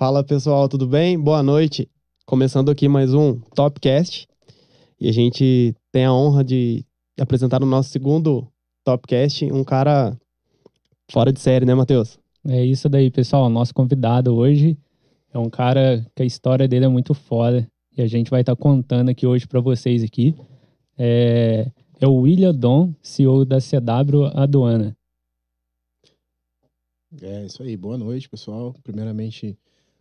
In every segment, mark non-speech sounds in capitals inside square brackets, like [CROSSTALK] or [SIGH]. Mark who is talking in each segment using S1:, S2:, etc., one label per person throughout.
S1: Fala pessoal, tudo bem? Boa noite. Começando aqui mais um Topcast. E a gente tem a honra de apresentar o nosso segundo Topcast, um cara fora de série, né, Matheus?
S2: É isso daí, pessoal. Nosso convidado hoje é um cara que a história dele é muito foda e a gente vai estar tá contando aqui hoje para vocês aqui. É, é o William Dom, CEO da CW Aduana.
S3: É isso aí. Boa noite, pessoal. Primeiramente,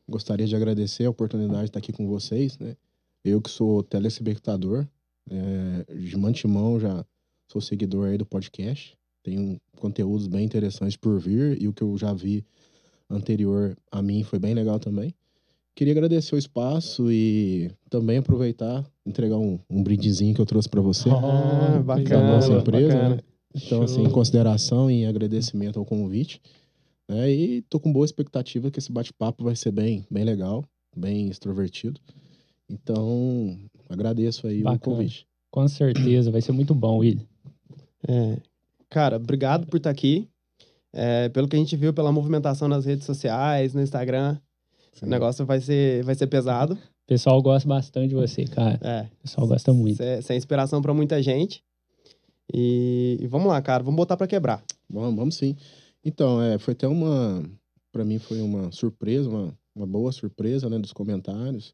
S3: gostaria de agradecer a oportunidade de estar aqui com vocês, né? Eu que sou telespectador, é, de mantimão já sou seguidor aí do podcast. Tenho conteúdos bem interessantes por vir e o que eu já vi anterior a mim foi bem legal também. Queria agradecer o espaço e também aproveitar, entregar um, um brindezinho que eu trouxe para você.
S1: Ah, bacana.
S3: Da nossa empresa.
S1: Bacana.
S3: Né? Então, assim, em consideração e agradecimento ao convite. Né? E tô com boa expectativa que esse bate-papo vai ser bem, bem legal, bem extrovertido. Então, agradeço aí
S2: Bacana.
S3: o convite.
S2: Com certeza, vai ser muito bom, Will.
S1: É, cara, obrigado por estar aqui. É, pelo que a gente viu pela movimentação nas redes sociais, no Instagram, Sim. o negócio vai ser, vai ser pesado. O
S2: pessoal gosta bastante de você, cara.
S1: É.
S2: O pessoal gosta muito.
S1: Você é, é inspiração para muita gente. E, e, vamos lá, cara, vamos botar para quebrar.
S3: Vamos, vamos sim. Então, é, foi até uma. Para mim, foi uma surpresa, uma, uma boa surpresa, né, dos comentários.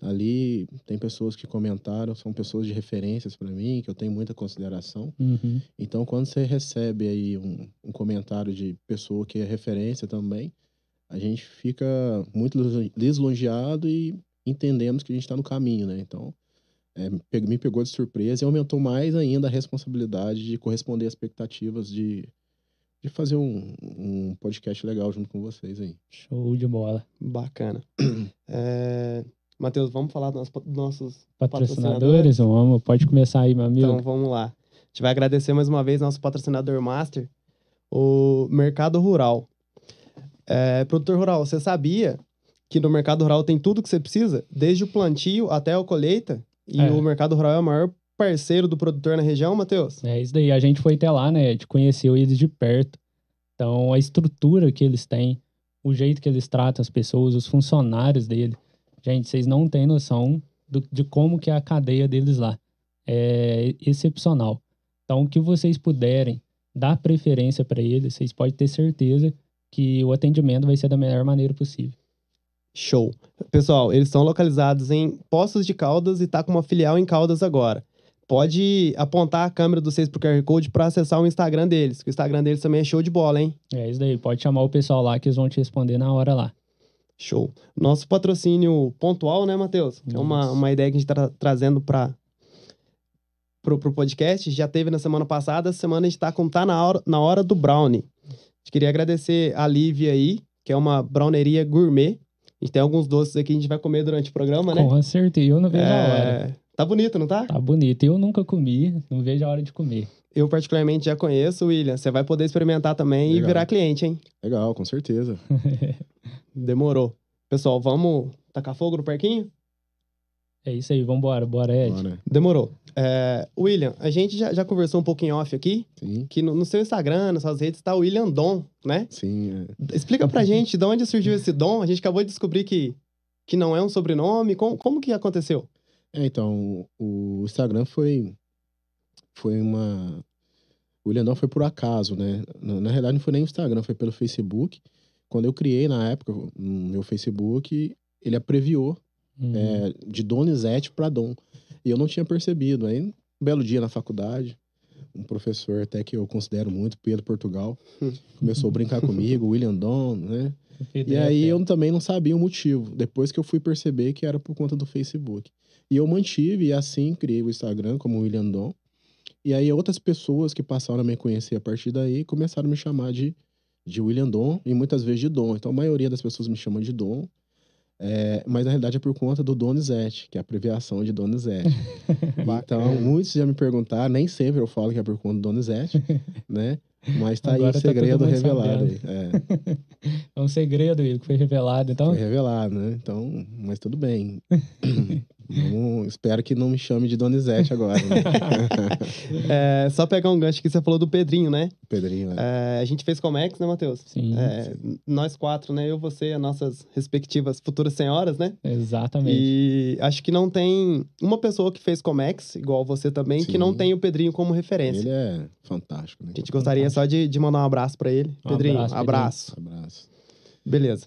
S3: Ali tem pessoas que comentaram, são pessoas de referências para mim, que eu tenho muita consideração.
S2: Uhum.
S3: Então, quando você recebe aí um, um, comentário de pessoa que é referência também, a gente fica muito lisonjeado e entendemos que a gente está no caminho, né? Então, é, me pegou de surpresa e aumentou mais ainda a responsabilidade de corresponder às expectativas de, de fazer um, um podcast legal junto com vocês aí.
S2: Show de bola.
S1: Bacana. [CLEARS THROAT] é... Matheus, vamos falar dos nossos
S2: patrocinadores? Vamos, pode começar aí, meu amigo.
S1: Então, vamos lá. A gente vai agradecer mais uma vez nosso patrocinador master, o Mercado Rural. É, produtor rural, você sabia que no Mercado Rural tem tudo que você precisa? Desde o plantio até a colheita? E é. o Mercado Rural é o maior parceiro do produtor na região, Matheus?
S2: É isso daí. A gente foi até lá, né? A gente conheceu eles de perto. Então, a estrutura que eles têm, o jeito que eles tratam as pessoas, os funcionários dele Gente, vocês não têm noção do, de como que é a cadeia deles lá. É excepcional. Então, o que vocês puderem dar preferência para eles, vocês podem ter certeza que o atendimento vai ser da melhor maneira possível.
S1: Show. Pessoal, eles estão localizados em Poços de Caldas e tá com uma filial em Caldas agora. Pode apontar a câmera do vocês pro QR Code para acessar o Instagram deles, que o Instagram deles também é show de bola, hein?
S2: É isso daí, pode chamar o pessoal lá que eles vão te responder na hora lá.
S1: Show. Nosso patrocínio pontual, né, Matheus? É uma, uma ideia que a gente está trazendo para pro, pro podcast. Já teve na semana passada, essa semana a gente está com Tá na hora, na hora do Brownie. A gente queria agradecer a Lívia aí, que é uma browneria gourmet. A gente tem alguns doces aqui que a gente vai comer durante o programa, né?
S2: Com certeza, eu não vejo é... a hora.
S1: Tá bonito, não tá?
S2: Tá bonito. Eu nunca comi, não vejo a hora de comer.
S1: Eu particularmente já conheço, William. Você vai poder experimentar também Legal. e virar cliente, hein?
S3: Legal, com certeza. [LAUGHS]
S1: Demorou. Pessoal, vamos tacar fogo no parquinho?
S2: É isso aí, vambora, bora, Ed.
S3: Bora.
S1: Demorou. É, William, a gente já, já conversou um pouquinho off aqui,
S3: Sim.
S1: que no, no, seu Instagram, nas suas redes, tá o William Dom, né?
S3: Sim.
S1: É. Explica pra gente de onde surgiu esse dom. A gente acabou de descobrir que, que não é um sobrenome. Como, como que aconteceu?
S3: É, então, o Instagram foi, foi uma... O Dom foi por acaso, né? Na, na realidade, não foi nem o Instagram, foi pelo Facebook. Quando eu criei na época no meu Facebook, ele abreviou uhum. é, de Donizete para Dom. E eu não tinha percebido. Aí, um belo dia na faculdade, um professor até que eu considero muito, Pedro Portugal, começou a brincar comigo, [LAUGHS] William Dom, né? E aí eu também não sabia o motivo. Depois que eu fui perceber que era por conta do Facebook. E eu mantive, e assim criei o Instagram como William Dom. E aí outras pessoas que passaram a me conhecer a partir daí começaram a me chamar de de William Dom e muitas vezes de Dom. Então a maioria das pessoas me chamam de Dom. É, mas na realidade é por conta do Donizete, que é a abreviação de Donizete. [LAUGHS] então, muitos já me perguntaram, nem sempre eu falo que é por conta do Donizete, [LAUGHS] né? Mas tá Agora aí o tá segredo revelado. Aí. É. [LAUGHS]
S2: é um segredo que foi revelado, então.
S3: Foi revelado, né? Então, mas tudo bem. Vamos, espero que não me chame de Donizete agora. Né? [LAUGHS]
S1: é, só pegar um gancho que você falou do Pedrinho, né?
S3: Pedrinho,
S1: é. é a gente fez Comex, né, Matheus?
S2: Sim,
S1: é,
S2: sim,
S1: Nós quatro, né? Eu, você, as nossas respectivas futuras senhoras, né?
S2: Exatamente.
S1: E acho que não tem uma pessoa que fez Comex, igual você também, sim. que não tem o Pedrinho como referência.
S3: Ele é fantástico, né?
S1: A gente gostaria
S2: fantástico.
S1: só de, de, mandar um abraço para ele.
S2: Um
S1: Pedrinho,
S2: abraço,
S1: abraço.
S3: Pedrinho. Abraço.
S1: Beleza.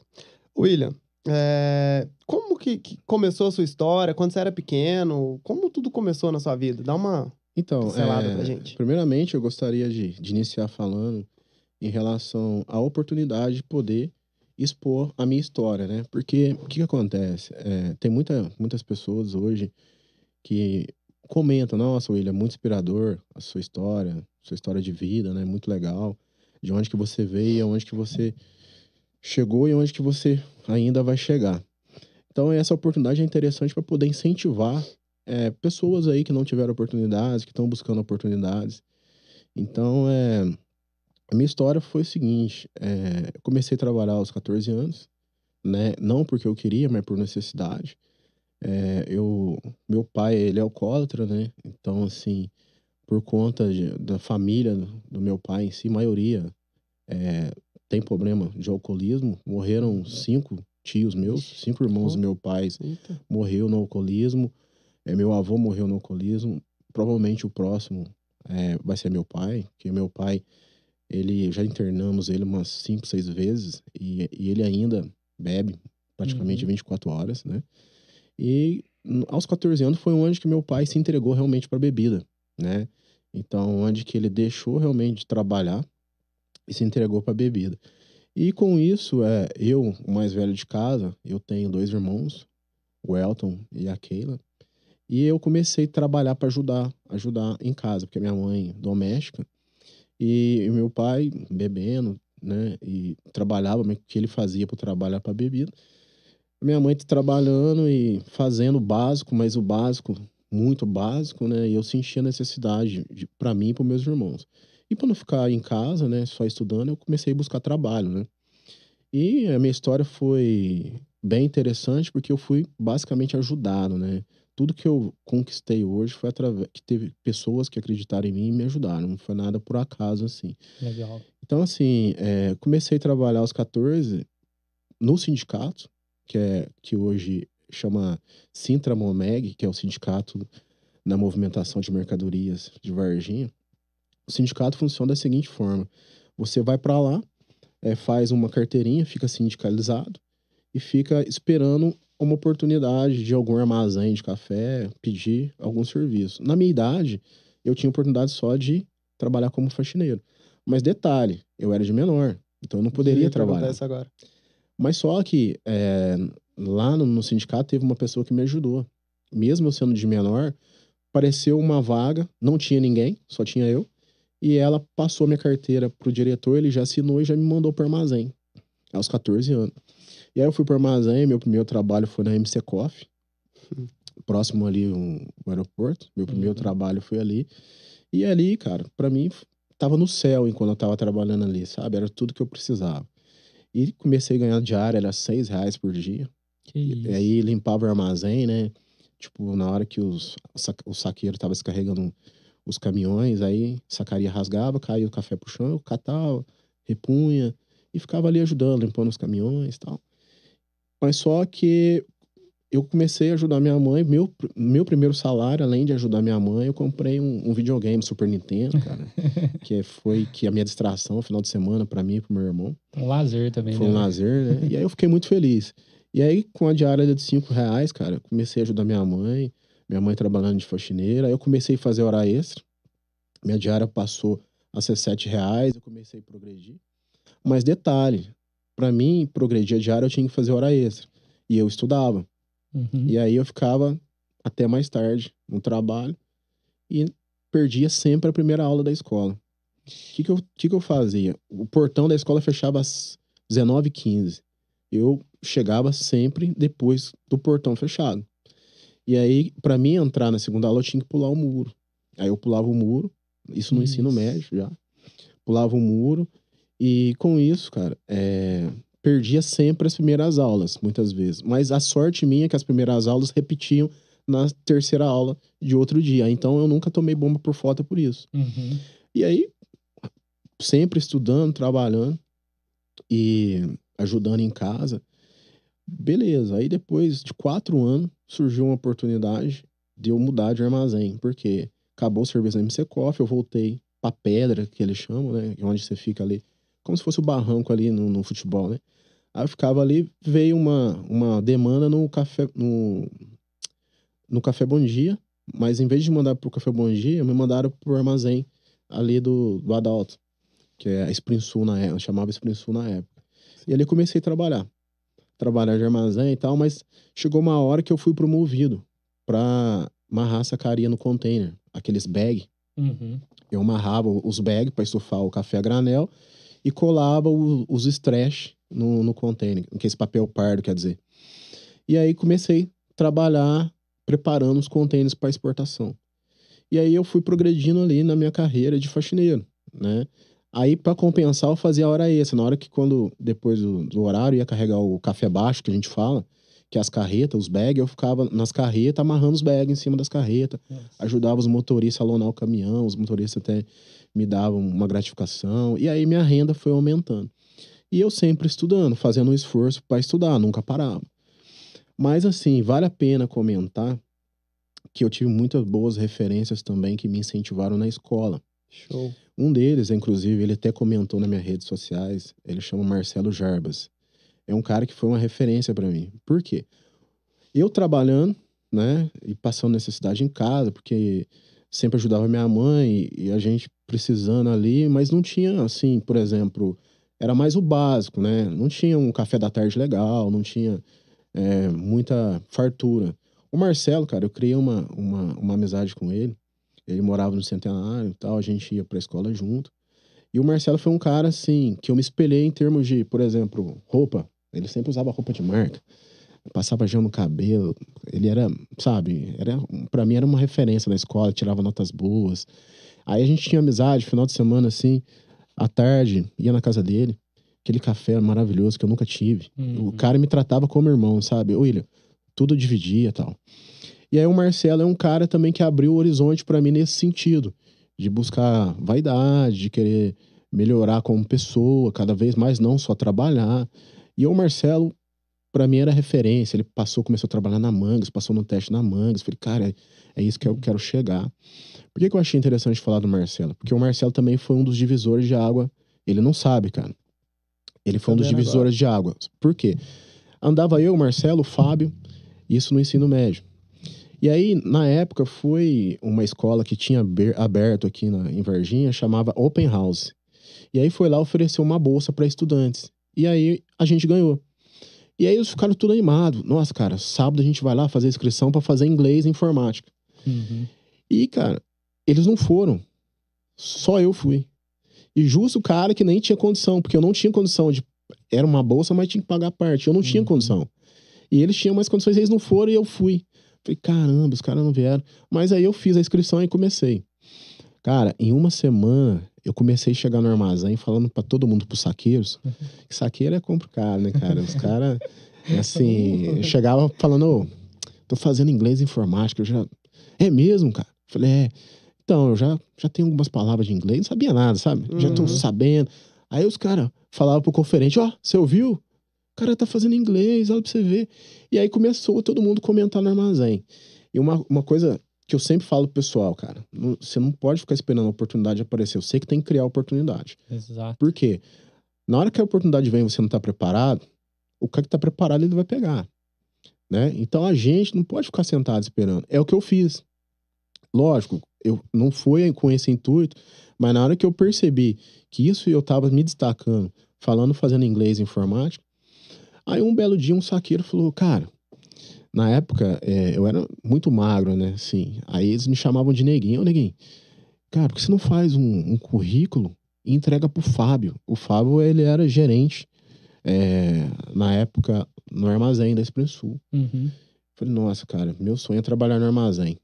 S1: William, é, como que, que, começou a sua história? Quando você era pequeno? Como tudo começou na sua vida? Dá uma
S3: então,
S1: pincelada
S3: é,
S1: pra gente.
S3: Primeiramente, eu gostaria de, de, iniciar falando em relação à oportunidade de poder expor a minha história, né? Porque o que, que acontece? É, tem muita, muitas pessoas hoje que comentam, nossa, William, é muito inspirador a sua história, sua história de vida, né? Muito legal. De onde que você veio, aonde que você chegou e onde que você ainda vai chegar. Então essa oportunidade é interessante para poder incentivar é, pessoas aí que não tiveram oportunidades, que estão buscando oportunidades. Então é, a minha história foi o seguinte: é, eu comecei a trabalhar aos 14 anos, né? Não porque eu queria, mas por necessidade. É, eu, meu pai ele é alcoólatra, né? Então assim, por conta de, da família do meu pai em si, maioria é, tem problema de alcoolismo. Morreram cinco tios meus, cinco irmãos do meu pai morreu no alcoolismo. É, meu avô morreu no alcoolismo. Provavelmente o próximo é, vai ser meu pai, que meu pai, ele já internamos ele umas cinco, seis vezes e, e ele ainda bebe praticamente uhum. 24 horas, né? E aos 14 anos foi onde que meu pai se entregou realmente para bebida, né? Então, onde que ele deixou realmente de trabalhar e se entregou para bebida. E com isso, é, eu, o mais velho de casa, eu tenho dois irmãos, o Elton e a Keila. E eu comecei a trabalhar para ajudar, ajudar em casa, porque minha mãe doméstica e, e meu pai bebendo, né, e trabalhava, o que ele fazia para trabalhar para bebida. Minha mãe trabalhando e fazendo o básico, mas o básico muito básico, né? E eu sentia necessidade para mim e para meus irmãos. E para não ficar em casa, né, só estudando, eu comecei a buscar trabalho, né? E a minha história foi bem interessante porque eu fui basicamente ajudado, né? Tudo que eu conquistei hoje foi através que teve pessoas que acreditaram em mim e me ajudaram. Não foi nada por acaso assim.
S2: Legal.
S3: Então assim, é, comecei a trabalhar aos 14 no sindicato, que é que hoje chama Sintramomeg, que é o sindicato na movimentação de mercadorias de Varginha. O sindicato funciona da seguinte forma: você vai para lá, é, faz uma carteirinha, fica sindicalizado e fica esperando uma oportunidade de algum armazém de café pedir algum serviço. Na minha idade, eu tinha oportunidade só de trabalhar como faxineiro. Mas detalhe, eu era de menor, então eu não poderia trabalhar.
S1: Isso agora.
S3: Mas só que é, lá no, no sindicato teve uma pessoa que me ajudou. Mesmo eu sendo de menor, apareceu uma vaga, não tinha ninguém, só tinha eu. E ela passou minha carteira pro diretor, ele já assinou e já me mandou pro armazém, aos 14 anos. E aí eu fui pro armazém, meu primeiro trabalho foi na MC Coffee, próximo ali um, o aeroporto. Meu primeiro uhum. trabalho foi ali. E ali, cara, para mim, tava no céu enquanto eu tava trabalhando ali, sabe? Era tudo que eu precisava. E comecei a ganhar diária, era seis reais por dia.
S2: Que isso.
S3: E aí limpava o armazém, né? Tipo, na hora que os, o saqueiro tava descarregando os caminhões, aí sacaria rasgava, caía o café pro chão, eu catava, repunha e ficava ali ajudando, limpando os caminhões e tal. Mas só que eu comecei a ajudar minha mãe. Meu, meu primeiro salário, além de ajudar minha mãe, eu comprei um, um videogame Super Nintendo, cara. [LAUGHS] que foi que a minha distração final de semana para mim e pro meu irmão.
S2: Um lazer também,
S3: Foi
S2: né?
S3: um lazer, né? e aí eu fiquei muito feliz. E aí, com a diária de 5 reais, cara, comecei a ajudar minha mãe. Minha mãe trabalhando de faxineira. Eu comecei a fazer hora extra. Minha diária passou a ser 7 reais. Eu comecei a progredir. Mas detalhe, para mim, progredir a diária, eu tinha que fazer hora extra. E eu estudava.
S2: Uhum.
S3: E aí eu ficava até mais tarde no trabalho e perdia sempre a primeira aula da escola. O que, que, eu, que, que eu fazia? O portão da escola fechava às 19h15. Eu chegava sempre depois do portão fechado. E aí, para mim entrar na segunda aula, eu tinha que pular o muro. Aí eu pulava o muro, isso no
S2: Isso.
S3: ensino médio já. Pulava o muro, e com isso, cara, é, perdia sempre as primeiras aulas, muitas vezes. Mas a sorte minha é que as primeiras aulas repetiam na terceira aula de outro dia. Então eu nunca tomei bomba por falta por isso.
S2: Uhum.
S3: E aí, sempre estudando, trabalhando e ajudando em casa. Beleza. Aí depois de quatro anos, surgiu uma oportunidade de eu mudar de armazém, porque acabou o serviço na MC Coffee, eu voltei pra pedra, que eles chamam, né? Onde você fica ali, como se fosse o barranco ali no, no futebol, né? Aí eu ficava ali, veio uma, uma demanda no café, no, no Café Bom Dia, mas em vez de mandar pro Café Bom Dia, me mandaram pro armazém ali do, do Adalto, que é a Spring Sul na época, chamava Spring Sul na época. E ali comecei a trabalhar. Trabalhar de armazém e tal, mas chegou uma hora que eu fui promovido pra amarrar sacaria no container, aqueles bag.
S2: Uhum.
S3: Eu amarrava os bags para estufar o café a granel e colava o- os stretch no, no container, que é esse papel pardo, quer dizer. E aí comecei a trabalhar preparando os containers para exportação. E aí eu fui progredindo ali na minha carreira de faxineiro, né? Aí para compensar eu fazia a hora extra, na hora que quando depois do, do horário ia carregar o café baixo que a gente fala, que é as carretas, os bags, eu ficava nas carretas amarrando os bags em cima das carretas
S2: Nossa.
S3: ajudava os motoristas a lonar o caminhão, os motoristas até me davam uma gratificação, e aí minha renda foi aumentando. E eu sempre estudando, fazendo um esforço para estudar, nunca parava. Mas assim, vale a pena comentar que eu tive muitas boas referências também que me incentivaram na escola.
S1: Show.
S3: Um deles, inclusive, ele até comentou nas minhas redes sociais, ele chama Marcelo Jarbas. É um cara que foi uma referência para mim. Por quê? Eu trabalhando, né, e passando necessidade em casa, porque sempre ajudava minha mãe e a gente precisando ali, mas não tinha assim, por exemplo, era mais o básico, né? Não tinha um café da tarde legal, não tinha é, muita fartura. O Marcelo, cara, eu criei uma, uma, uma amizade com ele. Ele morava no Centenário e tal, a gente ia pra escola junto. E o Marcelo foi um cara, assim, que eu me espelhei em termos de, por exemplo, roupa. Ele sempre usava roupa de marca. Passava gel no cabelo. Ele era, sabe, era, pra mim era uma referência na escola, tirava notas boas. Aí a gente tinha amizade, final de semana, assim, à tarde, ia na casa dele. Aquele café maravilhoso que eu nunca tive.
S2: Uhum.
S3: O cara me tratava como irmão, sabe? Ô, William, tudo dividia e tal. E aí o Marcelo é um cara também que abriu o horizonte pra mim nesse sentido, de buscar vaidade, de querer melhorar como pessoa, cada vez mais não só trabalhar. E o Marcelo pra mim era referência, ele passou, começou a trabalhar na Mangas, passou no teste na Mangas, falei, cara, é, isso que eu quero chegar. Por que, que eu achei interessante falar do Marcelo? Porque o Marcelo também foi um dos divisores de água, ele não sabe, cara. Ele foi um dos
S1: Sabendo agora.
S3: divisores de água. Por quê? Andava eu, o Marcelo, o Fábio, isso no ensino médio. E aí, na época, foi uma escola que tinha aber- aberto aqui na, em Varginha, chamava Open House. E aí foi lá oferecer uma bolsa para estudantes. E aí a gente ganhou. E aí eles ficaram tudo animados. Nossa, cara, sábado a gente vai lá fazer inscrição para fazer inglês e informática.
S2: Uhum.
S3: E, cara, eles não foram. Só eu fui. E justo o cara que nem tinha condição, porque eu não tinha condição de. Era uma bolsa, mas tinha que pagar a parte. Eu não tinha
S2: Uhum.
S3: condição. E eles tinham mais condições, eles não foram e eu fui. Falei, caramba, os caras não vieram. Mas aí eu fiz a inscrição e comecei. Cara, em uma semana eu comecei a chegar no armazém falando pra todo mundo, pros saqueiros, que saqueiro é complicado, né, cara? Os caras, assim, eu chegava falando, ô, tô fazendo inglês e informática, eu já. É mesmo, cara? Falei, é. Então, eu já, já tenho algumas palavras de inglês, não sabia nada, sabe? Já tô
S1: Uhum.
S3: sabendo. Aí os caras falavam pro conferente, ó, você ouviu? O cara tá fazendo inglês, olha pra você ver. E aí começou todo mundo comentar no armazém. E uma, uma coisa que eu sempre falo pro pessoal, cara, não- você não pode ficar esperando a oportunidade aparecer. Eu sei que tem que criar oportunidade.
S2: Exato.
S3: Por quê? Na hora que a oportunidade vem e você não tá preparado, o cara que tá preparado ele vai pegar. Né? Então a gente não pode ficar sentado esperando. É o que eu fiz. Lógico, eu não foi com esse intuito, mas na hora que eu percebi que isso eu tava me destacando, falando, fazendo inglês e informática, aí um belo dia um saqueiro falou, cara, na época é, eu era muito magro, né? Assim, aí eles me chamavam de neguinho. Ô, neguinho, cara, por que você não faz um, um currículo e entrega pro Fábio? O Fábio, ele era gerente é, na época no armazém da Expressul.
S2: Uhum.
S3: Falei, nossa, cara, meu sonho é trabalhar no armazém.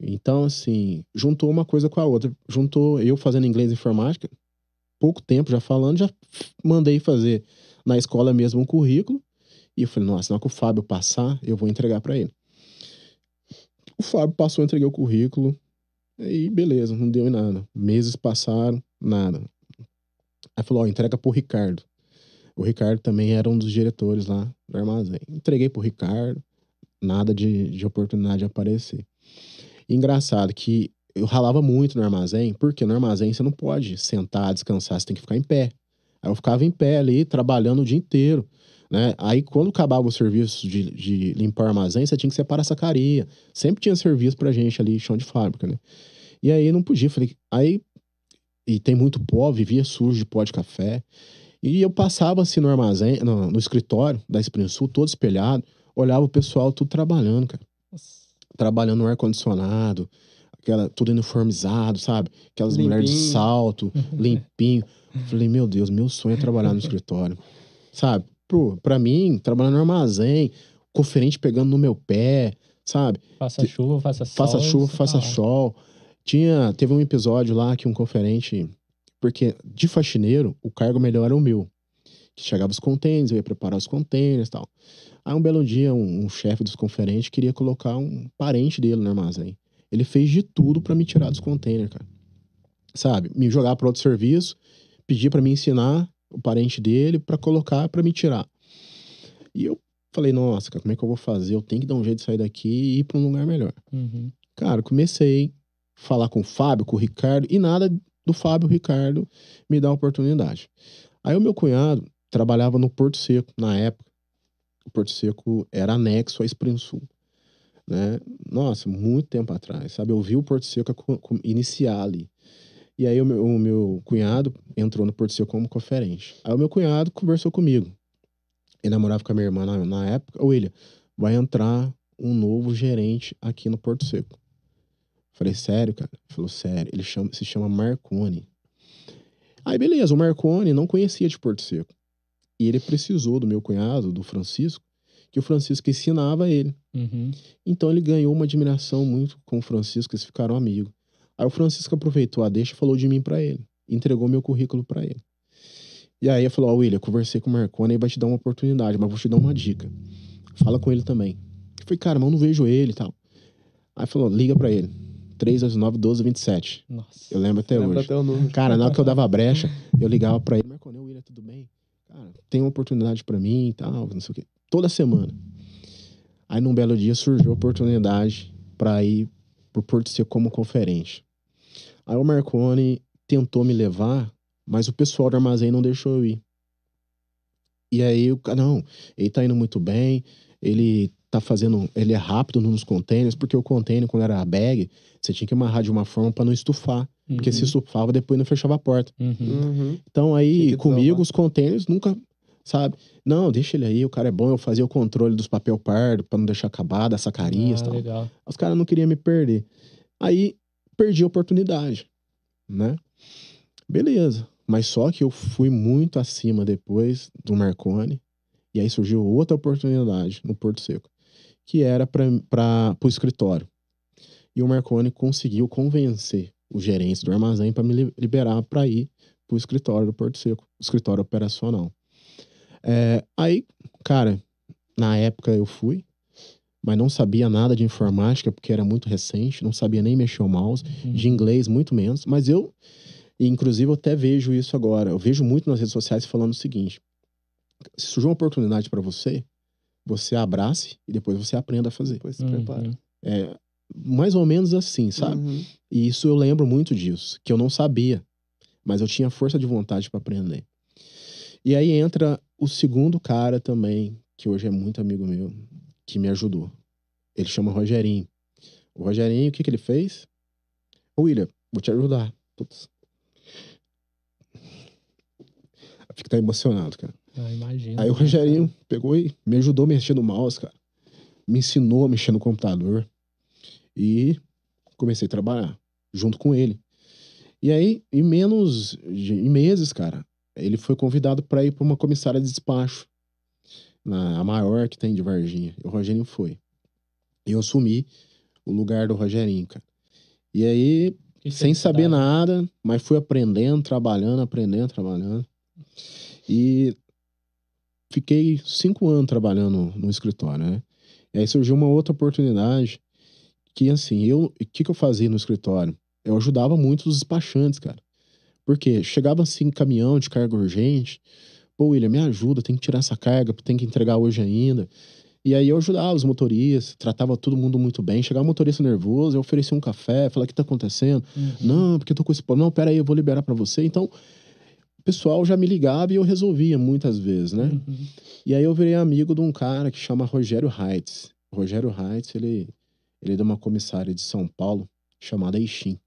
S3: Então, assim, juntou uma coisa com a outra. Juntou eu fazendo inglês e informática, pouco tempo já falando, já mandei fazer na escola mesmo um currículo. E eu falei, nossa, na que o Fábio passar, eu vou entregar para ele. O Fábio passou, entreguei o currículo. Aí, beleza, não deu em nada. Meses passaram, nada. Aí falou, ó, entrega pro Ricardo. O Ricardo também era um dos diretores lá do armazém. Entreguei pro Ricardo, nada de, de oportunidade de aparecer. Engraçado que eu ralava muito no armazém, porque no armazém você não pode sentar, descansar, você tem que ficar em pé. Aí eu ficava em pé ali, trabalhando o dia inteiro. Né? Aí, quando acabava o serviço de, de limpar o armazém, você tinha que separar a sacaria. Sempre tinha serviço pra gente ali, chão de fábrica, né? E aí não podia. Falei, aí. E tem muito pó, vivia sujo de pó de café. E eu passava assim no armazém, no, no escritório da Spring Sul, todo espelhado, olhava o pessoal tudo trabalhando, cara. Nossa. Trabalhando no ar-condicionado, aquela, tudo uniformizado, sabe? Aquelas limpinho. mulheres de salto, [LAUGHS] limpinho. Falei, meu Deus, meu sonho é trabalhar no escritório. Sabe? Pô, pra mim, trabalhar no armazém, conferente pegando no meu pé, sabe?
S2: Faça chuva, faça sol.
S3: Faça chuva, faça sol. Tinha, teve um episódio lá que um conferente, porque de faxineiro, o cargo melhor era o meu. Que chegava os contêineres, eu ia preparar os contêineres e tal. Aí um belo dia, um, um chefe dos conferentes queria colocar um parente dele no armazém. Ele fez de tudo para me tirar dos contêineres, cara. Sabe? Me jogar para outro serviço, pedir para me ensinar o parente dele para colocar para me tirar. E eu falei, nossa, cara, como é que eu vou fazer? Eu tenho que dar um jeito de sair daqui e ir para um lugar melhor.
S2: Uhum.
S3: Cara, comecei a falar com o Fábio, com o Ricardo, e nada do Fábio, Ricardo, me dá oportunidade. Aí o meu cunhado trabalhava no Porto Seco, na época. O Porto Seco era anexo à Spring Sul. Né? Nossa, muito tempo atrás, sabe? Eu vi o Porto Seco iniciar ali. E aí o meu, o meu cunhado entrou no Porto Seco como conferente. Aí o meu cunhado conversou comigo. Ele namorava com a minha irmã na, na época. William, vai entrar um novo gerente aqui no Porto Seco. Falei, sério, cara? Ele falou, sério. Ele chama, se chama Marconi. Aí, beleza, o Marconi não conhecia de Porto Seco. E ele precisou do meu cunhado, do Francisco, que o Francisco ensinava ele.
S2: Uhum.
S3: Então ele ganhou uma admiração muito com o Francisco, eles ficaram amigos. Aí o Francisco aproveitou a deixa e falou de mim para ele. Entregou meu currículo para ele. E aí ele falou: Ó, oh, William, conversei com o Marconi e vai te dar uma oportunidade, mas vou te dar uma dica. Fala com ele também. Eu falei, cara, mas eu não vejo ele e tal. Aí falou: liga para ele. 3 às 9, 12, 27.
S2: Nossa.
S3: Eu lembro até
S1: Lembra
S3: hoje.
S1: até o número.
S3: Cara, na hora que eu dava a brecha, eu ligava pra ele, Marconi, William, tudo bem? Cara, tem uma oportunidade para mim e tal, não sei o quê. Toda semana. Aí num belo dia surgiu a oportunidade para ir pro Porto Seco como conferente. Aí o Marconi tentou me levar, mas o pessoal do armazém não deixou eu ir. E aí o cara, não, ele tá indo muito bem, ele tá fazendo, ele é rápido nos containers, porque o container, quando era bag, você tinha que amarrar de uma forma para não estufar.
S2: Uhum.
S3: Porque se estufava, depois não fechava a porta.
S2: Uhum.
S1: Uhum.
S3: Então aí,
S1: que
S3: comigo, os containers nunca, sabe? Não, deixa ele aí, o cara é bom. Eu fazia o controle dos papel pardo pra não deixar acabar, das sacarias e
S2: Ah,
S3: tal.
S2: legal.
S3: Os caras não queriam me perder. Aí, perdi a oportunidade, né? Beleza. Mas só que eu fui muito acima depois do Marconi. E aí surgiu outra oportunidade no Porto Seco, que era para o escritório. E o Marconi conseguiu convencer os gerentes do armazém para me li- liberar para ir para o escritório do Porto Seco, escritório operacional. É, aí, cara, na época eu fui, mas não sabia nada de informática porque era muito recente, não sabia nem mexer o mouse,
S2: Uhum.
S3: de inglês muito menos, mas eu, e inclusive eu até vejo isso agora, eu vejo muito nas redes sociais falando o seguinte: se surgir uma oportunidade para você, você abrace e depois você aprenda a fazer.
S1: Depois se
S2: Uhum.
S1: prepara.
S3: É mais ou menos assim, sabe?
S1: Uhum.
S3: E isso eu lembro muito disso, que eu não sabia, mas eu tinha força de vontade para aprender. E aí entra o segundo cara também, que hoje é muito amigo meu, que me ajudou. Ele chama Rogerinho. O Rogerinho, o que, que ele fez? Ô, William, vou te ajudar. Putz. Fico até emocionado, cara.
S2: Ah, imagino.
S3: Aí o Rogerinho pegou e me ajudou a mexer no mouse, cara. Me ensinou a mexer no computador. E comecei a trabalhar junto com ele. E aí, em menos de em meses, cara, ele foi convidado para ir para uma comissária de despacho. Na, a maior que tem de Varginha. E o Rogerinho foi. E eu assumi o lugar do Rogerinho, cara. E aí,
S2: Que
S3: sem saber nada, mas fui aprendendo, trabalhando, aprendendo, trabalhando. E fiquei cinco anos trabalhando no escritório, né? E aí surgiu uma outra oportunidade que assim, eu, o que, que eu fazia no escritório? Eu ajudava muito os despachantes, cara. Porque chegava assim, caminhão de carga urgente. Pô, William, me ajuda, tem que tirar essa carga, tem que entregar hoje ainda. E aí eu ajudava os motoristas, tratava todo mundo muito bem. Chegava um motorista nervoso, eu oferecia um café, falava, o que tá acontecendo?
S2: Uhum.
S3: Não, porque eu tô com esse problema. Não, pera aí, eu vou liberar para você. Então, o pessoal já me ligava e eu resolvia muitas vezes, né?
S2: Uhum.
S3: E aí eu virei amigo de um cara que chama Rogério Heitz. O Rogério Heitz, ele, ele é de uma comissária de São Paulo chamada Ixim.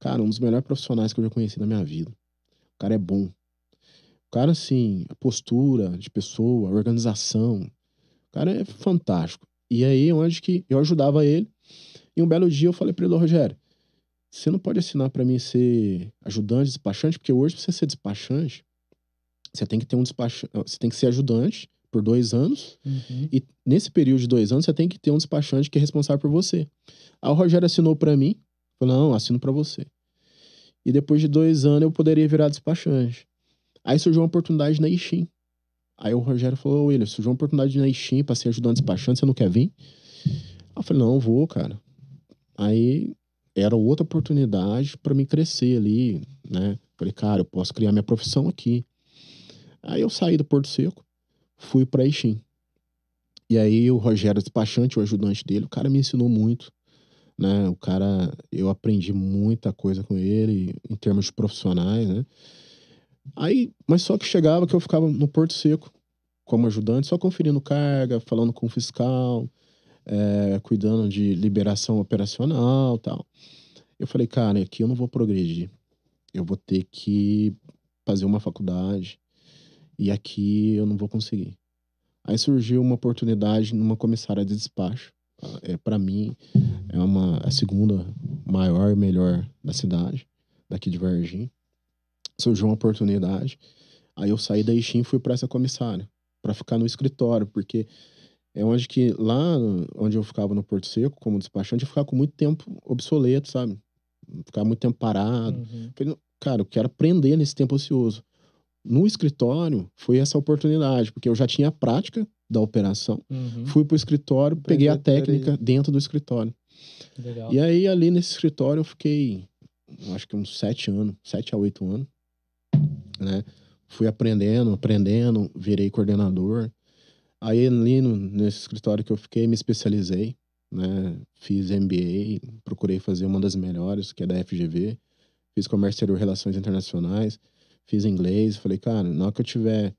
S3: Cara, um dos melhores profissionais que eu já conheci na minha vida. O cara é bom. O cara, assim, a postura de pessoa, a organização. O cara é fantástico. E aí, onde que eu ajudava ele. E um belo dia eu falei pra ele, "Ô, Rogério, você não pode assinar pra mim ser ajudante, despachante, porque hoje, pra você ser despachante, você tem que ter um despachante, você tem que ser ajudante por dois anos.
S2: Uhum.
S3: E nesse período de dois anos, você tem que ter um despachante que é responsável por você. Aí o Rogério assinou pra mim. Falou, não, assino pra você. E depois de dois anos, eu poderia virar despachante. Aí surgiu uma oportunidade na Ixim. Aí o Rogério falou, William, surgiu uma oportunidade na Ixim pra ser ajudante despachante, você não quer vir? Aí eu falei, não, vou, cara. Aí era outra oportunidade pra mim crescer ali, né? Falei, cara, eu posso criar minha profissão aqui. Aí eu saí do Porto Seco, fui pra Ixim. E aí o Rogério despachante, o ajudante dele, o cara me ensinou muito, né? O cara, eu aprendi muita coisa com ele em termos de profissionais, né? Aí, mas só que chegava que eu ficava no Porto Seco como ajudante, só conferindo carga, falando com o fiscal, é, cuidando de liberação operacional, tal. Eu falei, cara, aqui eu não vou progredir. Eu vou ter que fazer uma faculdade e aqui eu não vou conseguir. Aí surgiu uma oportunidade numa comissária de despacho. É, para mim, é uma, a segunda maior e melhor da cidade, daqui de Varginha. Surgiu uma oportunidade. Aí eu saí da Ixim e fui para essa comissária, para ficar no escritório, porque é onde que, lá onde eu ficava no Porto Seco, como despachante, eu ficava com muito tempo obsoleto, sabe? Ficava muito tempo parado.
S2: Uhum.
S3: Falei, cara, eu quero aprender nesse tempo ocioso. No escritório, foi essa oportunidade, porque eu já tinha a prática da operação.
S2: Uhum.
S3: Fui pro escritório, peguei a técnica dentro do escritório.
S2: Legal.
S3: E aí, ali nesse escritório, eu fiquei, acho que uns sete anos, sete a oito anos, né? Fui aprendendo, aprendendo, virei coordenador. Aí, ali no, nesse escritório que eu fiquei, me especializei, né? Fiz MBA, procurei fazer uma das melhores, que é da FGV. Fiz Comércio Exterior e Relações Internacionais. Fiz inglês. Falei, cara, na hora que eu tiver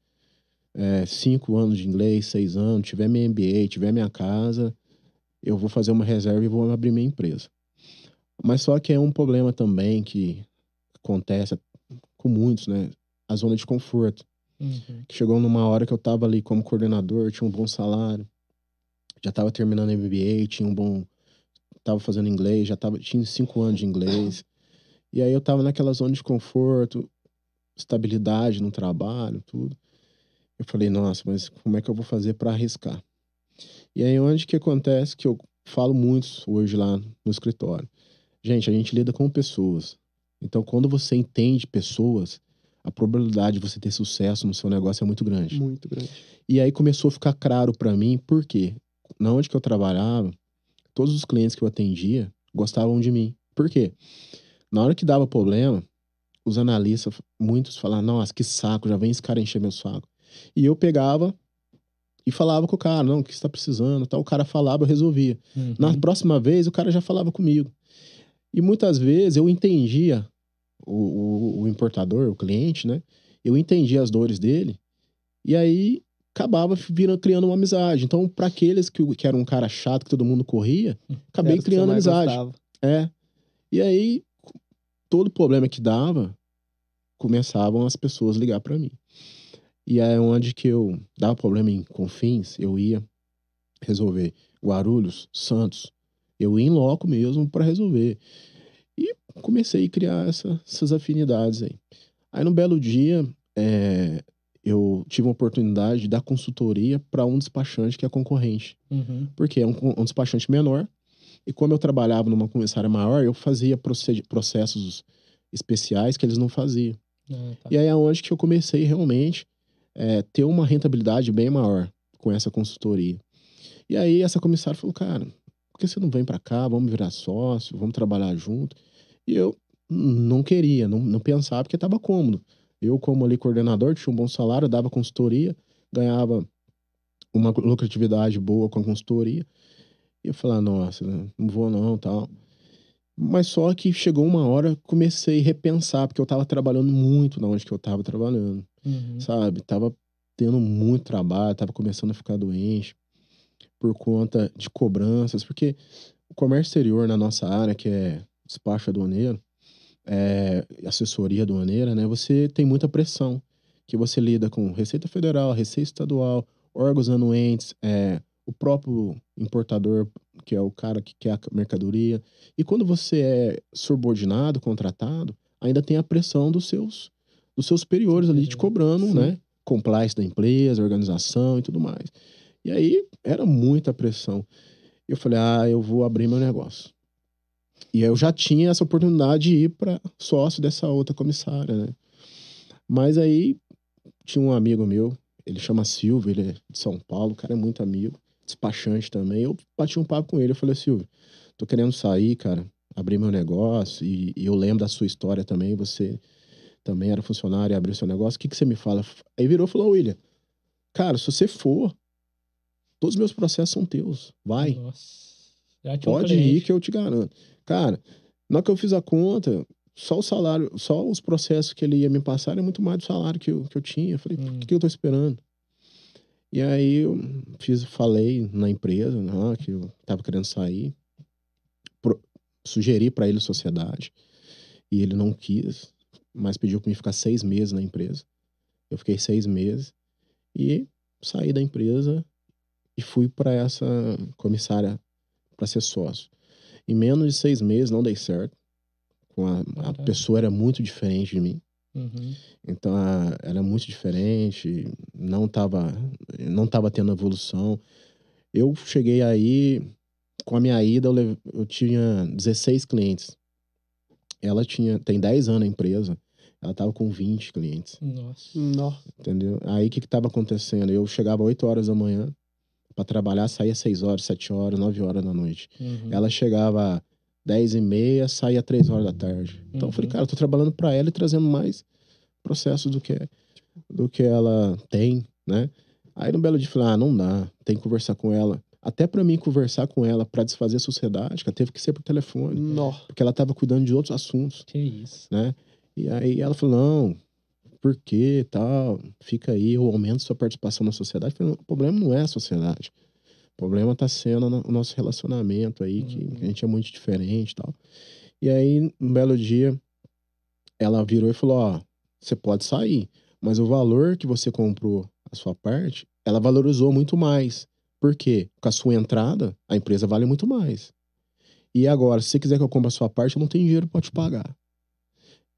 S3: é, cinco anos de inglês, seis anos, tiver minha MBA, tiver minha casa, eu vou fazer uma reserva e vou abrir minha empresa. Mas só que é um problema também que acontece com muitos, né? A zona de conforto.
S2: Uhum.
S3: Que chegou numa hora que eu tava ali como coordenador, tinha um bom salário, já tava terminando MBA, tinha um bom. Tava fazendo inglês, já tava, tinha cinco anos de inglês. E aí eu tava naquela zona de conforto, estabilidade no trabalho, tudo. Eu falei, nossa, mas como é que eu vou fazer para arriscar? E aí onde que acontece que eu falo muito hoje lá no escritório. Gente, a gente lida com pessoas. Então, quando você entende pessoas, a probabilidade de você ter sucesso no seu negócio é muito grande.
S1: Muito grande.
S3: E aí começou a ficar claro para mim, por quê? Na onde que eu trabalhava, todos os clientes que eu atendia gostavam de mim. Por quê? Na hora que dava problema, os analistas, muitos falavam, nossa, que saco, já vem esse cara encher meu saco. E eu pegava e falava com o cara, não, o que você tá precisando, tal. O cara falava, eu resolvia.
S2: Uhum.
S3: Na próxima vez, o cara já falava comigo. E muitas vezes eu entendia o, o, o importador, o cliente, né? Eu entendia as dores dele. E aí acabava virando, criando uma amizade. Então, para aqueles que, que era um cara chato, que todo mundo corria, acabei
S1: o que
S3: criando amizade.
S1: gostava.
S3: É. E aí, todo problema que dava, começavam as pessoas a ligar para mim. E é onde que eu dava problema em Confins, eu ia resolver Guarulhos, Santos. Eu ia em loco mesmo para resolver. E comecei a criar essa- essas afinidades aí. Aí, num belo dia, é, eu tive uma oportunidade de dar consultoria para um despachante que é concorrente
S2: Uhum.
S3: porque é um, um despachante menor. E como eu trabalhava numa comissária maior, eu fazia processos especiais que eles não faziam.
S2: Ah, tá.
S3: E aí é onde que eu comecei realmente é, ter uma rentabilidade bem maior com essa consultoria. E aí essa comissária falou, cara, por que você não vem para cá? Vamos virar sócio, vamos trabalhar junto. E eu não queria, não, não pensava, porque estava cômodo. Eu, como ali coordenador, tinha um bom salário, dava consultoria, ganhava uma lucratividade boa com a consultoria. E eu falava, nossa, não vou não, tal. Mas só que chegou uma hora, comecei a repensar, porque eu tava trabalhando muito na onde que eu tava trabalhando,
S2: Uhum.
S3: sabe? Tava tendo muito trabalho, tava começando a ficar doente por conta de cobranças, porque o comércio exterior na nossa área, que é despacho aduaneiro, é, assessoria aduaneira, né? Você tem muita pressão, que você lida com Receita Federal, Receita Estadual, órgãos anuentes, é, o próprio importador, que é o cara que quer a mercadoria. E quando você é subordinado, contratado, ainda tem a pressão dos seus, dos seus superiores ali te cobrando,
S1: Sim.
S3: né? Compliance da empresa, organização e tudo mais. E aí era muita pressão. Eu falei, ah, eu vou abrir meu negócio. E eu já tinha essa oportunidade de ir para sócio dessa outra comissária, né? Mas aí tinha um amigo meu, ele chama Silvio, ele é de São Paulo, o cara é muito amigo, despachante também. Eu bati um papo com ele, eu falei, Silvio, tô querendo sair, cara, abrir meu negócio, e, e eu lembro da sua história também, você também era funcionário e abriu seu negócio, o que, que você me fala? Aí virou e falou, William, cara, se você for, todos os meus processos são teus, vai.
S2: Nossa.
S3: Pode ir que eu te garanto. Cara, na hora que eu fiz a conta, só o salário, só os processos que ele ia me passar era muito mais do salário que eu, que eu tinha. Eu falei,
S2: Hum.
S3: o que, que eu tô esperando? E aí eu fiz, falei na empresa né, que eu tava querendo sair, pro- sugeri para ele sociedade, e ele não quis, mas pediu para mim ficar seis meses na empresa. Eu fiquei seis meses e saí da empresa e fui para essa comissária para ser sócio. Em menos de seis meses não dei certo. A, a pessoa era muito diferente de mim.
S2: Uhum.
S3: Então a- era muito diferente, não tava, não tava tendo evolução. Eu cheguei aí, com a minha ida, eu, leve- eu tinha 16 clientes. Ela tinha, tem 10 anos a empresa, ela tava com 20 clientes,
S2: Nossa.
S1: Nó.
S3: entendeu? Aí o que que tava acontecendo? Eu chegava 8 horas da manhã para trabalhar, saía 6 horas, 7 horas, 9 horas da noite.
S2: Uhum.
S3: Ela chegava 10 e meia, saía 3 horas da tarde. Então eu falei,
S2: Uhum.
S3: cara, eu tô trabalhando para ela e trazendo mais processos do que, do que ela tem, né? Aí no belo dia eu falei, ah, não dá, tem que conversar com ela. Até para mim conversar com ela para desfazer a sociedade, cara, teve que ser por telefone,
S1: Nó.
S3: porque ela tava cuidando de outros assuntos,
S2: Que isso.
S3: né? E aí ela falou, não, por quê, tal, fica aí, eu aumento sua participação na sociedade. Eu falei, o problema não é a sociedade. O problema tá sendo o nosso relacionamento aí, que,
S2: Uhum.
S3: a gente é muito diferente e tal. E aí, um belo dia, ela virou e falou, ó, você pode sair, mas o valor que você comprou a sua parte, ela valorizou muito mais. Por quê? Com a sua entrada, a empresa vale muito mais. E agora, se você quiser que eu compre a sua parte, eu não tenho dinheiro pra te pagar.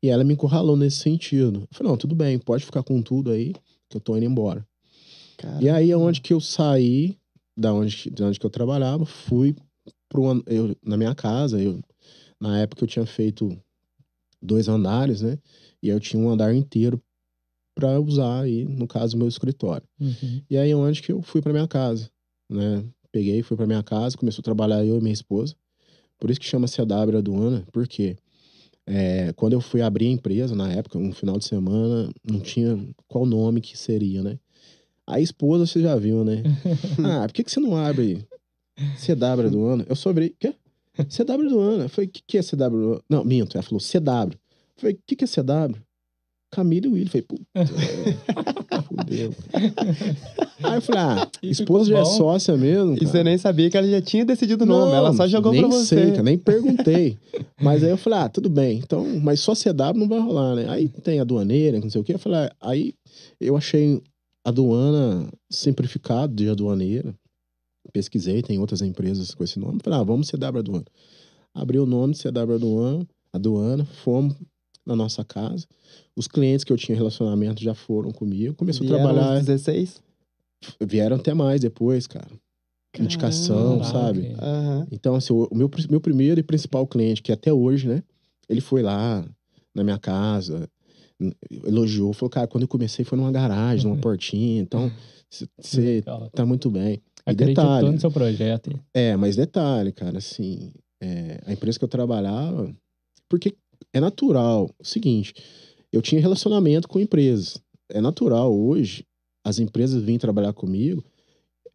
S3: E ela me encurralou nesse sentido. Eu falei, não, tudo bem, pode ficar com tudo aí, que eu tô indo embora.
S1: Cara.
S3: E aí é onde que eu saí, da onde, de onde que eu trabalhava, fui pro, eu, na minha casa. Eu, na época eu tinha feito dois andares, né? E eu tinha um andar inteiro para usar aí, no caso, meu escritório.
S2: Uhum.
S3: E aí onde que eu fui para minha casa, né? Peguei, fui para minha casa, começou a trabalhar eu e minha esposa. Por isso que chama CW Aduana, porque é, quando eu fui abrir a empresa, na época, um final de semana, não tinha qual nome que seria, né? A esposa você já viu, né? [LAUGHS] ah, por que, que você não abre CW Aduana? Eu só abri, quê? CW Aduana. Eu falei, o que, que é CW? Não, minto, ela falou CW. Eu falei, o que, que é CW? Camila e William. Eu falei, puta, [LAUGHS] fudeu. Aí eu falei, ah,
S2: E
S3: esposa já é sócia mesmo.
S1: E
S3: cara.
S1: você nem sabia que ela já tinha decidido o nome.
S3: Não,
S1: Ela só jogou
S3: nem
S1: pra você.
S3: Sei, cara, nem perguntei. mas aí eu falei, ah, tudo bem. Então, mas só CW não vai rolar, né? Aí tem a aduaneira, não sei o quê. Eu falei, ah, aí eu achei aduana simplificado de aduaneira. Pesquisei, tem outras empresas com esse nome. Falei, ah, vamos CW Aduana. Abri o nome de CW Aduana, aduana, fomos na nossa casa. Os clientes que eu tinha relacionamento já foram comigo. Começou a trabalhar,
S1: uns 16?
S3: vieram até mais depois, cara. Indicação,
S1: Caramba.
S3: sabe?
S1: Aham.
S3: Então, assim, o meu, meu primeiro e principal cliente, que até hoje, né? Ele foi lá na minha casa, elogiou, falou, cara, quando eu comecei foi numa garagem, numa portinha, então você
S2: Legal.
S3: tá muito bem.
S2: Acreditou
S3: detalhe.
S2: no seu projeto.
S3: É, mas detalhe, cara, assim, é, a empresa que eu trabalhava, porque é natural, o seguinte, eu tinha relacionamento com empresas. É natural hoje as empresas virem trabalhar comigo,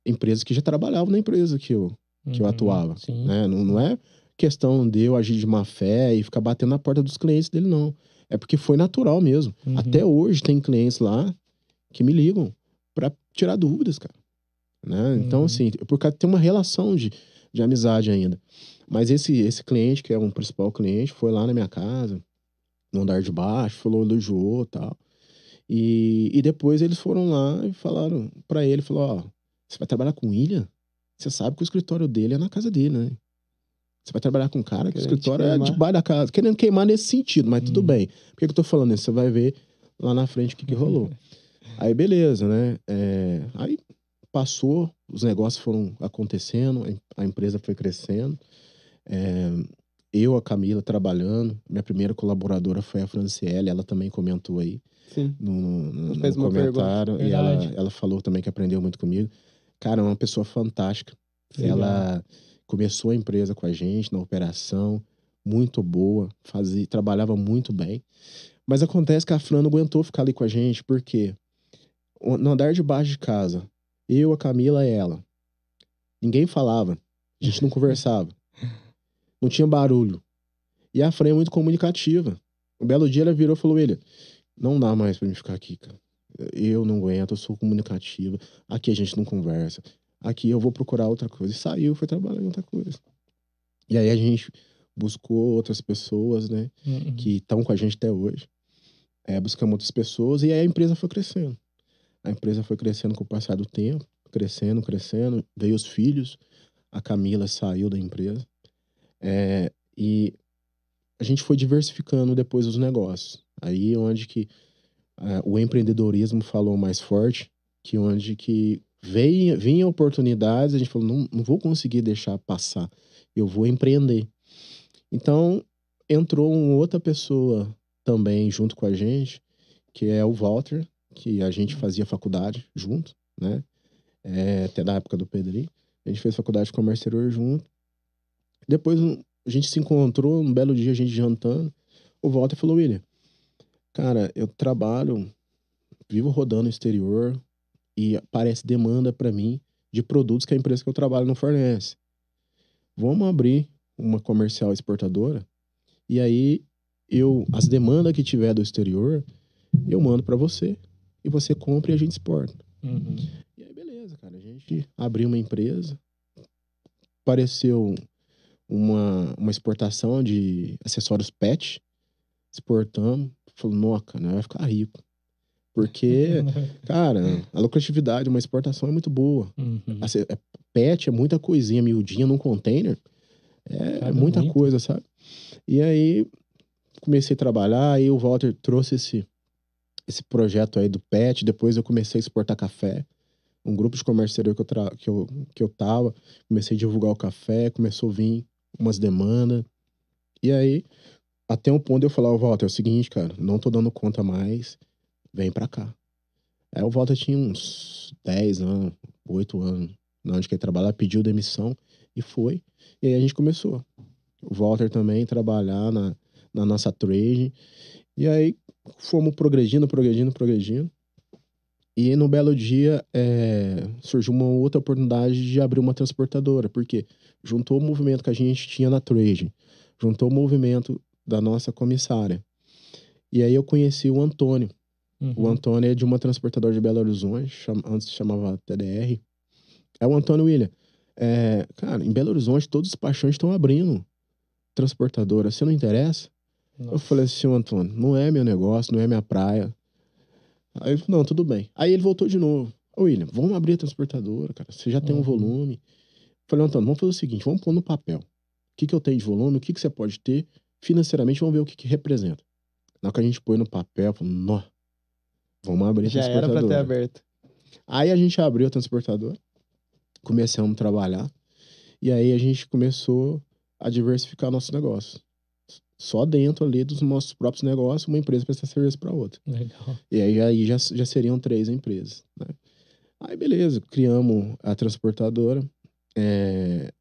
S3: empresas que já trabalhavam na empresa que eu, que eu
S2: Uhum,
S3: atuava,
S2: Sim.
S3: né? Não, não é questão de eu agir de má fé e ficar batendo na porta dos clientes dele, não. É porque foi natural mesmo.
S2: Uhum.
S3: Até hoje tem clientes lá que me ligam pra tirar dúvidas, cara. Né? Então,
S2: Uhum.
S3: assim, por causa tem uma relação de, de amizade ainda. Mas esse, esse cliente, que é um principal cliente, foi lá na minha casa, no andar de baixo, falou, elogiou e tal. E, e depois eles foram lá e falaram pra ele, falou, ó, você vai trabalhar com William? Você sabe que o escritório dele é na casa dele, né? Você vai trabalhar com um cara que o escritório é debaixo da casa. Querendo queimar nesse sentido, mas tudo
S2: Hum.
S3: bem. Por que, que eu tô falando isso? Você vai ver lá na frente o que, que rolou. [LAUGHS] Aí, beleza, né? É, aí passou, os negócios foram acontecendo, a em- a empresa foi crescendo. É, eu, a Camila, trabalhando. Minha primeira colaboradora foi a Franciele, ela também comentou aí
S1: Sim.
S3: no, no, no
S1: Fez uma
S3: comentário. E ela, ela falou também que aprendeu muito comigo. Cara, é uma pessoa fantástica.
S2: Legal.
S3: Ela começou a empresa com a gente na operação, muito boa, fazia, trabalhava muito bem. Mas acontece que a Fran não aguentou ficar ali com a gente, porque no andar de baixo de casa, eu, a Camila e ela, ninguém falava, a gente não [LAUGHS] conversava, não tinha barulho. E a Fran é muito comunicativa. Um belo dia ela virou e falou: William, não dá mais pra mim ficar aqui, cara. Eu não aguento, eu sou comunicativa. Aqui a gente não conversa. Aqui eu vou procurar outra coisa. E saiu, foi trabalhar em outra coisa. E aí a gente buscou outras pessoas, né?
S2: Uhum.
S3: Que estão com a gente até hoje. É, buscamos outras pessoas e aí a empresa foi crescendo. A empresa foi crescendo com o passar do tempo, crescendo, crescendo. Veio os filhos, a Camila saiu da empresa. É, e a gente foi diversificando depois os negócios. Aí onde que é, o empreendedorismo falou mais forte, que onde que veio, vinha oportunidades, a gente falou, não, não vou conseguir deixar passar, eu vou empreender. Então, entrou uma outra pessoa também junto com a gente, que é o Walter, que a gente fazia faculdade junto, né? É, até da época do Pedrinho. A gente fez faculdade de comércio exterior junto. Depois a gente se encontrou, um belo dia a gente jantando. O Walter falou, William, cara, eu trabalho, vivo rodando no exterior e aparece demanda para mim de produtos que a empresa que eu trabalho não fornece. Vamos abrir uma comercial exportadora e aí eu as demandas que tiver do exterior, eu mando para você e você compra e a gente exporta.
S2: Uhum.
S3: E aí, beleza, cara. A gente abriu uma empresa. Apareceu uma, uma exportação de acessórios pet. Exportamos. Falou, nossa, né? Vai ficar rico. Porque, [LAUGHS] cara, a lucratividade, uma exportação é muito boa.
S2: Uhum.
S3: Ace- é- Pet é muita coisinha miudinha num container. É
S2: Cabe
S3: muita
S2: muito.
S3: coisa, sabe? E aí comecei a trabalhar, aí o Walter trouxe esse, esse projeto aí do pet, depois eu comecei a exportar café. Um grupo de comércio exterior que eu, tra- que, eu, que eu tava, comecei a divulgar o café, começou a vir umas demandas. E aí, até um ponto eu falar, ô Walter, é o seguinte, cara, não tô dando conta mais, vem pra cá. Aí o Walter tinha uns 10 anos, 8 anos, na onde que ele trabalhava, pediu demissão e foi. E aí a gente começou. O Walter também trabalhar na, na nossa trade. E aí fomos progredindo, progredindo, progredindo. E no belo dia é, surgiu uma outra oportunidade de abrir uma transportadora, porque juntou o movimento que a gente tinha na trade, juntou o movimento da nossa comissária. E aí eu conheci o Antônio. O
S2: Uhum.
S3: Antônio é de uma transportadora de Belo Horizonte, chama- antes se chamava TDR. É o Antônio William. É, cara, em Belo Horizonte todos os despachantes estão abrindo transportadora. Você não interessa? Eu
S2: Nossa.
S3: falei assim, "Ô, Antônio, não é meu negócio, não é minha praia. Aí ele falou, não, tudo bem. Aí ele voltou de novo. Ô, William, vamos abrir a transportadora, cara. Você já tem um
S2: Uhum.
S3: volume. Eu falei, Antônio, vamos fazer o seguinte, vamos pôr no papel. O que, que eu tenho de volume, o que, que você pode ter. Financeiramente, vamos ver o que, que representa. Na hora que a gente põe no papel, eu falei, nó, vamos abrir
S1: Já era pra ter aberto.
S3: Aí a gente abriu a transportadora, começamos a trabalhar, e aí a gente começou a diversificar nosso negócio. Só dentro ali dos nossos próprios negócios, uma empresa presta serviço para outra.
S2: Legal.
S3: E aí, aí já, já seriam três empresas. Né? Aí, beleza, criamos a transportadora. É,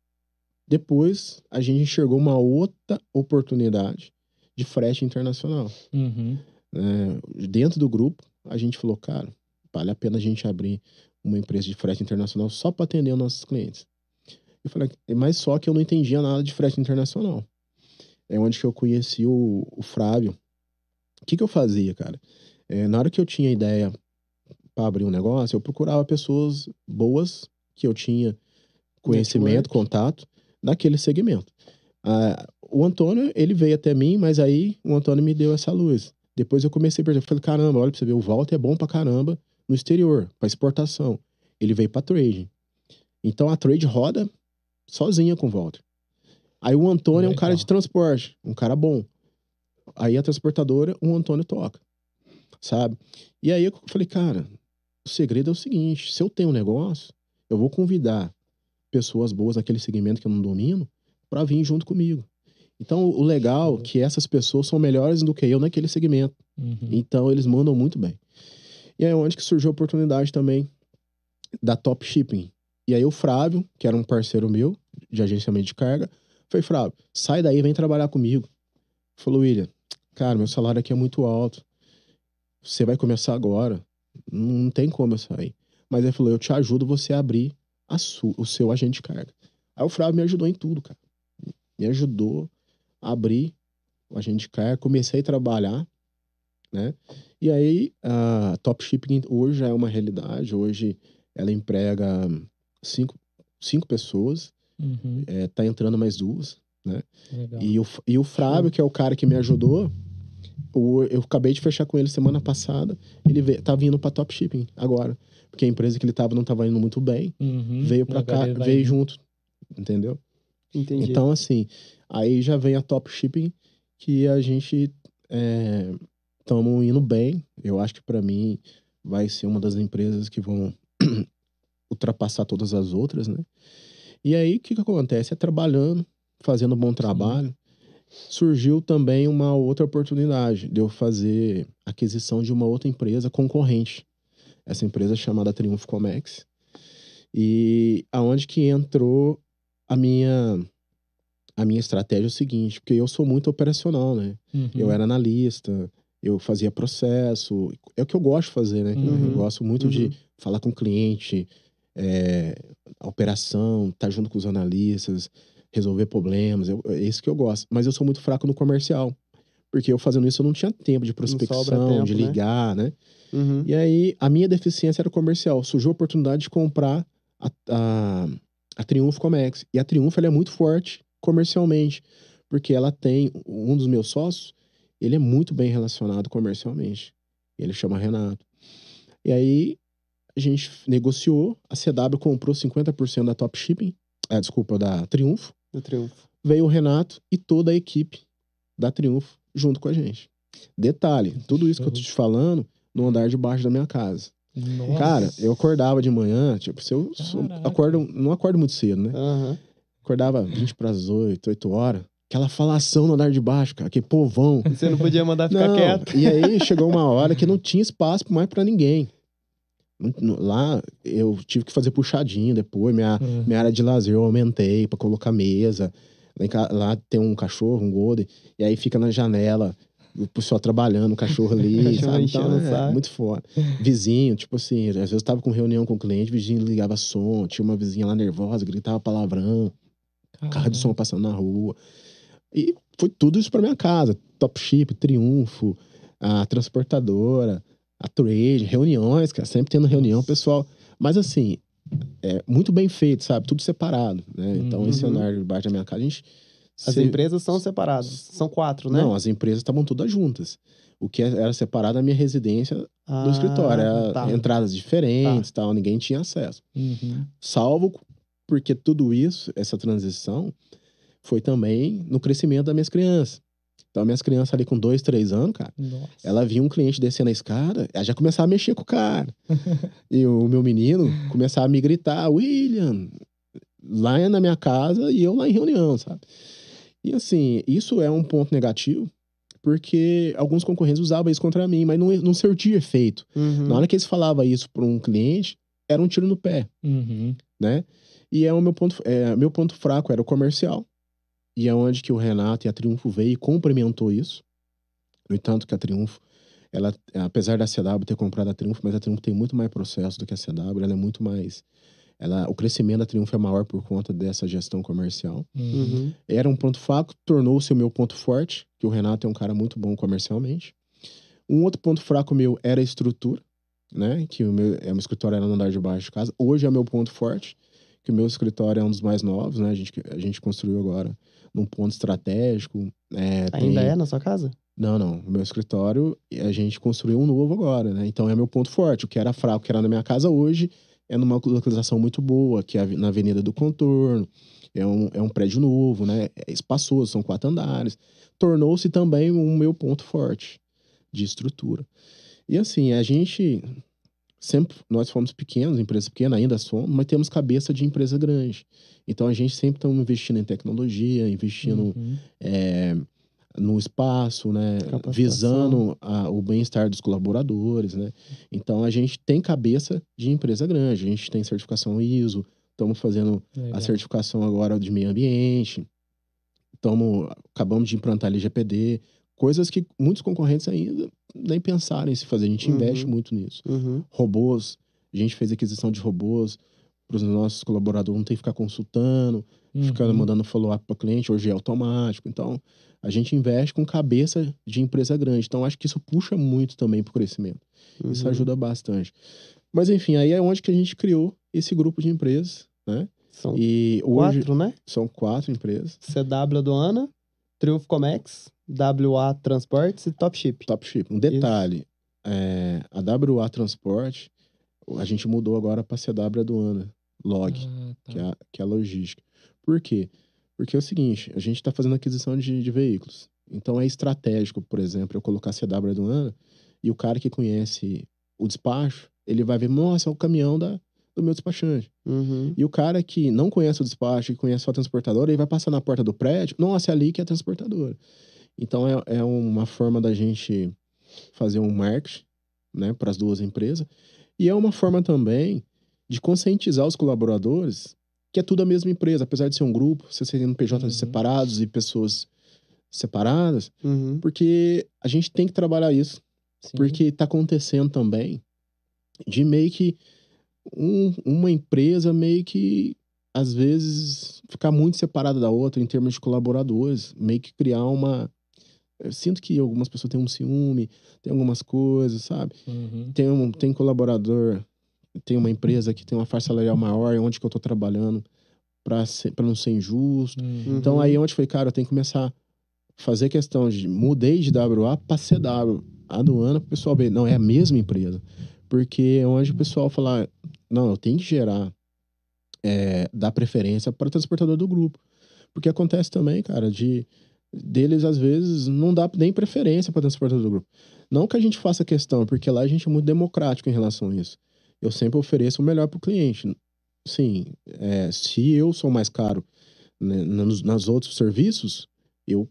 S3: Depois, a gente enxergou uma outra oportunidade de frete internacional.
S2: Uhum.
S3: É, dentro do grupo, a gente falou, cara, vale a pena a gente abrir uma empresa de frete internacional só para atender os nossos clientes. Eu falei, mas só que eu não entendia nada de frete internacional. É onde que eu conheci o, o Flávio. O que que eu fazia, cara? É, na hora que eu tinha ideia para abrir um negócio, eu procurava pessoas boas que eu tinha conhecimento,
S1: Network.
S3: contato daquele segmento. Ah, o Antônio, ele veio até mim, mas aí o Antônio me deu essa luz. Depois eu comecei a perceber, falei, caramba, olha pra você ver, o Walter é bom pra caramba no exterior, pra exportação. Ele veio pra trade. Então a trade roda sozinha com o Walter. Aí o Antônio é um cara de transporte, um cara bom. Aí a transportadora, o Antônio toca. Sabe? E aí eu falei, cara, o segredo é o seguinte: se eu tenho um negócio, eu vou convidar pessoas boas naquele segmento que eu não domino para vir junto comigo. Então, o legal é que essas pessoas são melhores do que eu naquele segmento.
S2: Uhum.
S3: Então, eles mandam muito bem. E aí, onde que surgiu a oportunidade também da Top Shipping. E aí, o Flávio, que era um parceiro meu, de agenciamento de carga, foi, Flávio, sai daí, vem trabalhar comigo. Falou, William, cara, meu salário aqui é muito alto. Você vai começar agora. Não tem como eu sair. Mas ele falou, eu te ajudo você a abrir a o seu agente de carga. Aí o Flávio me ajudou em tudo, cara. Me ajudou a abrir o agente de carga. Comecei a trabalhar, né? E aí, a Top Shipping hoje já é uma realidade. Hoje ela emprega cinco, cinco pessoas.
S2: Uhum.
S3: É, tá entrando mais duas.
S2: Legal.
S3: E o, e o Flávio, que é o cara que me ajudou, o- eu acabei de fechar com ele semana passada. Ele veio, tá vindo pra Top Shipping agora. Porque a empresa que ele tava não tava indo muito bem.
S2: Uhum.
S3: Veio pra
S2: Agora
S3: cá, veio
S2: vir.
S3: junto. Entendeu?
S1: Entendi.
S3: Então, assim, aí já vem a Top Shipping, que a gente estamos indo bem. Eu acho que para mim vai ser uma das empresas que vão [CLEARS THROAT] ultrapassar todas as outras, né? E aí, o que, que acontece? É trabalhando, fazendo um bom trabalho. Surgiu também uma outra oportunidade de eu fazer aquisição de uma outra empresa concorrente. Essa empresa é chamada Triunfo Comex. E aonde que entrou a minha a minha estratégia é o seguinte, porque eu sou muito operacional, né?
S2: Uhum.
S3: Eu era analista, eu fazia processo, é o que eu gosto de fazer, né?
S2: Uhum.
S3: Eu gosto muito
S1: Uhum.
S3: de falar com o cliente, é, a operação, estar junto com os analistas, resolver problemas, eu- é isso que eu gosto. Mas eu sou muito fraco no comercial, porque eu fazendo isso eu não tinha tempo de prospecção,
S1: tempo,
S3: de
S1: né?
S3: ligar, né?
S1: Uhum.
S3: E aí, a minha deficiência era comercial. Surgiu a oportunidade de comprar a, a, a Triunfo Comex. E a Triunfo ela é muito forte comercialmente, porque ela tem um dos meus sócios, ele é muito bem relacionado comercialmente. Ele chama Renato. E aí, a gente negociou, a CW comprou 50% da Top Shipping, ah, desculpa, da Triunfo.
S1: Do triunfo.
S3: Veio o Renato e toda a equipe da Triunfo junto com a gente. Detalhe, tudo isso que eu tô te falando no andar de baixo da minha casa.
S2: Nossa.
S3: Cara, eu acordava de manhã, tipo, se eu acordo, não acordo muito cedo, né?
S1: Aham.
S3: Acordava 20 para as 8, 8 horas. Aquela falação no andar de baixo, cara, aquele povão. [LAUGHS]
S1: Você não podia mandar ficar
S3: Não,
S1: quieto.
S3: E aí [LAUGHS] chegou uma hora que não tinha espaço mais para ninguém. Lá eu tive que fazer puxadinho depois. Minha,
S2: Uhum.
S3: minha área de lazer eu aumentei para colocar mesa. Lá, tem um cachorro, um golden, e aí fica na janela, o pessoal trabalhando, o cachorro ali, [LAUGHS]
S1: Cachorro
S3: sabe? Então,
S1: o
S3: é muito foda. Vizinho, tipo assim, às vezes eu tava com reunião com o cliente, o vizinho ligava som, tinha uma vizinha lá nervosa, gritava palavrão, carro de som passando na rua. E foi tudo isso pra minha casa. Top Chip, Triunfo, a transportadora, a trade, reuniões, cara, sempre tendo reunião, pessoal. Mas assim, é muito bem feito, sabe? Tudo separado, né? Então, esse
S1: Uhum.
S3: andar debaixo da minha casa, a gente.
S1: As
S3: se-
S1: empresas são separadas. São quatro, né?
S3: Não, as empresas estavam todas juntas. O que era separado a minha residência do
S1: Ah,
S3: escritório. Era
S1: tá.
S3: entradas diferentes tal, ninguém tinha acesso.
S2: Uhum.
S3: Salvo porque tudo isso, essa transição, foi também no crescimento das minhas crianças. Então, minhas crianças ali com dois, três anos, cara,
S2: Nossa.
S3: ela via um cliente descendo a escada, ela já começava a mexer com o cara. [LAUGHS] e o meu menino começava a me gritar, William, lá na minha casa e eu lá em reunião, sabe? E assim, isso é um ponto negativo, porque alguns concorrentes usavam isso contra mim, mas não, não surtia efeito.
S1: Uhum.
S3: Na hora que eles falavam isso para um cliente, era um tiro no pé,
S2: Uhum.
S3: né? E é o meu ponto, é, meu ponto fraco era o comercial. E é onde que o Renato e a Triunfo veio e complementou isso. No entanto que a Triunfo, ela, apesar da CW ter comprado a Triunfo, mas a Triunfo tem muito mais processo do que a CW, ela é muito mais ela, o crescimento da Triunfo é maior por conta dessa gestão comercial.
S2: Uhum.
S1: Uhum.
S3: Era um ponto fraco, tornou-se o meu ponto forte, que o Renato é um cara muito bom comercialmente. Um outro ponto fraco meu era a estrutura, né? Que o meu, é, o meu escritório era no andar de baixo de casa. Hoje é meu ponto forte, que o meu escritório é um dos mais novos, né? A gente, a gente construiu agora num ponto estratégico. é,
S1: Ainda
S3: tem-
S1: é na sua casa?
S3: Não, não. O meu escritório, a gente construiu um novo agora, né? Então é meu ponto forte. O que era fraco, que era na minha casa hoje, é numa localização muito boa, que é na Avenida do Contorno. É um, é um prédio novo, né? É espaçoso, são quatro andares. Tornou-se também o meu ponto forte de estrutura. E assim, a gente sempre, nós fomos pequenos, empresa pequena, ainda somos, mas temos cabeça de empresa grande. Então a gente sempre está investindo em tecnologia, investindo
S2: Uhum.
S3: é, no espaço, né? Visando a- o bem-estar dos colaboradores, né? Então a gente tem cabeça de empresa grande, a gente tem certificação ISO, estamos fazendo
S2: Legal.
S3: a certificação agora de meio ambiente, tamo, acabamos de implantar a LGPD, coisas que muitos concorrentes ainda nem pensaram em se fazer, a gente
S1: Uhum.
S3: investe muito nisso.
S1: Uhum.
S3: Robôs, a gente fez aquisição de robôs para os nossos colaboradores não ter que ficar consultando, ficando
S2: Uhum.
S3: mandando follow-up para cliente, hoje é automático. Então, a gente investe com cabeça de empresa grande. Então, acho que isso puxa muito também para o crescimento. Isso
S1: Uhum.
S3: ajuda bastante. Mas, enfim, aí é onde que a gente criou esse grupo de empresas, né?
S1: São
S3: E hoje
S1: quatro, né?
S3: são quatro empresas.
S1: CW Aduana, Triunfo Comex, WA Transportes e Top Ship.
S3: Top Ship. Um detalhe, é, a WA Transporte, a gente mudou agora para CW Aduana, Log.
S2: Ah, tá.
S3: que é, a, que é a logística. Por quê? Porque é o seguinte, a gente está fazendo aquisição de, de veículos. Então é estratégico, por exemplo, eu colocar CW aduana e o cara que conhece o despacho, ele vai ver, nossa, é o caminhão da, do meu despachante.
S1: Uhum.
S3: E o cara que não conhece o despacho, que conhece só a transportadora, ele vai passar na porta do prédio, nossa, é ali que é a transportadora. Então é, é uma forma da gente fazer um marketing né, para as duas empresas. E é uma forma também de conscientizar os colaboradores que é tudo a mesma empresa, apesar de ser um grupo, você serem PJs
S2: Uhum.
S3: separados e pessoas separadas,
S1: Uhum.
S3: porque a gente tem que trabalhar isso,
S2: Sim.
S3: porque está acontecendo também de meio que um- uma empresa meio que às vezes ficar muito separada da outra em termos de colaboradores, meio que criar uma eu sinto que algumas pessoas têm um ciúme, tem algumas coisas, sabe?
S2: Uhum.
S3: tem um tem colaborador, tem uma empresa que tem uma faixa salarial maior, onde que eu tô trabalhando para não ser injusto.
S2: Uhum.
S3: Então aí é onde foi, cara, eu tenho que começar a fazer questão de mudei de WA para CW, aduana pro pessoal ver, não é a mesma empresa. Porque é onde o pessoal falar, não, eu tenho que gerar é, dar preferência para o transportador do grupo. Porque acontece também, cara, de deles às vezes não dá nem preferência para transportador do grupo. Não que a gente faça questão, porque lá a gente é muito democrático em relação a isso. Eu sempre ofereço o melhor para o cliente. Sim, é, se eu sou mais caro né, nos, nas outros serviços, eu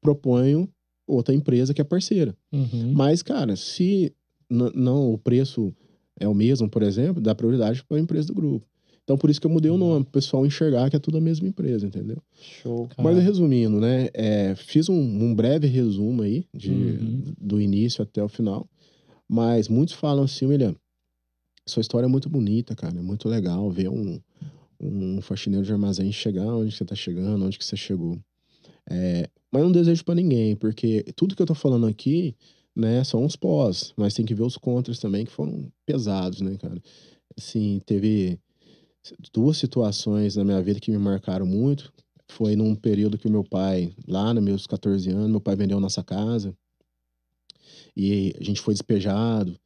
S3: proponho outra empresa que é parceira.
S2: Uhum.
S3: Mas, cara, se não o preço é o mesmo, por exemplo, dá prioridade para a empresa do grupo. Então, por isso que eu mudei o
S2: Uhum.
S3: nome, para o pessoal enxergar que é tudo a mesma empresa, entendeu?
S1: Show.
S2: Cara,
S3: Mas resumindo, né? é, fiz um, um breve resumo aí, de,
S2: Uhum.
S3: do início até o final. Mas muitos falam assim, William, sua história é muito bonita, cara. É muito legal ver um, um faxineiro de armazém chegar onde você tá chegando, onde que você chegou. É, mas não desejo para ninguém, porque tudo que eu tô falando aqui, né, são os pós, mas tem que ver os contras também, que foram pesados, né, cara? Assim, teve duas situações na minha vida que me marcaram muito. Foi num período que o meu pai, lá nos meus 14 anos, meu pai vendeu nossa casa. E a gente foi despejado.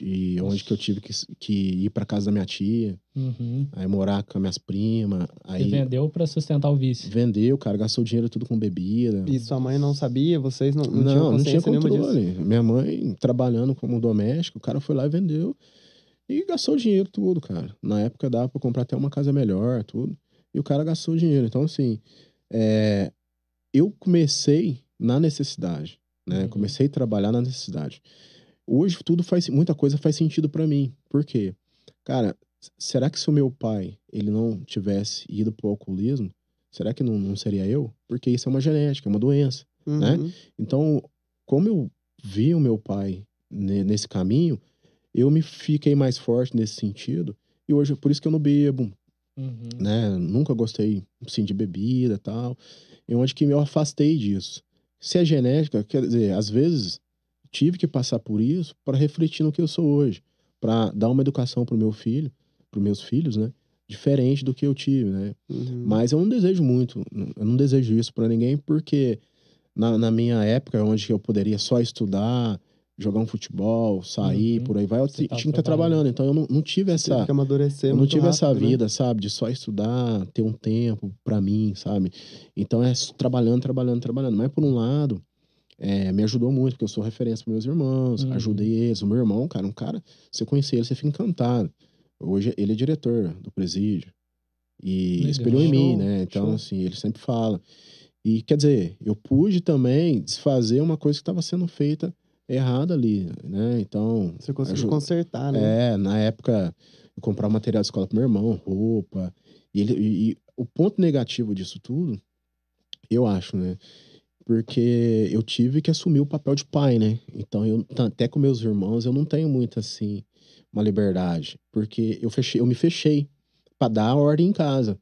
S3: E onde que eu tive que, que ir para casa da minha tia,
S2: Uhum.
S3: aí morar com as minhas primas. Aí
S2: E vendeu pra sustentar o vício.
S3: vendeu, cara, gastou dinheiro tudo com bebida.
S1: E sua mãe não sabia? Vocês não, não, tinham
S3: Não, não tinha
S1: consciência nenhuma disso?
S3: controle. Minha mãe trabalhando como doméstico, o cara foi lá e vendeu. E gastou dinheiro tudo, cara. Na época dava pra comprar até uma casa melhor, tudo. E o cara gastou dinheiro. Então, assim, é, eu comecei na necessidade, né?
S2: Uhum.
S3: Comecei a trabalhar na necessidade. Hoje tudo faz, muita coisa faz sentido pra mim. Por quê? Cara, será que se o meu pai ele não tivesse ido pro alcoolismo, será que não, não seria eu? Porque isso é uma genética, é uma doença. né?
S1: Uhum.
S3: Então, como eu vi o meu pai ne- nesse caminho, eu me fiquei mais forte nesse sentido. E hoje, por isso que eu não bebo,
S2: Uhum.
S3: né? Nunca gostei, assim, de bebida e tal. E onde que eu afastei disso. Se é genética, quer dizer, às vezes tive que passar por isso para refletir no que eu sou hoje, para dar uma educação pro meu filho, pros meus filhos, né? Diferente do que eu tive, né?
S1: Uhum.
S3: Mas eu não desejo muito, eu não desejo isso para ninguém, porque na, na minha época, onde eu poderia só estudar, jogar um futebol, sair,
S2: Uhum.
S3: por aí vai, eu
S2: Você
S3: tinha que estar
S2: trabalhando.
S3: trabalhando. Então eu não, não tive
S1: teve
S3: essa.
S1: que amadurecer
S3: Eu não tive essa
S1: rápido, né?
S3: vida, sabe, de só estudar, ter um tempo pra mim, sabe? Então é trabalhando, trabalhando, trabalhando. Mas por um lado, é, me ajudou muito, porque eu sou referência para meus irmãos,
S2: Uhum.
S3: ajudei eles. O meu irmão, cara, um cara, você conhecer ele, você fica encantado. Hoje ele é diretor do presídio. E
S2: Legal.
S3: espelhou em mim, né? Então,
S1: show.
S3: assim, ele sempre fala. E quer dizer, eu pude também desfazer uma coisa que estava sendo feita errada ali, né? Então,
S1: Você conseguiu
S3: Ajuda.
S1: consertar, né?
S3: é, na época, eu comprava material de escola pro meu irmão, roupa. E, ele, e, e o ponto negativo disso tudo, eu acho, né? Porque eu tive que assumir o papel de pai, né? Então, eu, até com meus irmãos, eu não tenho muito, assim, uma liberdade. Porque eu, fechei, eu me fechei para dar a ordem em casa.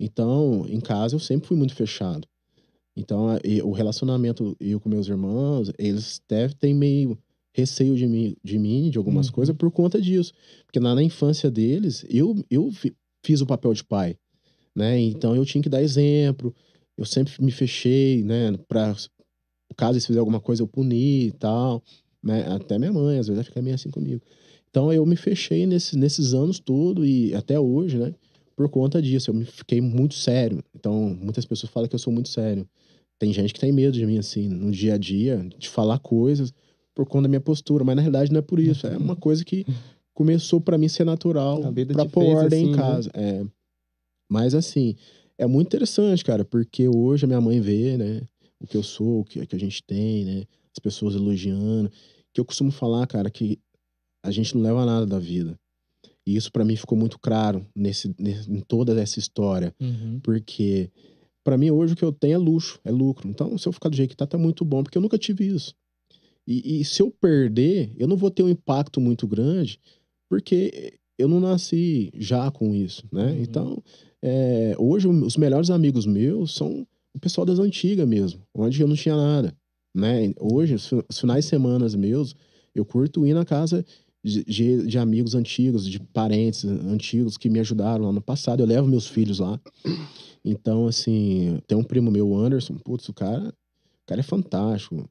S3: Então, em casa, eu sempre fui muito fechado. Então, o relacionamento eu com meus irmãos, eles devem ter meio receio de mim, de mim, de algumas
S2: Uhum.
S3: coisas, por conta disso. Porque na, na infância deles, eu, eu fi- fiz o papel de pai, né? Então, eu tinha que dar exemplo. Eu sempre me fechei, né? Pra, caso eles fizerem alguma coisa, eu punir e tal, né? Até minha mãe, às vezes, vai ficar meio assim comigo. Então, eu me fechei nesse, nesses anos todos e até hoje, né? Por conta disso, eu me fiquei muito sério. Então, muitas pessoas falam que eu sou muito sério. Tem gente que tem medo de mim, assim, no dia a dia, de falar coisas por conta da minha postura. Mas na realidade não é por isso. É uma coisa que começou pra mim ser natural,
S1: A vida
S3: pra
S1: te
S3: pôr ordem
S1: assim,
S3: em
S1: né?
S3: casa. É. Mas assim, é muito interessante, cara, porque hoje a minha mãe vê, né, o que eu sou, o que, que a gente tem, né, as pessoas elogiando. Que eu costumo falar, cara, que a gente não leva nada da vida. E isso pra mim ficou muito claro nesse, nesse- em toda essa história.
S2: Uhum.
S3: Porque pra mim hoje o que eu tenho é luxo, é lucro. Então, se eu ficar do jeito que tá, tá muito bom, porque eu nunca tive isso. E, e se eu perder, eu não vou ter um impacto muito grande, porque eu não nasci já com isso, né?
S2: Uhum.
S3: Então, é, hoje os melhores amigos meus são o pessoal das antigas mesmo, onde eu não tinha nada, né? Hoje, os fi- os finais de semana meus, eu curto ir na casa de, de- amigos antigos, de parentes antigos que me ajudaram lá no passado. Eu levo meus filhos lá. Então, assim, tem um primo meu, Anderson, putz, o cara, o cara é fantástico.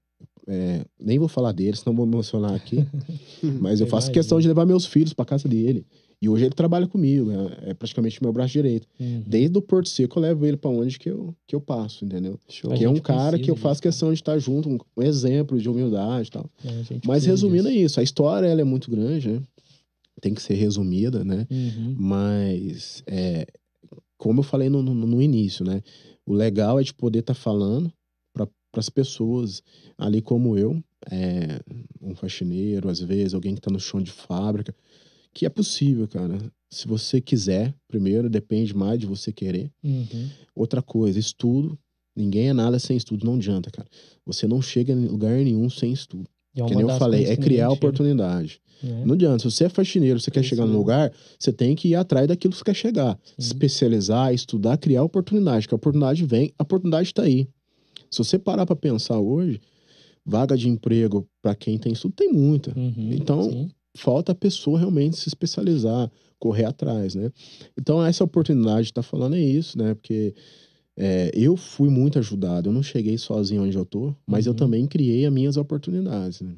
S3: É, nem vou falar dele, senão vou emocionar aqui. [LAUGHS] Mas eu faço questão de levar meus filhos pra casa dele. E hoje ele trabalha comigo, é, é praticamente meu braço direito.
S2: Uhum.
S3: Desde o Porto Seco eu levo ele pra onde que eu, que eu passo, entendeu?
S1: Show.
S3: Que é um cara que eu faço
S2: disso,
S3: questão de estar junto, um, um exemplo de humildade e tal.
S2: É,
S3: Mas resumindo é isso, a história ela é muito grande, né? Tem que ser resumida, né?
S2: Uhum.
S3: Mas, é, como eu falei no, no, no início, né? O legal é de poder estar falando para as pessoas, ali como eu, é, um faxineiro, às vezes, alguém que está no chão de fábrica, que é possível, cara. Se você quiser, primeiro, depende mais de você querer.
S2: Uhum.
S3: Outra coisa, estudo. Ninguém é nada sem estudo, não adianta, cara. Você não chega em lugar nenhum sem estudo.
S2: É
S3: Que nem eu falei, é criar
S2: tira,
S3: oportunidade.
S2: né?
S3: Não adianta. Se você é faxineiro, você quer
S1: Isso
S3: chegar no lugar, você tem que ir atrás daquilo que você quer chegar. Se especializar, estudar, criar oportunidade. Que a oportunidade vem, a oportunidade está aí. Se você parar para pensar hoje, vaga de emprego para quem tem estudo tem muita.
S2: Uhum,
S3: Então,
S2: sim.
S3: Falta a pessoa realmente se especializar, correr atrás, né? Então, essa oportunidade de estar falando é isso, né? Porque é, eu fui muito ajudado. Eu não cheguei sozinho onde eu tô, mas eu
S2: Uhum.
S3: também criei as minhas oportunidades, né?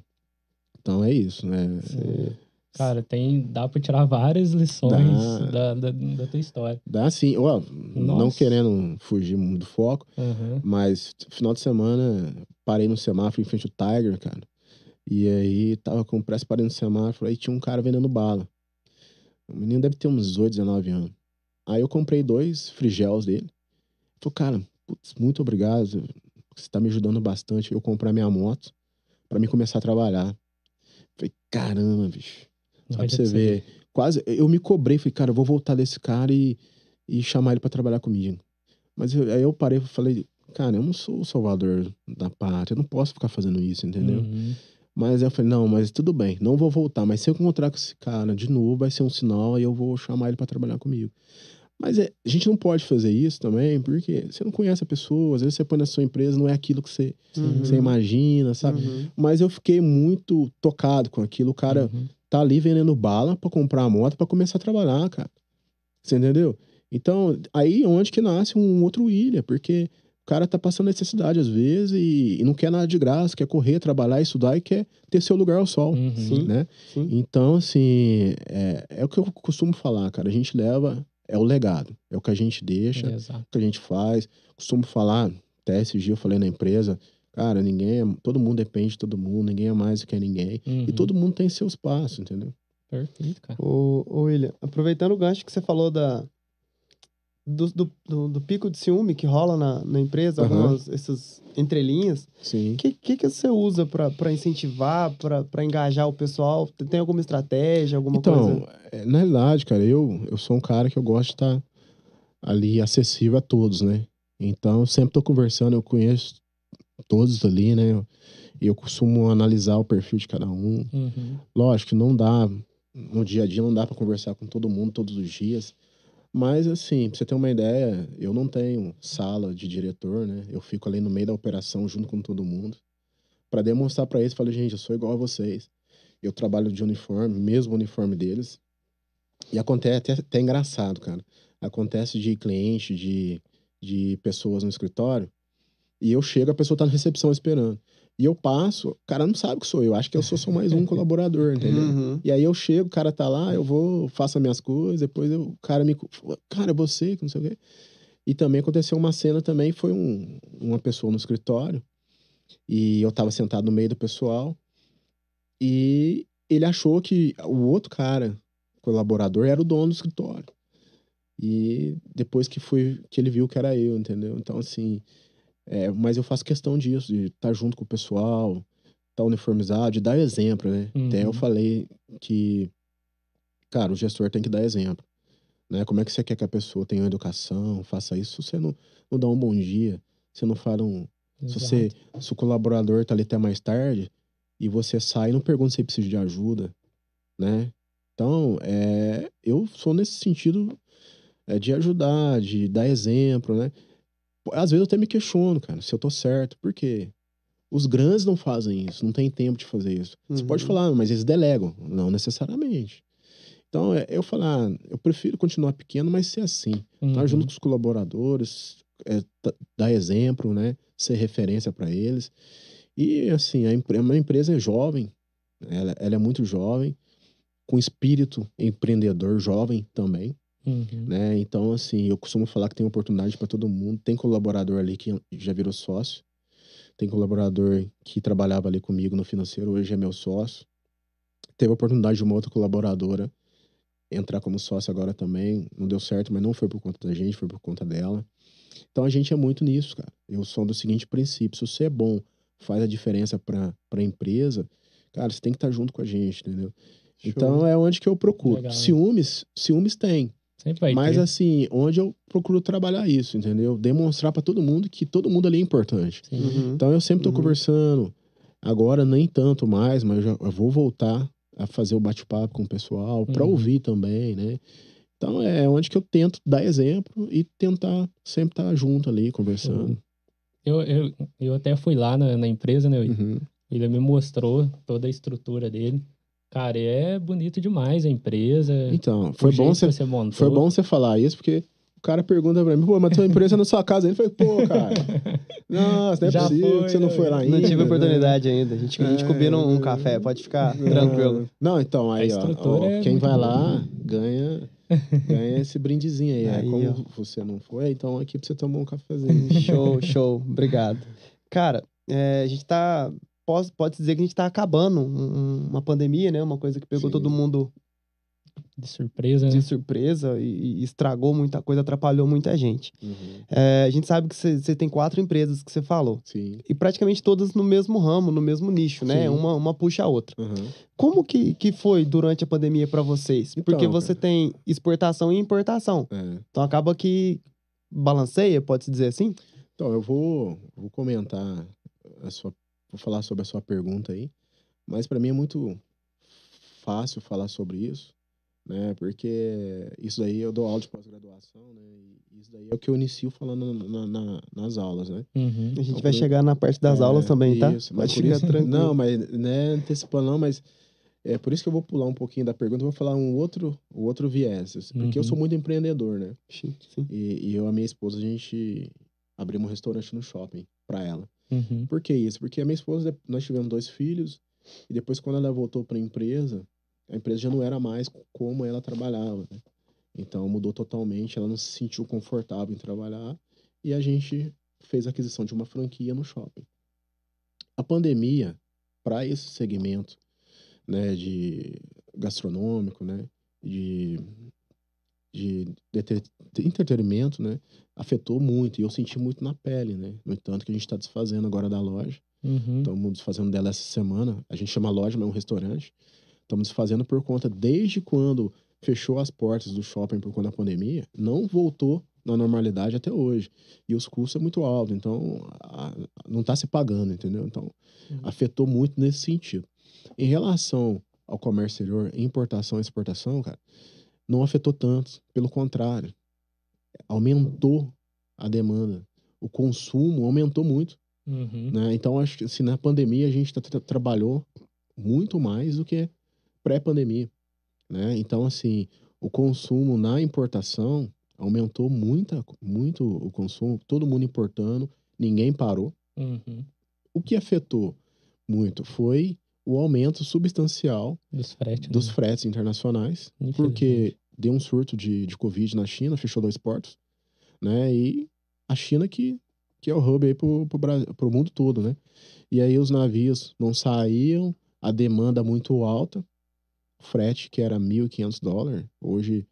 S3: Então, é isso, né?
S1: Você-
S2: Cara, tem, dá pra tirar várias lições da, da, da tua história.
S3: Dá assim, ó, não querendo fugir do foco,
S2: Uhum.
S3: mas final de semana parei no semáforo em frente ao Tiger, cara. E aí tava com pressa, parei no semáforo, aí tinha um cara vendendo bala. O menino deve ter uns 18, 19 anos. Aí eu comprei dois frigels dele. Falei, cara, putz, muito obrigado. Você tá me ajudando bastante. Eu comprar minha moto pra mim começar a trabalhar. Falei, caramba, bicho. Só pra você ver quase. Eu me cobrei, falei, cara, eu vou voltar desse cara e, e chamar ele para trabalhar comigo. Mas eu, aí eu parei e falei, cara, eu não sou o salvador da pátria, eu não posso ficar fazendo isso, entendeu?
S2: Uhum.
S3: Mas eu falei, não, mas tudo bem, não vou voltar. Mas se eu encontrar com esse cara de novo, vai ser um sinal e eu vou chamar ele para trabalhar comigo. Mas é, a gente não pode fazer isso também, porque você não conhece a pessoa, às vezes você põe na sua empresa, não é aquilo que você,
S1: Uhum.
S3: você imagina, sabe?
S1: Uhum.
S3: Mas eu fiquei muito tocado com aquilo. O cara
S2: Uhum.
S3: tá ali vendendo bala pra comprar a moto pra começar a trabalhar, cara. Você entendeu? Então, aí onde que nasce um outro William, porque cara tá passando necessidade às vezes e, e não quer nada de graça, quer correr, trabalhar, estudar e quer ter seu lugar ao sol,
S2: Uhum.
S1: Sim.
S3: né?
S1: Sim.
S3: Então, assim, é, é o que eu costumo falar, cara. A gente leva, é o legado, é o que a gente deixa,
S2: Exato.
S3: o que a gente faz. Costumo falar, até esse dia eu falei na empresa, cara, ninguém é, todo mundo depende de todo mundo, ninguém é mais do que ninguém. E
S2: Uhum.
S3: todo mundo tem seu espaço, entendeu?
S2: Perfeito, cara.
S1: Ô, ô, William, aproveitando o gancho que você falou da, do, do, do, do pico de ciúme que rola na, na empresa,
S3: Aham.
S1: algumas essas entrelinhas,
S3: Sim.
S1: o que, que, que você usa para incentivar, para engajar o pessoal? Tem alguma estratégia, alguma
S3: Então,
S1: coisa?
S3: é, na realidade, cara, eu, eu sou um cara que eu gosto de estar ali acessível a todos, né? Então, eu sempre tô conversando, eu conheço todos ali, né? E eu costumo analisar o perfil de cada um.
S2: Uhum.
S3: Lógico que não dá, no dia a dia não dá para conversar com todo mundo todos os dias. Mas, assim, pra você ter uma ideia, eu não tenho sala de diretor, né? Eu fico ali no meio da operação junto com todo mundo. para demonstrar para eles, falei, gente, eu sou igual a vocês. Eu trabalho de uniforme, mesmo uniforme deles. E acontece até, até engraçado, cara. Acontece de cliente, de, de pessoas no escritório, e eu chego, a pessoa tá na recepção esperando. E eu passo, o cara não sabe que sou eu, acho que eu sou só mais um [LAUGHS] colaborador, entendeu?
S1: Uhum.
S3: E aí eu chego, o cara tá lá, eu vou, faço as minhas coisas, depois eu- o cara me. Cara, é você, que não sei o quê. E também aconteceu uma cena também, foi um, uma pessoa no escritório, e eu tava sentado no meio do pessoal, e ele achou que o outro cara, colaborador, era o dono do escritório. E depois que foi, que ele viu que era eu, entendeu? Então, assim, é, mas eu faço questão disso, de estar junto com o pessoal, estar uniformizado, de dar exemplo, né? Até eu
S2: Uhum.
S3: falei que, cara, o gestor tem que dar exemplo. Né? Como é que você quer que a pessoa tenha uma educação, faça isso? Se você não, não dá um bom dia, você não fala um. Se, você, se o colaborador tá ali até mais tarde e você sai, não pergunta se ele precisa de ajuda, né? Então, é, eu sou nesse sentido é, de ajudar, de dar exemplo, né? Às vezes eu até me questiono, cara, se eu tô certo, por quê? Os grandes não fazem isso, não tem tempo de fazer isso. Você pode
S1: Uhum.
S3: falar, mas eles delegam. Não necessariamente. Então, é, eu falar, eu prefiro continuar pequeno, mas ser assim. Estar
S2: Uhum.
S3: junto com os colaboradores, é, tá- dar exemplo, né? Ser referência para eles. E, assim, a, a minha empresa é jovem, ela, ela é muito jovem, com espírito empreendedor jovem também,
S2: Uhum.
S3: né? Então, assim, eu costumo falar que tem oportunidade para todo mundo. Tem colaborador ali que já virou sócio, tem colaborador que trabalhava ali comigo no financeiro, hoje é meu sócio. Teve a oportunidade de uma outra colaboradora entrar como sócio agora também. Não deu certo, mas não foi por conta da gente, foi por conta dela. Então a gente é muito nisso, cara. Eu sou do seguinte princípio: se você é bom, faz a diferença para a empresa, cara, você tem que estar junto com a gente, entendeu?
S1: Show.
S3: Então é onde que eu procuro.
S2: Legal,
S3: ciúmes, ciúmes tem.
S2: Sempre vai
S3: Mas
S2: ter.
S3: assim, onde eu procuro trabalhar isso, entendeu? Demonstrar para todo mundo que todo mundo ali é importante.
S1: Uhum.
S3: Então eu sempre tô
S1: Uhum.
S3: conversando. Agora nem tanto mais, mas eu, já, eu vou voltar a fazer o bate-papo com o pessoal para
S2: Uhum.
S3: ouvir também, né? Então é onde que eu tento dar exemplo e tentar sempre estar junto ali conversando.
S2: Eu, eu, eu até fui lá na, na empresa, né?
S3: Uhum.
S2: Ele me mostrou toda a estrutura dele. Cara, é bonito demais a empresa.
S3: Então, foi bom você foi bom você falar isso porque o cara pergunta pra mim, pô, mas tua empresa é na sua casa. Ele falou, pô, cara, [LAUGHS] nossa, não é
S2: Já
S3: possível
S2: foi,
S3: que você não
S2: né?
S3: foi lá ainda.
S1: Não tive
S3: né?
S1: oportunidade ainda. A gente, a gente
S3: É.
S1: combina um, um café, pode ficar
S3: Não.
S1: tranquilo.
S3: Não, então, aí, ó, ó,
S2: é
S3: quem vai
S2: boa.
S3: lá ganha, ganha esse brindezinho aí.
S1: Aí,
S3: é, como
S1: ó.
S3: você não foi, então aqui pra você tomar um cafezinho.
S1: Show, show. Obrigado. Cara, é, a gente tá. Pode, pode dizer que a gente tá acabando um- um- uma pandemia, né? Uma coisa que pegou
S3: Sim.
S1: todo mundo
S2: De surpresa,
S1: de
S2: né?
S1: surpresa e, e estragou muita coisa, atrapalhou muita gente.
S3: Uhum.
S1: É, a gente sabe que você tem quatro empresas que você falou.
S3: Sim.
S1: E praticamente todas no mesmo ramo, no mesmo nicho, né?
S3: Sim.
S1: Uma, uma puxa a outra.
S3: Uhum.
S1: Como que, que foi durante a pandemia para vocês?
S3: Então,
S1: Porque você
S3: cara.
S1: tem exportação e importação.
S3: É.
S1: Então acaba que balanceia, pode-se dizer assim?
S3: Então, eu vou, vou comentar a sua. Vou falar sobre a sua pergunta aí. Mas para mim é muito fácil falar sobre isso, né? Porque isso daí eu dou aula de pós-graduação, né? E isso daí é o que eu inicio falando na- na- nas aulas, né?
S2: Uhum.
S1: A gente
S3: Então,
S1: vai
S3: por-
S1: chegar na parte das
S3: É,
S1: aulas também, tá?
S3: isso, mas
S1: Pode ficar
S3: isso-
S1: tranquilo.
S3: Não, mas não é antecipando, não, mas é por isso que eu vou pular um pouquinho da pergunta, eu vou falar um outro, um outro viés. assim, Porque eu
S2: Uhum.
S3: sou muito empreendedor, né?
S1: Sim, sim.
S3: E, e eu e a minha esposa, a gente abrimos um restaurante no shopping pra ela.
S2: Uhum.
S3: Por que isso? Porque a minha esposa, nós tivemos dois filhos, e depois, quando ela voltou para a empresa, a empresa já não era mais como ela trabalhava. né? Então, mudou totalmente, ela não se sentiu confortável em trabalhar, e a gente fez a aquisição de uma franquia no shopping. A pandemia, para esse segmento né, de gastronômico, né, de, de, de entretenimento, né, afetou muito, e eu senti muito na pele, né? No entanto, que a gente está desfazendo agora da loja.
S2: Uhum.
S3: Estamos desfazendo dela essa semana. A gente chama loja, mas é um restaurante. Estamos desfazendo por conta, desde quando fechou as portas do shopping por conta da pandemia, não voltou na normalidade até hoje. E os custos são muito altos, então a- não está se pagando, entendeu? Então,
S1: Uhum.
S3: afetou muito nesse sentido. Em relação ao comércio exterior, importação e exportação, cara, não afetou tanto. Pelo contrário, aumentou a demanda. O consumo aumentou muito
S2: Uhum.
S3: né? Então, acho que assim, na pandemia a gente tra- tra- trabalhou muito mais do que pré-pandemia, né? Então, assim, o consumo na importação aumentou muita, muito o consumo, todo mundo importando, ninguém parou.
S2: Uhum.
S3: O que afetou muito foi o aumento substancial
S2: Dos fretes.
S3: dos
S2: né?
S3: fretes internacionais, porque deu um surto de, de Covid na China, fechou dois portos, né? E a China que, que é o hub aí pro, pro, Bra- pro mundo todo, né? E aí os navios não saíam, a demanda muito alta, frete que era 1.500 dólares, hoje,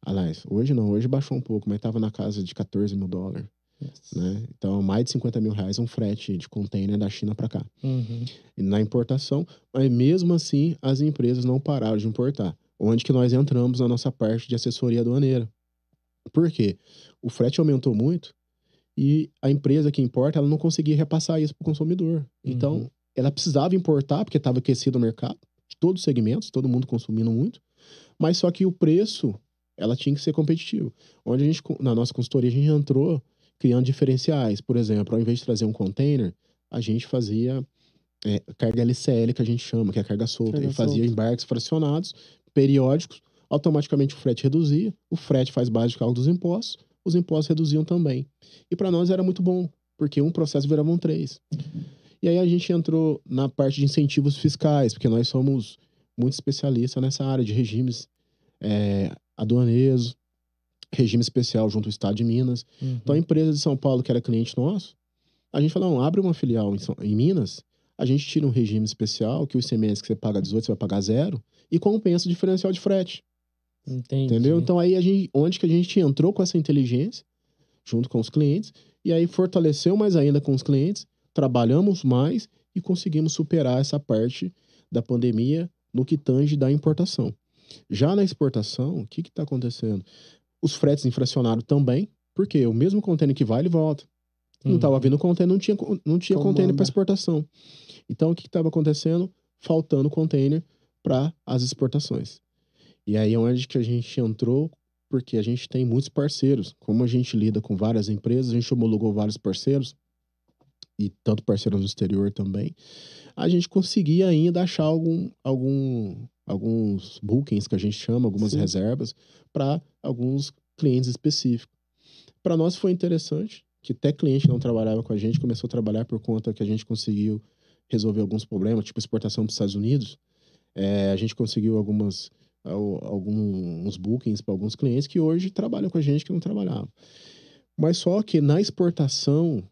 S3: aliás, hoje não, hoje baixou um pouco, mas tava na casa de 14 mil dólares,
S2: Nossa.
S3: né? Então, mais de 50 mil reais um frete de container da China para cá
S2: Uhum.
S3: na importação, mas mesmo assim as empresas não pararam de importar. Onde que nós entramos na nossa parte de assessoria aduaneira. Por quê? O frete aumentou muito e a empresa que importa, ela não conseguia repassar isso para o consumidor. Então,
S2: Uhum.
S3: ela precisava importar porque estava aquecido o mercado, de todos os segmentos, todo mundo consumindo muito, mas só que o preço, ela tinha que ser competitivo. Onde a gente, na nossa consultoria, a gente entrou criando diferenciais. Por exemplo, ao invés de trazer um container, a gente fazia é, carga LCL, que a gente chama, que é a carga solta.
S1: Carga
S3: e fazia
S1: solta.
S3: embarques fracionados, periódicos, automaticamente o frete reduzia, o frete faz base de cálculo dos impostos, os impostos reduziam também. E para nós era muito bom, porque um processo virava um três. E aí a gente entrou na parte de incentivos fiscais, porque nós somos muito especialistas nessa área de regimes é, aduaneiros, regime especial junto ao Estado de Minas.
S2: Uhum.
S3: Então, a empresa de São Paulo, que era cliente nosso, a gente falou, não, abre uma filial em, São- em Minas, a gente tira um regime especial, que o ICMS que você paga 18, você vai pagar zero, e compensa o diferencial de frete,
S2: Entendi.
S3: entendeu? Então, aí, a gente, onde que a gente entrou com essa inteligência, junto com os clientes, e aí fortaleceu mais ainda com os clientes, trabalhamos mais e conseguimos superar essa parte da pandemia no que tange da importação. Já na exportação, o que está acontecendo? Os fretes inflacionaram também, porque o mesmo container que vai, ele volta. Não
S2: Uhum.
S3: estava vindo container, não tinha, não tinha
S1: anda?
S3: para exportação. Então, o que estava acontecendo? Faltando container para as exportações. E aí é onde que a gente entrou, porque a gente tem muitos parceiros. Como a gente lida com várias empresas, a gente homologou vários parceiros, e tanto parceiros no exterior também, a gente conseguia ainda achar algum, algum, alguns bookings que a gente chama, algumas
S1: Sim.
S3: reservas, para alguns clientes específicos. Para nós foi interessante, que até cliente não trabalhava com a gente começou a trabalhar por conta que a gente conseguiu resolver alguns problemas, tipo exportação para os Estados Unidos. É, a gente conseguiu algumas al- alguns bookings para alguns clientes que hoje trabalham com a gente que não trabalhavam. Mas só que na exportação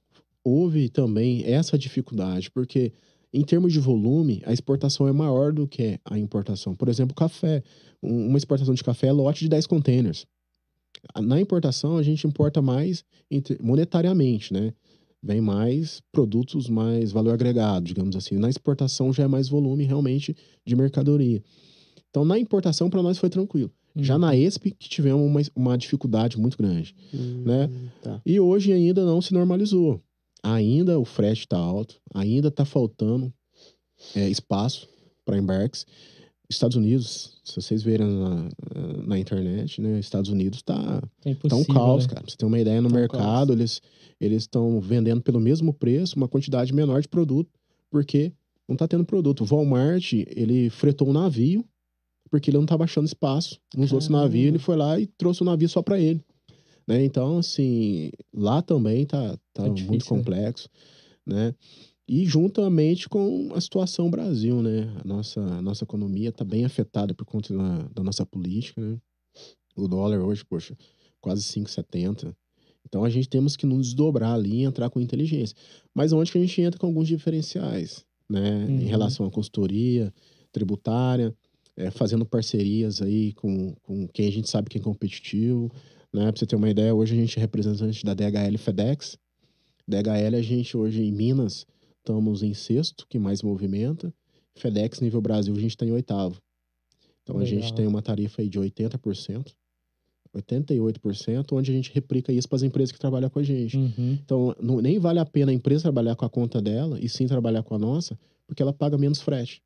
S3: houve também essa dificuldade, porque em termos de volume, a exportação é maior do que a importação. Por exemplo, café. Um- Uma exportação de café é lote de 10 containers. Na importação, a gente importa mais monetariamente, né? Vem mais produtos, mais valor agregado, digamos assim. Na exportação já é mais volume realmente de mercadoria. Então, na importação, para nós foi tranquilo. Já
S2: Uhum.
S3: na ESP, que tivemos uma, uma dificuldade muito grande.
S1: Hum,
S3: né?
S1: Tá.
S3: E hoje ainda não se normalizou. Ainda o frete está alto, ainda está faltando é, espaço para embarques. Estados Unidos, se vocês verem na, na internet, né? Estados Unidos está
S2: É
S3: tá um caos,
S2: né?
S3: cara. Pra você ter uma ideia, no
S1: Tá um
S3: mercado, eles eles estão vendendo pelo mesmo preço, uma quantidade menor de produto, porque não tá tendo produto. O Walmart, ele fretou um navio, porque ele não tava achando espaço nos outros
S1: Caramba.
S3: navios, ele foi lá e trouxe o navio só para ele. Né? Então, assim, lá também tá, tá
S2: Tá difícil,
S3: muito
S2: né?
S3: complexo, né? E juntamente com a situação Brasil, né? A nossa, a nossa economia está bem afetada por conta da, da nossa política, né? O dólar hoje, poxa, quase 5,70. Então a gente temos que nos desdobrar ali e entrar com inteligência. Mas onde que a gente entra com alguns diferenciais, né? Em
S2: Uhum.
S3: relação à consultoria tributária, é, fazendo parcerias aí com, com quem a gente sabe que é competitivo, né? Pra você ter uma ideia, hoje a gente é representante da DHL FedEx. DHL a gente hoje em Minas estamos em sexto, que mais movimenta. FedEx nível Brasil a gente está em oitavo. Então a gente
S2: Legal.
S3: tem uma tarifa aí de 80%, 88%, onde a gente replica isso para as empresas que trabalham com a gente.
S2: Uhum.
S3: Então, não- nem vale a pena a empresa trabalhar com a conta dela e sim trabalhar com a nossa, porque ela paga menos frete.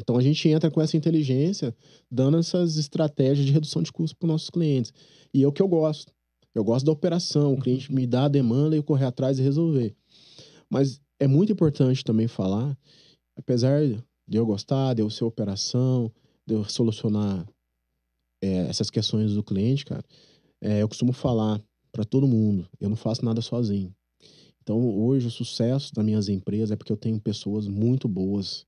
S3: Então, a gente entra com essa inteligência, dando essas estratégias de redução de custo para os nossos clientes. E é o que eu gosto. Eu gosto da operação, o cliente me dá a demanda e eu correr atrás e resolver. Mas é muito importante também falar, apesar de eu gostar, de eu ser operação, de eu solucionar é, essas questões do cliente, cara, é, eu costumo falar para todo mundo, eu não faço nada sozinho. Então, hoje, o sucesso das minhas empresas é porque eu tenho pessoas muito boas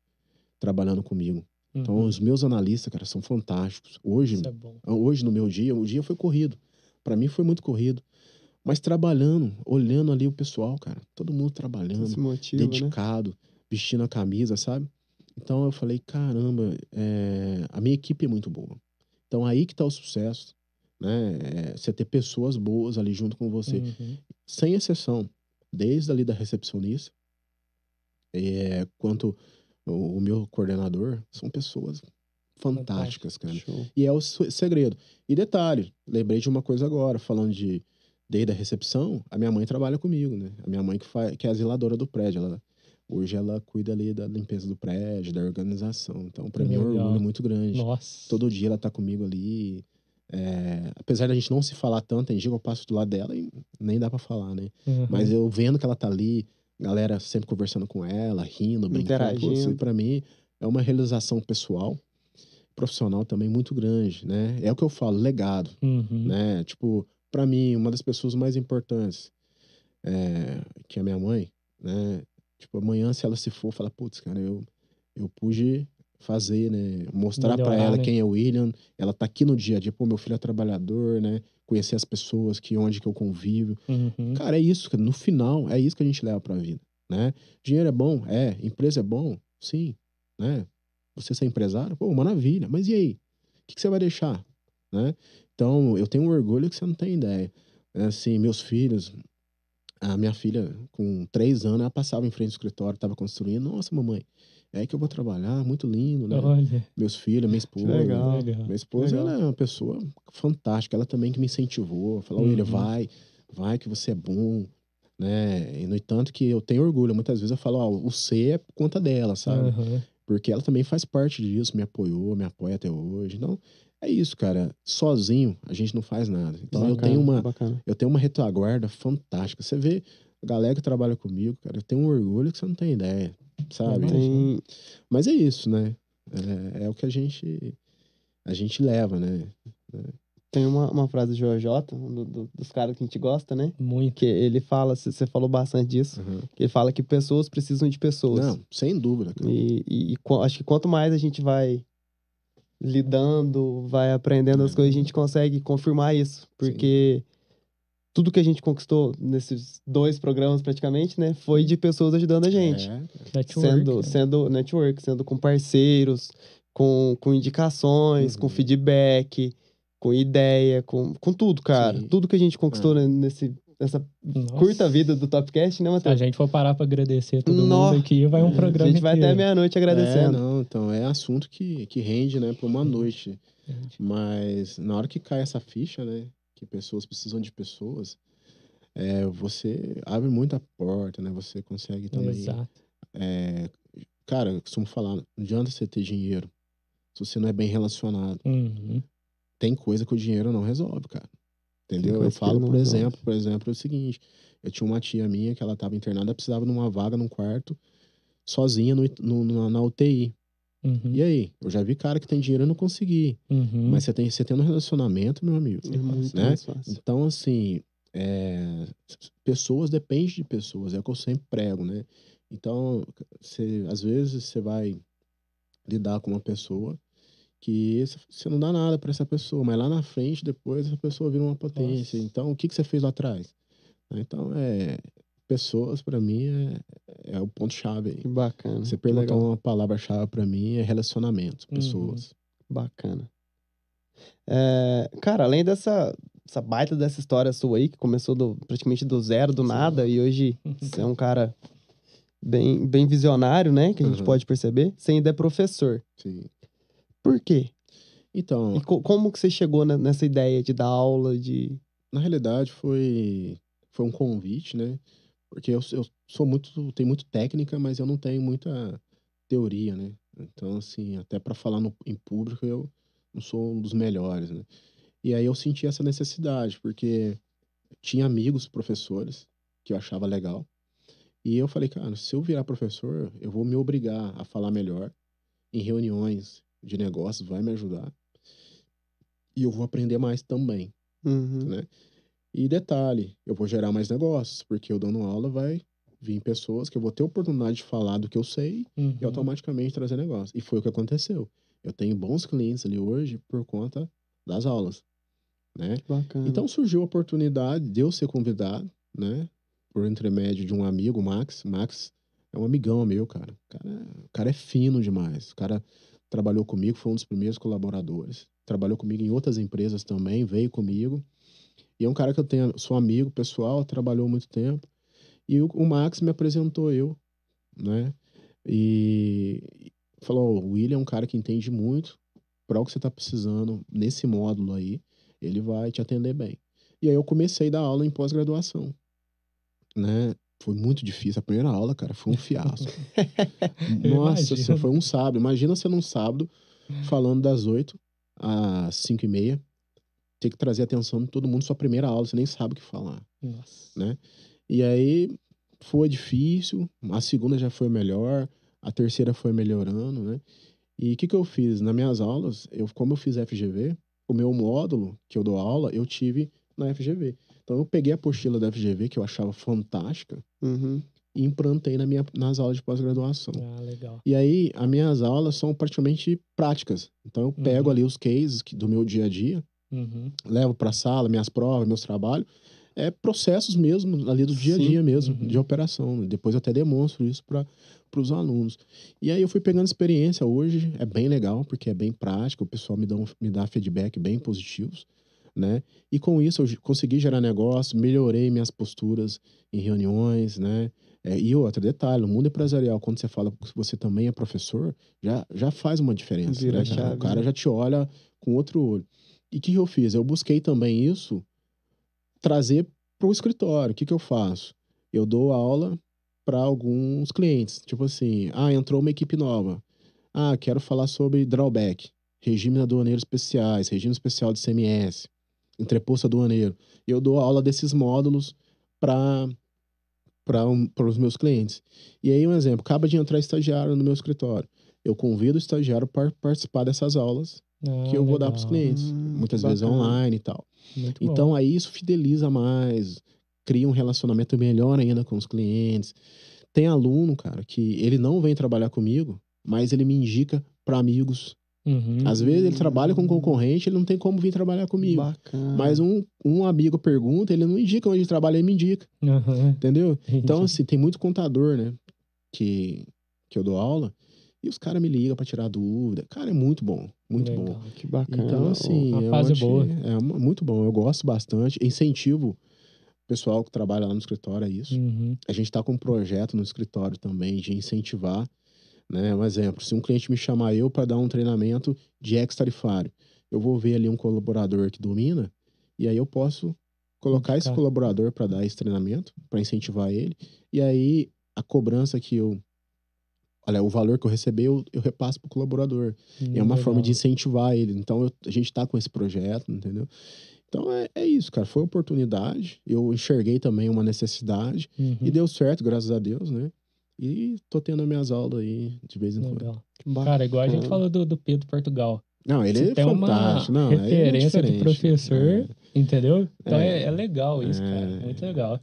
S3: trabalhando comigo. Então,
S2: Uhum.
S3: os meus analistas, cara, são fantásticos. Hoje,
S2: é bom.
S3: hoje no meu dia, o dia foi corrido. Para mim foi muito corrido. Mas trabalhando, olhando ali o pessoal, cara, todo mundo trabalhando,
S1: Esse motivo, né?
S3: dedicado, vestindo a camisa, sabe? Então eu falei, caramba, é, a minha equipe é muito boa. Então aí que tá o sucesso, né? É, você ter pessoas boas ali junto com você,
S2: Uhum.
S3: sem exceção, desde ali da recepcionista, é, quanto o, o meu coordenador, são pessoas fantásticas, cara.
S1: Show.
S3: E é o se- segredo. E detalhe, lembrei de uma coisa agora, falando de desde a recepção, a minha mãe trabalha comigo, né? A minha mãe que, faz, que é a zeladora do prédio. Ela, hoje ela cuida ali da limpeza do prédio, da organização. Então, para mim é um orgulho muito grande.
S2: Nossa.
S3: Todo dia ela tá comigo ali. É, apesar da gente não se falar tanto, tem dia que eu passo do lado dela e nem dá para falar, né?
S2: Uhum.
S3: Mas eu vendo que ela tá ali, galera sempre conversando com ela, rindo, brincando. Pô, isso pra mim é uma realização pessoal, profissional também muito grande, né? É o que eu falo, legado,
S2: Uhum.
S3: né? Tipo, pra mim, uma das pessoas mais importantes, é, que é a minha mãe, né? Tipo, amanhã, se ela se for, fala, putz, cara, eu, eu pude fazer, né? Mostrar pra
S2: Melhorar,
S3: ela
S2: né?
S3: quem é o William. Ela tá aqui no dia a dia, pô, meu filho é trabalhador, né? Conhecer as pessoas, que onde que eu convivo.
S2: Uhum.
S3: Cara, é isso, cara. No final, é isso que a gente leva pra vida, né? Dinheiro é bom? É. Empresa é bom? Sim, né? Você ser empresário? Pô, maravilha. Mas e aí? O que, que você vai deixar, né? Então, eu tenho um orgulho que você não tem ideia. É Assim, meus filhos... A minha filha, com três anos, ela passava em frente ao escritório, tava construindo. Nossa, mamãe, é aí que eu vou trabalhar. Muito lindo, né?
S2: Olha,
S3: Meus filhos, minha esposa.
S1: legal.
S2: legal.
S3: Minha esposa,
S1: Legal.
S3: ela é uma pessoa fantástica. Ela também que me incentivou. Falou,
S2: Uhum.
S3: William, vai, vai que você é bom, né? E no entanto que eu tenho orgulho. Muitas vezes eu falo, ó, o C é por conta dela, sabe?
S2: Uhum.
S3: Porque ela também faz parte disso, me apoiou, me apoia até hoje. Então, é isso, cara. Sozinho, a gente não faz nada. Então, eu
S1: Bacana,
S3: tenho uma
S1: Bacana.
S3: eu tenho uma retaguarda fantástica. Você vê a galera que trabalha comigo, cara, eu tenho um orgulho que você não tem ideia, sabe?
S2: Imagina.
S1: Tem,
S3: Mas é isso, né? É, é o que a gente a gente leva, né?
S1: tem uma, uma frase do Joel J, um do- do- dos caras que a gente gosta, né?
S2: Muito.
S1: Que ele fala, você falou bastante disso,
S3: Uhum.
S1: que ele fala que pessoas precisam de pessoas.
S3: Não, sem dúvida, cara.
S1: E, e- e acho que quanto mais a gente vai lidando, vai aprendendo as
S3: É.
S1: coisas, a gente consegue confirmar isso. Porque tudo que a gente conquistou nesses dois programas praticamente, né, foi de pessoas ajudando a gente.
S3: É,
S2: Network,
S1: sendo,
S2: né?
S1: sendo network, sendo com parceiros, com, com indicações, com
S3: Uhum.
S1: feedback, com ideia, com, com tudo, cara.
S3: Sim. É.
S1: Tudo que a gente conquistou né, nesse, nessa
S2: Nossa.
S1: curta vida do Topcast, né,
S2: Se a
S1: Matheus?
S2: gente for parar pra agradecer todo
S1: Nó.
S2: mundo aqui, vai um
S1: A
S2: programa
S1: gente vai até
S2: inteiro.
S1: meia-noite
S3: É,
S1: agradecendo.
S3: não, então é assunto que, que rende, né, pra uma
S2: Uhum.
S3: noite. Mas na hora que cai essa ficha, né, que pessoas precisam de pessoas, é, você abre muita porta, né, você consegue também...
S2: Exato.
S3: é, cara, eu costumo falar, não adianta você ter dinheiro se você não é bem relacionado.
S2: Uhum.
S3: Tem coisa que o dinheiro não resolve, cara. Entendeu? Eu falo, por
S1: resolve.
S3: exemplo, por exemplo, é o seguinte, eu tinha uma tia minha que ela estava internada, precisava de uma vaga num quarto, sozinha no, no- na, na UTI.
S2: Uhum.
S3: E aí? Eu já vi cara que tem dinheiro e não consegui.
S2: Uhum.
S3: Mas você tem, você tendo um relacionamento, meu amigo.
S1: É muito
S3: Né?
S1: mais fácil.
S3: Então, assim, é, pessoas depende de pessoas, é o que eu sempre prego, né? Então, você, às vezes você vai lidar com uma pessoa que você não dá nada para essa pessoa, mas lá na frente, depois, essa pessoa vira uma potência.
S2: Nossa.
S3: Então, o que, que você fez lá atrás? Então, é, pessoas, para mim, é, é o ponto-chave aí.
S1: Que bacana.
S3: Você perguntou uma palavra-chave para mim, é relacionamento,
S2: Uhum.
S3: pessoas.
S1: Bacana. É, cara, além dessa essa baita dessa história sua aí, que começou do, praticamente do zero, do
S3: Sim.
S1: nada, e hoje [LAUGHS] você é um cara bem, bem visionário, né? Que a gente
S3: Uhum.
S1: pode perceber. Você ainda é professor.
S3: Sim.
S1: Por quê?
S3: Então,
S1: E co- como que você chegou ne- nessa ideia de dar aula, de...
S3: na realidade foi foi um convite, né? Porque eu, eu sou muito tenho muito técnica, mas eu não tenho muita teoria, né? Então assim, até para falar no, em público eu não sou um dos melhores, né? E aí eu senti essa necessidade, porque tinha amigos professores que eu achava legal. E eu falei, cara, se eu virar professor, eu vou me obrigar a falar melhor em reuniões de negócios, vai me ajudar. E eu vou aprender mais também
S1: Uhum.
S3: né? E detalhe, eu vou gerar mais negócios, porque eu dando aula vai vir pessoas que eu vou ter oportunidade de falar do que eu sei
S2: Uhum.
S3: e automaticamente trazer negócio. E foi o que aconteceu. Eu tenho bons clientes ali hoje por conta das aulas, né? Então surgiu a oportunidade de eu ser convidado, né? Por intermédio de um amigo, Max. Max é um amigão meu, cara. O cara, o cara é fino demais. O cara trabalhou comigo, foi um dos primeiros colaboradores. Trabalhou comigo em outras empresas também, veio comigo. E é um cara que eu tenho, sou amigo pessoal, trabalhou muito tempo. E o, o Max me apresentou eu, né? E falou: o William é um cara que entende muito para o que você está precisando nesse módulo aí, ele vai te atender bem. E aí eu comecei a dar aula em pós-graduação, né? Foi muito difícil. A primeira aula, cara, foi um fiasco. [LAUGHS] Nossa, foi um sábado. Imagina você num sábado, falando das 8 às 5 e meia, ter que trazer a atenção de todo mundo, sua primeira aula, você nem sabe o que falar.
S2: Nossa.
S3: né? E aí foi difícil, a segunda já foi melhor, a terceira foi melhorando, né? E o que, que eu fiz? Nas minhas aulas, eu, como eu fiz FGV, o meu módulo que eu dou aula, eu tive na FGV. Então eu peguei a apostila da FGV, que eu achava fantástica,
S1: Uhum.
S3: e implantei na minha, nas aulas de pós-graduação.
S2: Ah, legal.
S3: E aí, as minhas aulas são praticamente práticas. Então eu pego
S2: Uhum.
S3: ali os cases do meu dia a dia,
S2: Uhum.
S3: levo para a sala, minhas provas, meus trabalhos, é processos mesmo, ali do dia a
S1: Sim.
S3: dia mesmo,
S2: Uhum.
S3: de operação. né? Depois eu até demonstro isso para os alunos. E aí eu fui pegando experiência hoje, é bem legal, porque é bem prático, o pessoal me dá, um- me dá feedback bem positivos, né? E com isso eu consegui gerar negócio, melhorei minhas posturas em reuniões, né? É, e outro detalhe, no mundo empresarial, quando você fala que você também é professor, já, já faz uma diferença. Né, o cara
S1: né?
S3: já te olha com outro olho. E o que eu fiz? Eu busquei também isso trazer para o escritório. O que, que eu faço? Eu dou aula para alguns clientes. Tipo assim, ah, entrou uma equipe nova. Ah, quero falar sobre drawback, regime aduaneiro especiais, regime especial de CMS, entreposto aduaneiro. Eu dou aula desses módulos para para um, os meus clientes. E aí, um exemplo, acaba de entrar estagiário no meu escritório. Eu convido o estagiário para participar dessas aulas
S2: Ah,
S3: que eu vou dar para os
S2: legal.
S3: clientes.
S1: Hum,
S3: Muitas
S1: que
S3: vezes
S1: bacana.
S3: online e tal.
S2: Muito bom.
S3: Então aí isso fideliza mais, cria um relacionamento melhor ainda com os clientes. Tem aluno, cara, que ele não vem trabalhar comigo, mas ele me indica para amigos
S2: Uhum.
S3: Às vezes ele trabalha com concorrente, ele não tem como vir trabalhar comigo.
S1: Bacana.
S3: Mas um, um amigo pergunta, ele não indica onde ele trabalha, ele me indica,
S2: Aham.
S3: entendeu? Então, assim, tem muito contador, né? Que, que eu dou aula. E os caras me ligam pra tirar dúvida. Cara, é muito bom. Muito bom.
S2: Legal.
S1: Que bacana.
S3: Então, assim.
S2: Uma fase boa.
S3: É muito bom. Eu gosto bastante. Incentivo o pessoal que trabalha lá no escritório a isso.
S2: Uhum.
S3: A gente tá com um projeto no escritório também de incentivar. Né? Um exemplo: se um cliente me chamar eu para dar um treinamento de ex-tarifário, eu vou ver ali um colaborador que domina, e aí eu posso colocar esse colaborador para dar esse treinamento, para incentivar ele, e aí a cobrança que eu. Olha, o valor que eu receber, eu, eu repasso pro colaborador. E é uma
S2: Legal.
S3: forma de incentivar ele. Então, eu- a gente tá com esse projeto, entendeu? Então, é, é isso, cara. Foi oportunidade. Eu enxerguei também uma necessidade.
S2: Uhum.
S3: E deu certo, graças a Deus, né? E tô tendo as minhas aulas aí, de vez em quando.
S2: Cara, igual a gente falou do, do Pedro Portugal.
S3: Não, ele
S2: Você
S3: é
S2: tem uma
S3: fantástico. Não, ele é
S2: referência de
S3: diferente.
S2: professor,
S3: É,
S2: Entendeu? Então é,
S3: É.
S2: é legal isso,
S3: É.
S2: cara. Muito legal.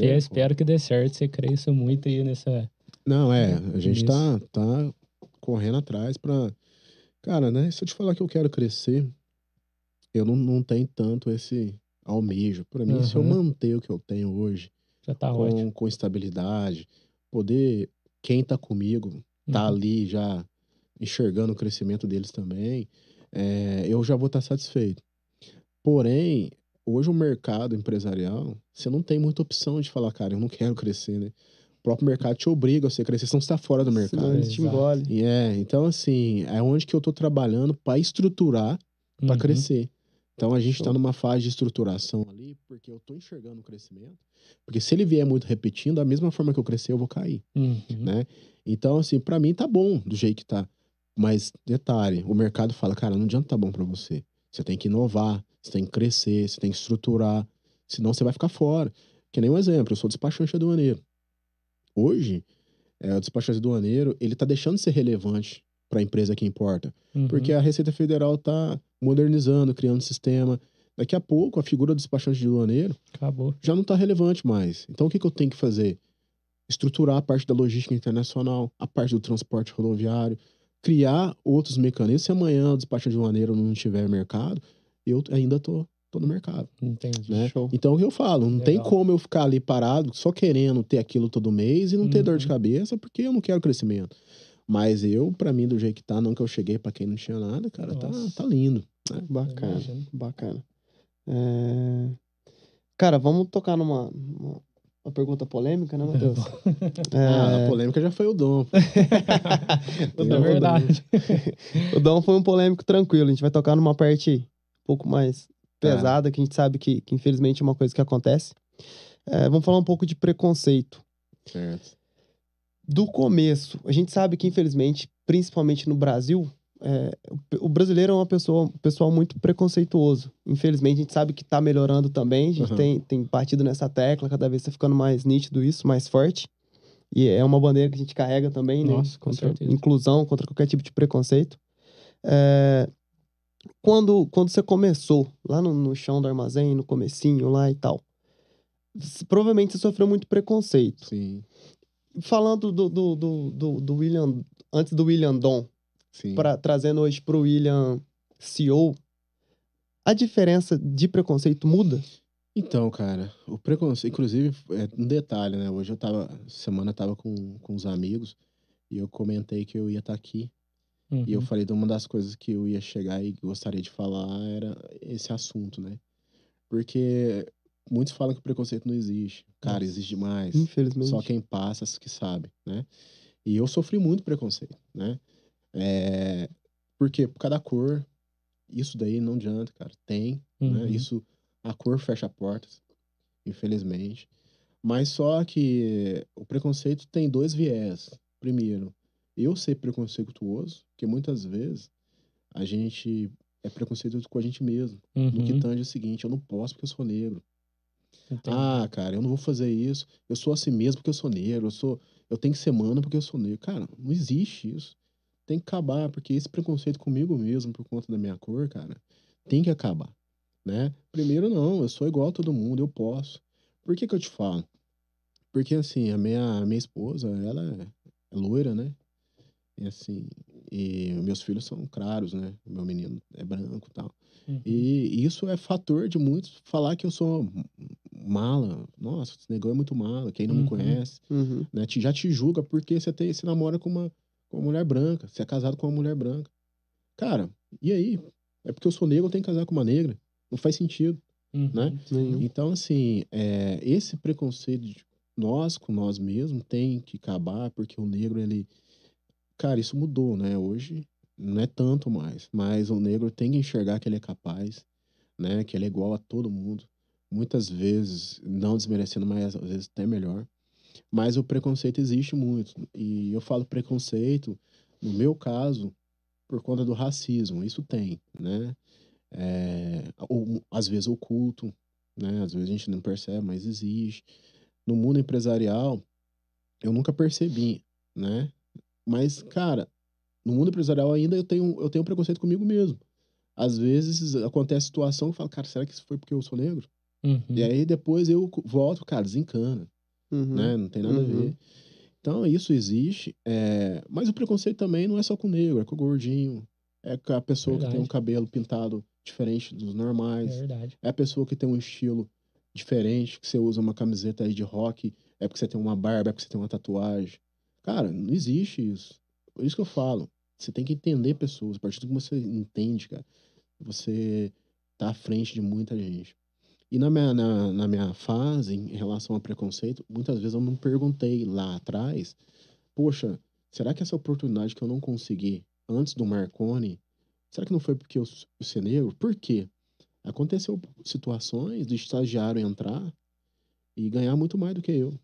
S3: é
S2: espero que dê certo, você cresça muito aí nessa.
S3: Não, é, a gente tá, tá correndo atrás pra. Cara, né? Se eu te falar que eu quero crescer, eu não, não tenho tanto esse almejo. Pra mim, se eu manter o que eu tenho hoje,
S2: Já tá ótimo.
S3: com, com estabilidade, poder. Quem tá comigo tá
S2: Uhum.
S3: ali já enxergando o crescimento deles também, é, eu já vou estar satisfeito. Porém, hoje o mercado empresarial, você não tem muita opção de falar, cara, eu não quero crescer, né? O próprio mercado te obriga a você crescer, senão você está fora do
S1: Senão
S3: mercado.
S1: eles te
S2: Exato.
S1: engolem.
S3: E é, então assim, é onde que eu tô trabalhando para estruturar, para
S2: Uhum.
S3: crescer. Então a gente está numa fase de estruturação ali, porque eu tô enxergando o crescimento. Porque se ele vier muito repetindo, da mesma forma que eu crescer, eu vou cair
S2: Uhum.
S3: né? Então, assim, pra mim tá bom do jeito que tá. Mas, detalhe, o mercado fala, cara, não adianta tá bom pra você. Você tem que inovar, você tem que crescer, você tem que estruturar, senão você vai ficar fora. Que nem um exemplo, eu sou despachante aduaneiro. Hoje, é, o despachante aduaneiro, ele tá deixando de ser relevante pra empresa que importa.
S2: Uhum.
S3: Porque a Receita Federal tá modernizando, criando sistema. Daqui a pouco, a figura do despachante de aduaneiro
S2: Acabou.
S3: já não está relevante mais. Então, o que, que eu tenho que fazer? Estruturar a parte da logística internacional, a parte do transporte rodoviário, criar outros mecanismos. Se amanhã o despachante de maneira não tiver mercado, eu ainda tô, tô no mercado.
S2: Entendi.
S3: Né?
S1: Show.
S3: Então, o que eu falo? Não tem
S2: Legal.
S3: como eu ficar ali parado só querendo ter aquilo todo mês e não ter dor de
S2: Uhum.
S3: cabeça, porque eu não quero crescimento. Mas eu, para mim, do jeito que tá, não que eu cheguei para quem não tinha nada, cara, tá,
S2: Nossa.
S3: tá lindo.
S1: Bacana,
S2: Imagino.
S1: bacana. É, Cara, vamos tocar numa uma, uma pergunta polêmica, né, Matheus? [LAUGHS]
S3: Ah,
S1: É,
S3: a polêmica já foi o dom.
S2: É [LAUGHS] verdade. [LAUGHS]
S1: O Dom foi um polêmico tranquilo. A gente vai tocar numa parte um pouco mais pesada, que a gente sabe que, que infelizmente é uma coisa que acontece. É, vamos falar um pouco de preconceito.
S3: Certo.
S1: Do começo, a gente sabe que infelizmente, principalmente no Brasil, é, o- brasileiro é uma pessoa, um pessoal muito preconceituoso. Infelizmente, a gente sabe que tá melhorando também. A gente
S3: Uhum.
S1: tem, tem batido nessa tecla, cada vez tá ficando mais nítido isso, mais forte. E é uma bandeira que a gente carrega também, né?
S2: Nossa, com
S1: contra
S2: certeza.
S1: inclusão, contra qualquer tipo de preconceito. É, quando, quando você começou, lá no, no chão do armazém, no comecinho lá e tal, provavelmente você sofreu muito preconceito.
S3: Sim,
S1: Falando do, do, do, do, do William, antes do William
S3: sim.
S1: pra, trazendo hoje pro William CEO, a diferença de preconceito muda?
S3: Então, cara, o preconceito, inclusive, é um detalhe, né? Hoje eu tava, semana eu tava com, com uns amigos e eu comentei que eu ia estar aqui. E eu
S2: Uhum.
S3: falei de uma das coisas que eu ia chegar e gostaria de falar era esse assunto, né? Porque muitos falam que o preconceito não existe. Cara, existe demais.
S1: Infelizmente.
S3: Só quem passa que sabe, né? E eu sofri muito preconceito, né? É... Por quê? Por causa da cor. Isso daí não adianta, cara. Tem, né?
S2: Uhum.
S3: Isso, a cor fecha portas, infelizmente. Mas só que o preconceito tem dois viés. Primeiro, eu ser preconceituoso, porque muitas vezes a gente é preconceituoso com a gente mesmo. No que
S2: Uhum.
S3: tange o seguinte, eu não posso porque eu sou negro.
S2: Entendi.
S3: Ah, cara, eu não vou fazer isso. Eu sou assim mesmo porque eu sou negro. Eu sou, eu tenho que ser mano porque eu sou negro. Cara, não existe isso. Tem que acabar, porque esse preconceito comigo mesmo por conta da minha cor, cara, tem que acabar, né? Primeiro não, eu sou igual a todo mundo, eu posso. Por que que eu te falo? Porque assim, a minha, a minha esposa, ela é, é loira, né? E assim, e meus filhos são claros, né? Meu menino é branco e tal.
S2: Uhum.
S3: E isso é fator de muitos falar que eu sou mala. Nossa, esse negócio é muito mala. Quem não
S2: Uhum.
S3: me conhece,
S1: Uhum.
S3: né? Te, já te julga porque você tem, se namora com uma, com uma mulher branca. Você é casado com uma mulher branca. Cara, e aí? É porque eu sou negro, eu tenho que casar com uma negra. Não faz sentido.
S2: Uhum.
S3: né?
S1: Nenhum.
S3: Então, assim, é, esse preconceito de nós com nós mesmos tem que acabar, porque o negro, ele. Cara, isso mudou, né? Hoje não é tanto mais, mas o negro tem que enxergar que ele é capaz, né? Que ele é igual a todo mundo. Muitas vezes, não desmerecendo, mas às vezes até melhor. Mas o preconceito existe muito. E eu falo preconceito, no meu caso, por conta do racismo. Isso tem, né? É, ou, às vezes oculto, né? Às vezes a gente não percebe, mas existe. No mundo empresarial, eu nunca percebi, né? Mas, cara, no mundo empresarial ainda eu tenho, eu tenho preconceito comigo mesmo. Às vezes acontece situação que eu falo, cara, será que isso foi porque eu sou negro?
S2: Uhum.
S3: E aí depois eu volto, cara, desencana,
S1: Uhum.
S3: né? Não tem nada a
S1: Uhum.
S3: ver. Então, isso existe. é, Mas o preconceito também não é só com o negro, é com o gordinho. É com a pessoa que tem um
S2: Verdade.
S3: cabelo pintado diferente dos
S2: É
S3: normais.
S2: verdade.
S3: É a pessoa que tem um estilo diferente, que você usa uma camiseta aí de rock, é porque você tem uma barba, é porque você tem uma tatuagem. Cara, não existe isso. Por isso que eu falo. Você tem que entender pessoas. A partir do que você entende, cara, você tá à frente de muita gente. E na minha, na, na minha fase, em relação ao preconceito, muitas vezes eu me perguntei lá atrás, poxa, será que essa oportunidade que eu não consegui antes do Marconi, será que não foi porque eu, eu ser negro? Por quê? Aconteceu situações do estagiário entrar e ganhar muito mais do que eu.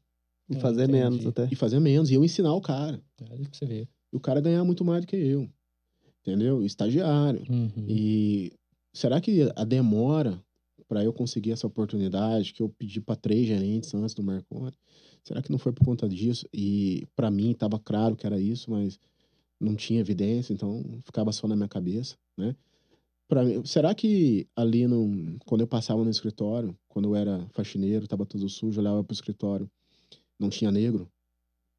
S1: E fazer
S2: entendi.
S1: menos até.
S3: E fazer menos. E eu ensinar o cara.
S2: Olha pra você ver.
S3: E o cara ganhar muito mais do que eu. Entendeu? Estagiário.
S2: Uhum.
S3: E será que a demora para eu conseguir essa oportunidade que eu pedi para três gerentes antes do Marconi, será que não foi por conta disso? E para mim estava claro que era isso, mas não tinha evidência, então ficava só na minha cabeça, né? Pra mim, será que ali no, quando eu passava no escritório, quando eu era faxineiro, tava tudo sujo, olhava pro escritório, não tinha negro?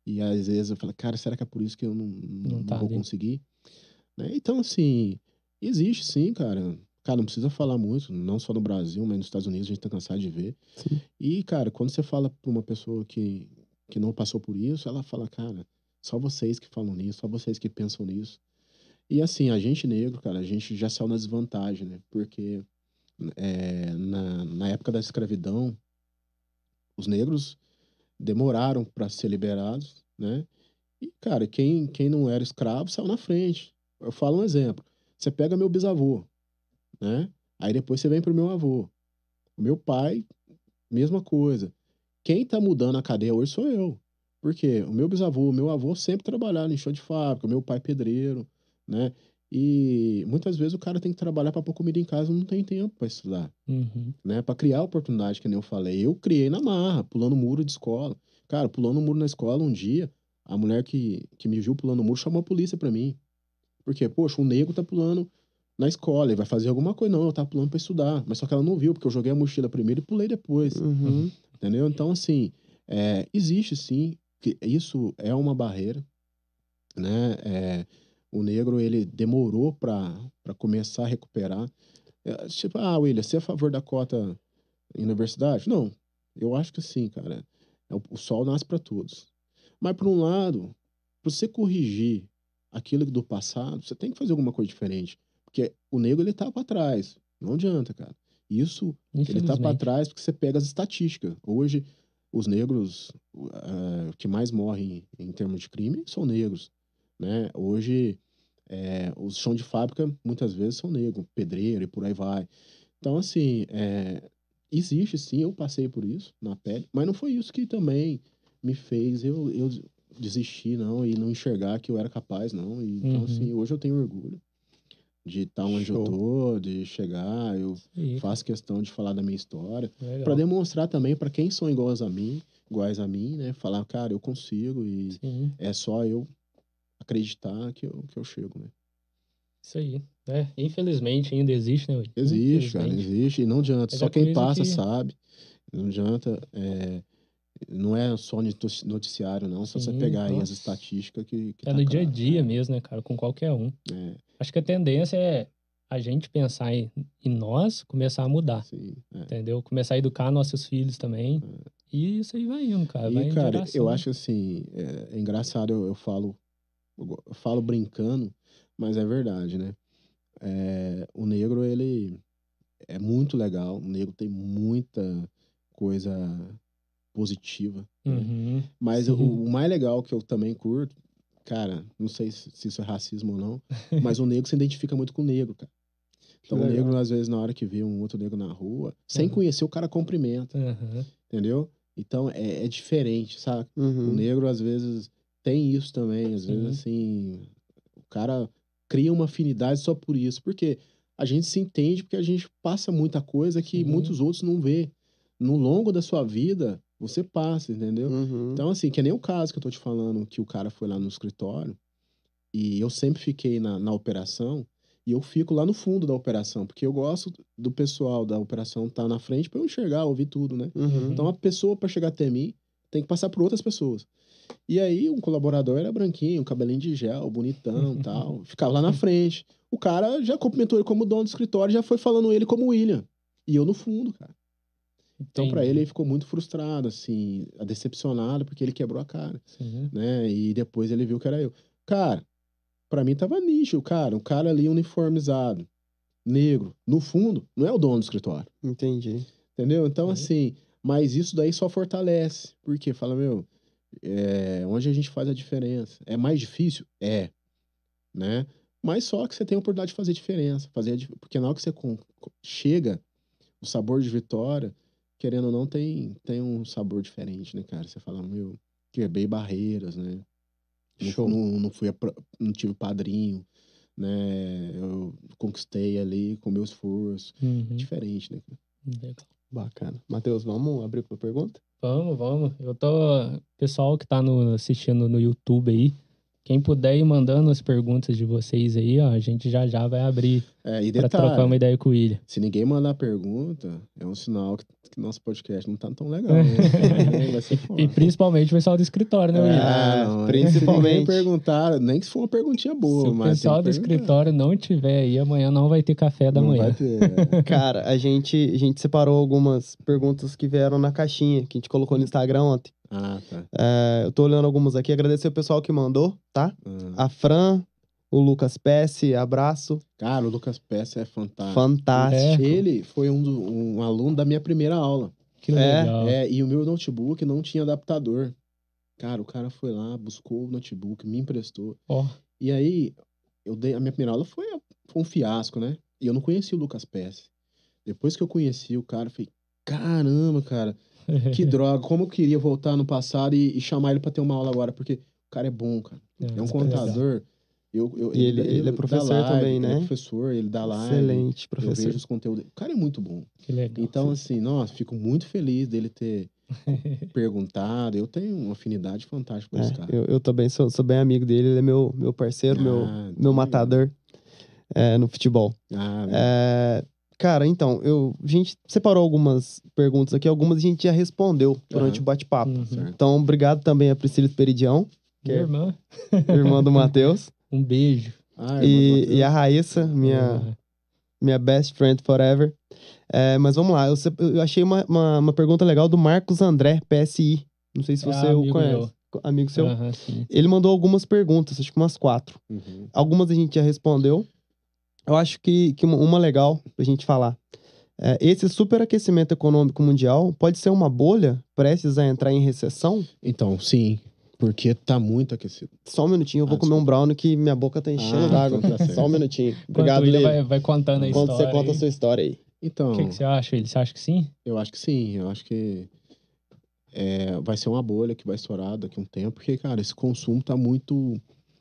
S3: E às vezes eu falei, cara, será que é por isso que eu não, não,
S2: Não tá
S3: vou
S2: ali.
S3: conseguir? Né? Então, assim, existe sim, cara. Cara, não precisa falar muito, não só no Brasil, mas nos Estados Unidos a gente tá cansado de ver.
S1: Sim.
S3: E, cara, quando você fala pra uma pessoa que, que não passou por isso, ela fala, cara, só vocês que falam nisso, só vocês que pensam nisso. E assim, a gente negro, cara, a gente já saiu na desvantagem, né? Porque é, na, na época da escravidão, os negros demoraram para ser liberados, né? E, cara, quem, quem não era escravo saiu na frente. Eu falo um exemplo. Você pega meu bisavô, né? Aí depois você vem pro meu avô. O meu pai, mesma coisa. Quem tá mudando a cadeia hoje sou eu. Por quê? O meu bisavô, o meu avô sempre trabalharam em show de fábrica, o meu pai pedreiro, né? E muitas vezes o cara tem que trabalhar para pôr comida em casa, não tem tempo para estudar
S2: Uhum.
S3: né, para criar oportunidade, que nem eu falei. Eu criei na marra, pulando muro de escola. Cara, pulando muro na escola um dia, a mulher que, que me viu pulando muro chamou a polícia pra mim. Porque, poxa, um negro tá pulando na escola, ele vai fazer alguma coisa. Não, eu tava pulando pra estudar. Mas só que ela não viu, porque eu joguei a mochila primeiro e pulei depois.
S1: Uhum.
S3: Entendeu? Então, assim, é, existe sim, que isso é uma barreira, né? É, o negro, ele demorou para começar a recuperar. É, tipo, ah, William, você é a favor da cota em universidade? Não, eu acho que sim, cara. É, o, o sol nasce para todos. Mas, por um lado, para você corrigir aquilo do passado, você tem que fazer alguma coisa diferente. Porque o negro, ele tá para trás. Não adianta, cara. Isso ele tá para trás porque você pega as estatísticas. Hoje, os negros eh, que mais morrem em termos de crime são negros, né? Hoje, eh, os chão de fábrica muitas vezes são negros, pedreiro e por aí vai. Então, assim, eh, existe sim, eu passei por isso na pele, mas não foi isso que também me fez eu, eu desistir, não, e não enxergar que eu era capaz, não. E, Então,
S2: Uhum.
S3: assim, hoje eu tenho orgulho de estar onde eu
S1: Show.
S3: tô, de chegar, eu
S2: Aí,
S3: faço questão de falar da minha história, para demonstrar também para quem são iguais a mim, iguais a mim, né? Falar, cara, eu consigo e
S2: Sim,
S3: é só eu acreditar que eu, que eu chego, né?
S2: isso aí. É, infelizmente ainda existe, né?
S3: Existe, cara, existe e não adianta.
S2: Mas
S3: só
S2: é
S3: quem passa
S2: que-
S3: sabe. Não adianta. é, Não é só notici- noticiário, não. Só você
S2: Sim,
S3: pegar aí as
S2: nossa.
S3: estatísticas que. que
S2: É
S3: tá
S2: no dia a dia mesmo, né, cara? Com qualquer um.
S3: É,
S2: Acho que a tendência é a gente pensar em, em nós começar a mudar,
S3: sim. é.
S2: entendeu? Começar a educar nossos filhos também. E isso aí vai indo, cara. vai
S3: E,
S2: em
S3: cara, eu acho assim, é, é engraçado, eu, eu falo, eu falo brincando, mas é verdade, né? É, o negro, ele é muito legal, o negro tem muita coisa positiva, né?
S2: Uhum.
S3: Mas o, o mais legal que eu também curto, cara, não sei se, se isso é racismo ou não, [LAUGHS] mas o negro se identifica muito com o negro, cara. Então, o negro, às vezes, na hora que vê um outro negro na rua, sem
S2: Uhum.
S3: conhecer, o cara cumprimenta,
S2: Uhum.
S3: entendeu? Então, é, é diferente, sabe? O
S1: Uhum.
S3: negro, às vezes, tem isso também. Às
S2: Sim.
S3: vezes, assim, o cara cria uma afinidade só por isso. Porque a gente se entende porque a gente passa muita coisa que
S2: Sim.
S3: muitos outros não vê. No longo da sua vida, você passa, entendeu?
S1: Uhum.
S3: Então, assim, que é nem o caso que eu tô te falando, que o cara foi lá no escritório e eu sempre fiquei na, na operação e eu fico lá no fundo da operação, porque eu gosto do pessoal da operação estar na frente para eu enxergar, ouvir tudo, né?
S1: Uhum.
S3: Então, a pessoa, para chegar até mim, tem que passar por outras pessoas. E aí, um colaborador era branquinho, cabelinho de gel, bonitão [LAUGHS] tal. Ficava lá na frente. O cara já cumprimentou ele como dono do escritório, já foi falando ele como William. E eu no fundo, cara. Então, para ele, ele ficou muito frustrado, assim, decepcionado, porque ele quebrou a cara, né? E depois ele viu que era eu. Cara, para mim tava nítido, cara. Um cara ali uniformizado, negro, no fundo, não é o dono do escritório.
S1: Entendi.
S3: Entendeu? Então,
S2: Uhum.
S3: assim, mas isso daí só fortalece. Porque fala, meu, é, onde a gente faz a diferença? É mais difícil? É. Né? Mas só que você tem a oportunidade de fazer diferença. Fazer porque na hora que você com- co- chega, o sabor de vitória, querendo ou não, tem, tem um sabor diferente, né, cara? Você fala, meu, quebrei barreiras, né? Não,
S1: Show.
S3: não, não fui, não tive padrinho, né? Eu conquistei ali com meu esforço.
S2: Uhum.
S3: Diferente, né?
S2: Legal.
S1: Bacana. Matheus, vamos abrir para pergunta?
S2: Vamos, vamos. Eu tô. Pessoal que tá no, assistindo no YouTube aí, quem puder ir mandando as perguntas de vocês aí, ó, a gente já já vai abrir
S3: É, e
S2: pra
S3: detalhe,
S2: trocar uma ideia com o William.
S3: se ninguém mandar pergunta, é um sinal que, que nosso podcast não tá tão legal. [LAUGHS] Né? Foda.
S2: E principalmente o pessoal do escritório, né, William?
S1: É,
S3: não, é.
S1: principalmente.
S3: Perguntar, nem que se for uma perguntinha boa,
S2: Se o pessoal do escritório não tiver aí, amanhã não vai ter café da
S3: Não
S2: manhã.
S3: vai ter. é. [LAUGHS]
S1: Cara, a gente, a gente separou algumas perguntas que vieram na caixinha, que a gente colocou no Instagram ontem.
S3: Ah, tá.
S1: É, eu tô olhando algumas aqui, agradecer o pessoal que mandou, tá?
S3: Ah.
S1: A Fran, o Lucas Pesce, abraço.
S3: Cara, o Lucas Peça é fantástico.
S1: Fantástico.
S3: Ele foi um, do- um aluno da minha primeira aula.
S2: Que
S1: É,
S2: legal.
S3: É, e o meu notebook não tinha adaptador. Cara, o cara foi lá, buscou o notebook, me emprestou.
S2: Ó,
S3: E aí, eu dei, a minha primeira aula foi, foi um fiasco, né? E eu não conhecia o Lucas Pesce. Depois que eu conheci o cara, eu falei, caramba, cara, que [LAUGHS] droga, como eu queria voltar no passado e, e chamar ele pra ter uma aula agora, porque o cara é bom, cara. É um
S2: isso legal.
S3: contador. Eu, eu,
S1: E ele- ele é
S3: dá
S1: professor
S3: live,
S1: também,
S3: Ele
S1: né?
S3: é professor, ele dá live.
S1: Excelente,
S3: Eu
S1: professor.
S3: vejo os conteúdos. O cara é muito bom.
S2: Que legal.
S3: Então, assim, nossa, fico muito feliz dele ter [LAUGHS] perguntado. Eu tenho uma afinidade fantástica com esse
S1: É,
S3: cara.
S1: eu, eu também sou, sou bem amigo dele, ele é meu, meu parceiro, meu,
S3: Ah,
S1: meu
S3: então
S1: matador é, no futebol.
S3: Ah, né?
S1: É, cara, então, eu, a gente separou algumas perguntas aqui, algumas a gente já respondeu durante
S3: Aham.
S1: o bate-papo.
S2: Uhum.
S1: Então, obrigado também a Priscila Esperidião, que
S2: Minha
S1: é
S2: irmã,
S1: irmã do Matheus, [LAUGHS]
S2: um beijo.
S3: Ah,
S1: e, e a Raíssa, minha,
S2: Uhum.
S1: minha best friend forever. É, mas vamos lá, eu, eu achei uma, uma, uma pergunta legal do Marcos André, PSI. Não sei se
S2: É
S1: você o conhece.
S2: meu.
S1: Amigo seu. Ele mandou algumas perguntas, acho que umas quatro.
S3: Uhum.
S1: Algumas a gente já respondeu. Eu acho que, que uma, legal pra gente falar. É, esse superaquecimento econômico mundial pode ser uma bolha prestes a entrar em recessão?
S3: Então, sim. Porque tá muito aquecido.
S1: Só um minutinho, eu vou
S3: Ah,
S1: comer um brownie que minha boca tá enchendo
S3: Ah,
S1: d'água.
S3: tá.
S1: Só um minutinho. Obrigado, Lê.
S2: vai, vai contando a
S1: Quando
S2: história.
S1: você conta a sua história aí.
S3: Então,
S2: O que, que você acha, William? Você acha que sim?
S3: eu acho que sim. Eu acho que é, vai ser uma bolha que vai estourar daqui a um tempo. Porque, cara, esse consumo tá muito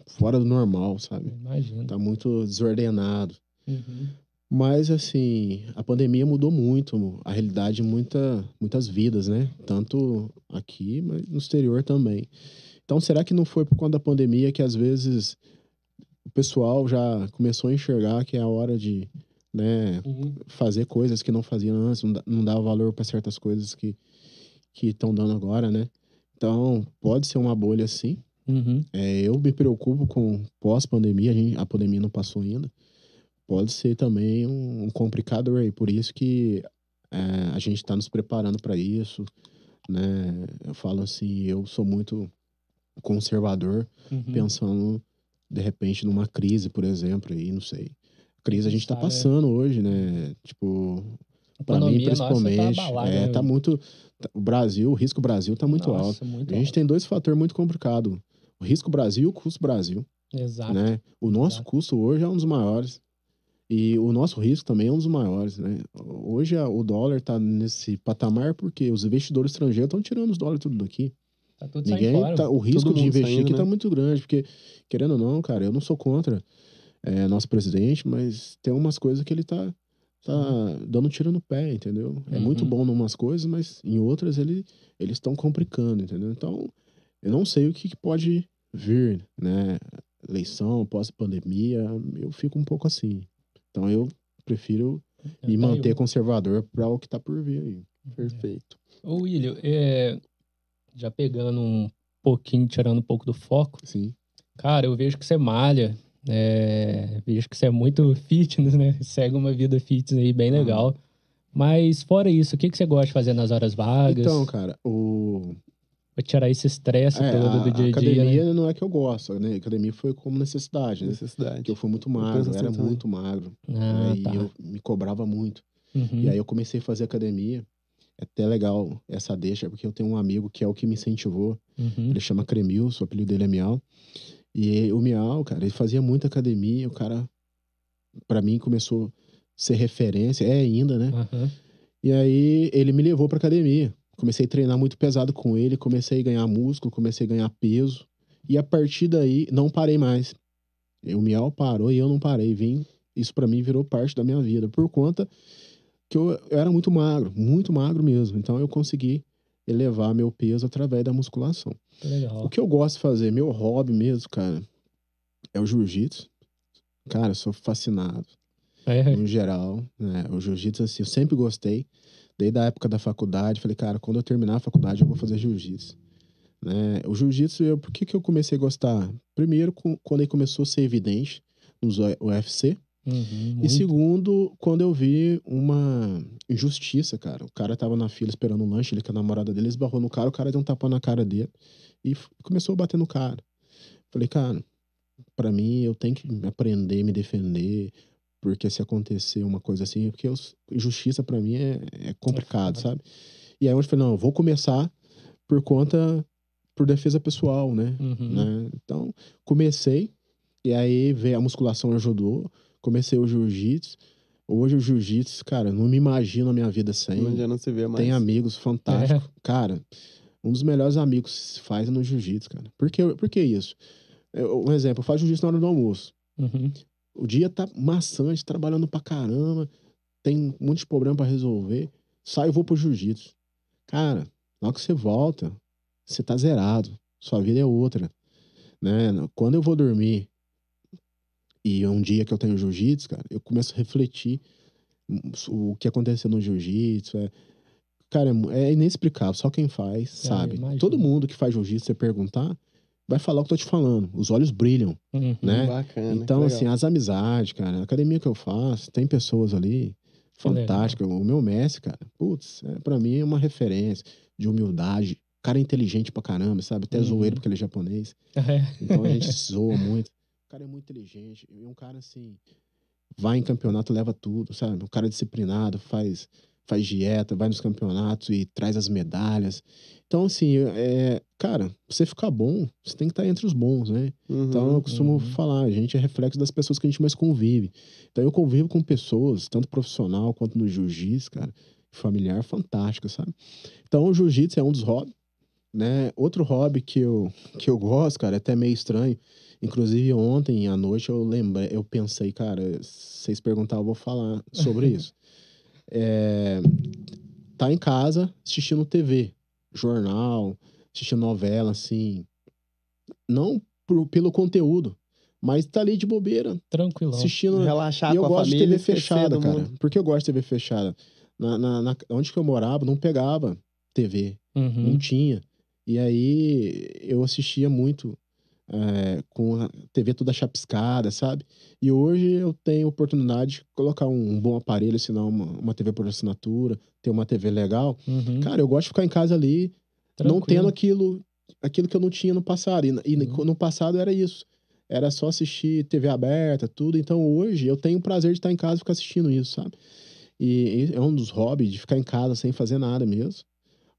S3: fora do normal, sabe?
S2: Imagina.
S3: Tá muito desordenado.
S2: Uhum.
S3: Mas, assim, a pandemia mudou muito a realidade de muita, muitas vidas, né? Tanto aqui, mas no exterior também. Então, será que não foi por conta da pandemia que, às vezes, o pessoal já começou a enxergar que é a hora de né,
S2: Uhum.
S3: fazer coisas que não fazia antes, não dava valor para certas coisas que, que estão dando agora, né? Então, pode ser uma bolha sim.
S2: Uhum.
S3: É, eu me preocupo com pós-pandemia, a, gente- a pandemia não passou ainda. Pode ser também um, um complicador aí, por isso que é, a gente está nos preparando para isso, né? Eu falo assim, eu sou muito conservador,
S2: Uhum.
S3: pensando de repente numa crise, por exemplo, aí não sei. Crise a gente tá
S2: Sabe, é.
S3: passando hoje, né? Tipo, para mim
S2: nossa
S3: principalmente,
S2: tá abalada,
S3: é, tá muito tá- o Brasil, o risco Brasil tá muito alto.
S2: Nossa, muito
S3: A gente
S2: alto.
S3: tem dois fatores muito complicados. O risco Brasil e o custo Brasil,
S2: Exato.
S3: né? O nosso
S2: Exato.
S3: custo hoje é um dos maiores. E o nosso risco também é um dos maiores, né? Hoje a- o dólar tá nesse patamar porque os investidores estrangeiros estão tirando os dólares tudo daqui.
S2: Tá tudo saindo
S3: Ninguém
S2: fora.
S3: tá, o risco de investir
S1: saindo,
S3: aqui
S1: né?
S3: tá muito grande, porque querendo ou não, cara, eu não sou contra é, nosso presidente, mas tem umas coisas que ele tá tá dando tiro no pé, entendeu? É muito
S2: Uhum.
S3: bom em umas coisas, mas em outras ele eles estão complicando, entendeu? Então, eu não sei o que, que pode vir, né? Eleição, pós-pandemia, eu fico um pouco assim. Então, eu prefiro
S2: Eu
S3: me
S2: tenho-
S3: manter conservador para o que tá por vir aí.
S1: Perfeito.
S2: Ô, William, é, já pegando um pouquinho, tirando um pouco do foco,
S3: Sim.
S2: cara, eu vejo que você malha, é, vejo que você é muito fitness, né? Segue uma vida fitness aí bem legal. Mas fora isso, o que, que você gosta de fazer nas horas vagas?
S3: Então, cara, o
S2: Pra tirar esse estresse
S3: É,
S2: todo
S3: a,
S2: do dia
S3: a
S2: dia,
S3: academia
S2: né?
S3: não é que eu gosto, né? A academia foi como necessidade, né?
S1: Necessidade.
S3: Porque eu fui muito magro,
S1: assim
S3: era
S1: também.
S3: muito magro.
S2: Ah,
S3: aí
S2: tá.
S3: eu me cobrava muito.
S2: Uhum.
S3: E aí eu comecei a fazer academia. É até legal essa deixa, porque eu tenho um amigo que é o que me incentivou.
S2: Uhum.
S3: Ele chama Cremilson, o apelido dele é Miau. E o Miau, cara, ele fazia muita academia. O cara, pra mim, começou a ser referência. É ainda, né?
S2: Aham.
S3: E aí ele me levou pra academia. Comecei a treinar muito pesado com ele, comecei a ganhar músculo, comecei a ganhar peso. E a partir daí não parei mais. O Miau parou e eu não parei. Vim, isso pra mim virou parte da minha vida por conta que eu, eu era muito magro, muito magro mesmo. Então eu consegui elevar meu peso através da musculação.
S2: Legal.
S3: O que eu gosto de fazer, meu hobby mesmo, cara, é o jiu-jitsu. Cara, eu sou fascinado
S2: É,
S3: no geral, né? O jiu-jitsu, assim, eu sempre gostei. Desde a época da faculdade, falei, cara, quando eu terminar a faculdade, eu vou fazer jiu-jitsu. Né? O jiu-jitsu, eu, por que, que eu comecei a gostar? Primeiro, com- quando ele começou a ser evidente nos UFC.
S2: uhum,
S3: E segundo, quando eu vi uma injustiça, cara. O cara tava na fila esperando um lanche, ele com a namorada dele, esbarrou no cara, o cara deu um tapão na cara dele e começou a bater no cara. Falei, cara, pra mim eu tenho que aprender me defender, porque se acontecer uma coisa assim, porque eu, injustiça pra mim é, é complicado,
S2: É
S3: sabe? E aí eu falei, não, eu vou começar por conta, por defesa pessoal, né?
S2: Uhum.
S3: né? Então, comecei, e aí veio a musculação ajudou, comecei o jiu-jitsu. Hoje o jiu-jitsu, cara, não me imagino a minha vida sem.
S1: Não já não se vê mais.
S3: Tem amigos fantásticos. Cara, um dos melhores amigos se faz é no jiu-jitsu, cara. Por que, por que isso? Eu- um exemplo, eu faço jiu-jitsu na hora do almoço.
S2: Uhum.
S3: O dia tá maçante, trabalhando pra caramba, tem um monte de problema pra resolver. Saio e vou pro jiu-jitsu. Cara, na hora que você volta, você tá zerado. Sua vida é outra. Né? Quando eu vou dormir e é um dia que eu tenho jiu-jitsu, cara, eu começo a refletir o que aconteceu no jiu-jitsu. É... Cara, é é inexplicável. Só quem faz sabe.
S2: imagino.
S3: Todo mundo que faz jiu-jitsu, você perguntar, vai falar o que eu tô te falando. Os olhos brilham
S2: Uhum.
S3: né?
S1: Bacana.
S3: Então, assim, as amizades, cara, a academia que eu faço, tem pessoas ali fantásticas. O meu mestre, cara, putz, é, pra mim é uma referência de humildade. O cara é inteligente pra caramba, sabe? Até
S2: Uhum.
S3: zoeiro porque ele é japonês.
S2: É. [LAUGHS]
S3: Então a gente zoa muito. O cara é muito inteligente. E um cara, assim, vai em campeonato, leva tudo, sabe? Um cara disciplinado, faz, faz dieta, vai nos campeonatos e traz as medalhas. Então, assim, é, cara, pra você ficar bom, você tem que estar entre os bons, né?
S1: Uhum.
S3: Então, eu costumo
S2: uhum.
S3: falar, a gente é reflexo das pessoas que a gente mais convive. Então, eu convivo com pessoas, tanto profissional quanto no jiu-jitsu, cara, familiar, fantástica, sabe? Então, o jiu-jitsu é um dos hobbies, né? Outro hobby que eu, que eu gosto, cara, é até meio estranho. Inclusive, ontem à noite eu lembrei, eu pensei, cara, se vocês perguntar, eu vou falar sobre [LAUGHS] isso. É, tá em casa assistindo TV, jornal, assistindo novela, assim. Não por- pelo conteúdo, mas tá ali de bobeira,
S2: Tranquilão.
S3: assistindo.
S1: Relaxar
S3: E eu
S1: com a
S3: gosto
S1: família.
S3: de TV fechada, cara.
S1: mundo.
S3: Por que eu gosto de TV fechada? Na, na, na- onde que eu morava, não pegava TV. Não
S2: Uhum.
S3: tinha. E aí eu assistia muito é, com a TV toda chapiscada, sabe? E hoje eu tenho oportunidade de colocar um, um bom aparelho, assinar uma, uma TV por assinatura, ter uma TV legal.
S2: Uhum.
S3: Cara, eu gosto de ficar em casa ali, não
S2: Tranquilo.
S3: tendo aquilo, aquilo que eu não tinha no passado. E, e
S2: Uhum.
S3: no passado era isso. Era só assistir TV aberta, tudo. Então hoje eu tenho o prazer de estar em casa e ficar assistindo isso, sabe? E é um dos hobbies de ficar em casa sem fazer nada mesmo.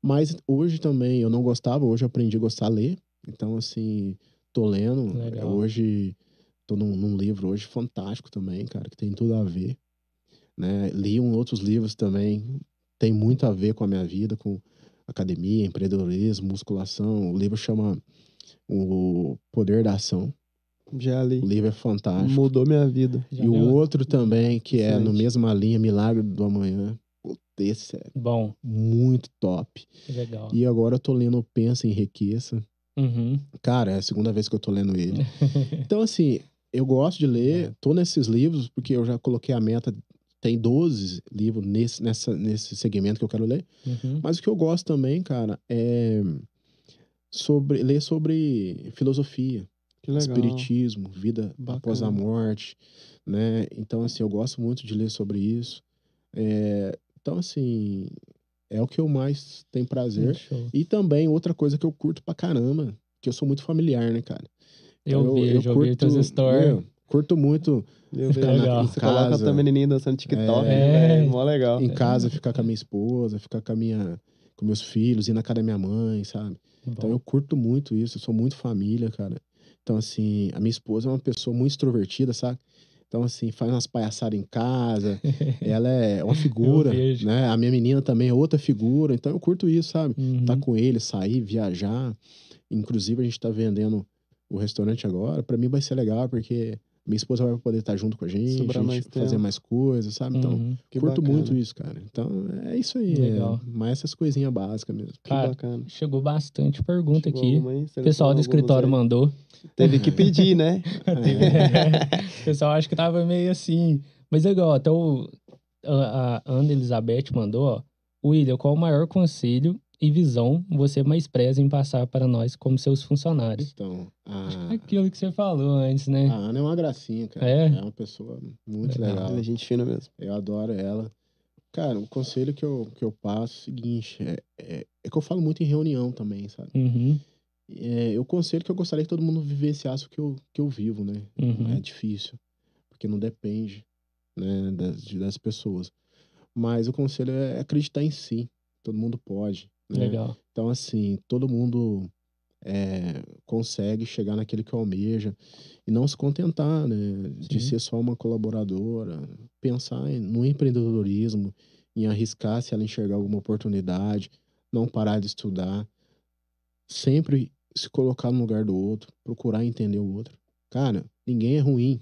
S3: Mas hoje também eu não gostava, hoje eu aprendi a gostar de ler. Então, assim, tô lendo.
S2: Legal.
S3: Hoje, tô num, num livro hoje fantástico também, cara, que tem tudo a ver. Né? Li um outros livros também, tem muito a ver com a minha vida, com academia, empreendedorismo, musculação. O livro chama O Poder da Ação.
S1: Já li.
S3: O livro é fantástico.
S1: Mudou minha vida.
S2: Já
S3: e o outro também, que é no
S1: Excelente.
S3: mesma linha, Milagre do Amanhã. Esse é
S2: Bom,
S3: muito top.
S2: legal.
S3: E agora eu tô lendo Pensa e Enriqueça.
S2: Uhum.
S3: Cara, é a segunda vez que eu tô lendo ele. [LAUGHS] Então, assim, eu gosto de ler, tô nesses livros, porque eu já coloquei a meta, tem 12 livros nesse, nessa, nesse segmento que eu quero ler.
S2: Uhum.
S3: Mas o que eu gosto também, cara, é sobre ler sobre filosofia, espiritismo, vida após a
S1: Bacana.
S3: morte, né? Então, assim, eu gosto muito de ler sobre isso. É, então, assim, é o que eu mais tenho prazer.
S2: Show.
S3: E também outra coisa que eu curto pra caramba, que eu sou muito familiar, né, cara?
S2: Eu,
S3: Então,
S2: vejo, eu, vi tuas stories.
S3: meu, curto muito
S1: Eu vejo.
S2: Legal.
S1: Você coloca
S3: Casa.
S1: a tua menininha dançando TikTok,
S2: É.
S1: velho? Mó legal.
S3: em casa, ficar com a minha esposa, ficar com a minha com meus filhos, ir na casa da minha mãe, sabe? Então
S2: Bom.
S3: eu curto muito isso, eu sou muito família, cara. Então assim, a minha esposa é uma pessoa muito extrovertida, sabe? Então assim, faz umas palhaçadas em casa, [LAUGHS] ela é uma figura, né? A minha menina também é outra figura, então eu curto isso, sabe?
S2: Uhum.
S3: Tá com ele, sair, viajar. Inclusive a gente tá vendendo o restaurante agora, pra mim vai ser legal porque minha esposa vai poder estar junto com a gente,
S1: Sobrar
S3: a gente
S1: mais
S3: fazer
S1: tempo.
S3: mais coisas, sabe? Então,
S2: Uhum.
S1: Que
S3: curto
S1: bacana.
S3: muito isso, cara. Então, é isso aí.
S2: Legal.
S3: É, mas essas coisinhas básicas mesmo.
S1: Que
S2: Cara,
S1: bacana.
S2: Chegou bastante pergunta
S1: Chegou
S2: aqui.
S1: aí?
S2: O pessoal do escritório
S1: algumas
S2: mandou.
S1: aí? Teve que pedir, né? [LAUGHS]
S2: o pessoal acho que tava meio assim. Mas é igual, até o, a, a Ana Elizabeth mandou, ó. William, qual o maior conselho e visão você mais preza em passar para nós como seus funcionários?
S3: Então, a,
S2: Aquilo que você falou antes, né?
S3: a Ana é uma gracinha, cara.
S2: É?
S3: uma pessoa muito
S2: Legal.
S3: legal.
S1: Ela é gente fina mesmo.
S3: Eu adoro ela. Cara, o conselho que eu, que eu passo é o seguinte: é, é, é que eu falo muito em reunião também, sabe?
S2: Uhum,
S3: É, o conselho que eu gostaria que todo mundo vivenciasse o que eu, que eu vivo, né?
S2: uhum.
S3: É difícil, porque não depende né, das, de- das pessoas. Mas o conselho é acreditar em si. Todo mundo pode. Né?
S2: Legal.
S3: Então, assim, todo mundo é, consegue chegar naquele que almeja e não se contentar, né? De ser só uma colaboradora. Pensar no empreendedorismo, em arriscar se ela enxergar alguma oportunidade, não parar de estudar. Sempre se colocar no lugar do outro, procurar entender o outro. Cara, ninguém é ruim.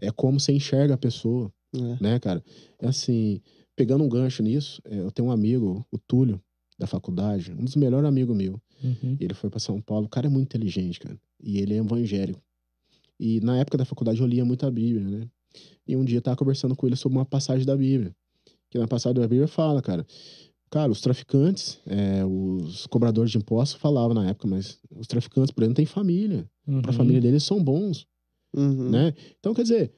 S3: É como você enxerga a pessoa
S1: É.
S3: né, cara? É assim, pegando um gancho nisso, é, eu tenho um amigo, o Túlio, da faculdade, um dos melhores amigos meu.
S2: Uhum.
S3: Ele foi pra São Paulo, o cara é muito inteligente, cara. E ele é evangélico. E na época da faculdade eu lia muito a Bíblia, né? E um dia eu tava conversando com ele sobre uma passagem da Bíblia. Que na passagem da Bíblia fala, cara. Cara, os traficantes, é, os cobradores de impostos falavam na época, mas os traficantes, por exemplo, têm família. Pra
S2: Uhum.
S3: família deles são bons,
S1: Uhum.
S3: né? Então, quer dizer,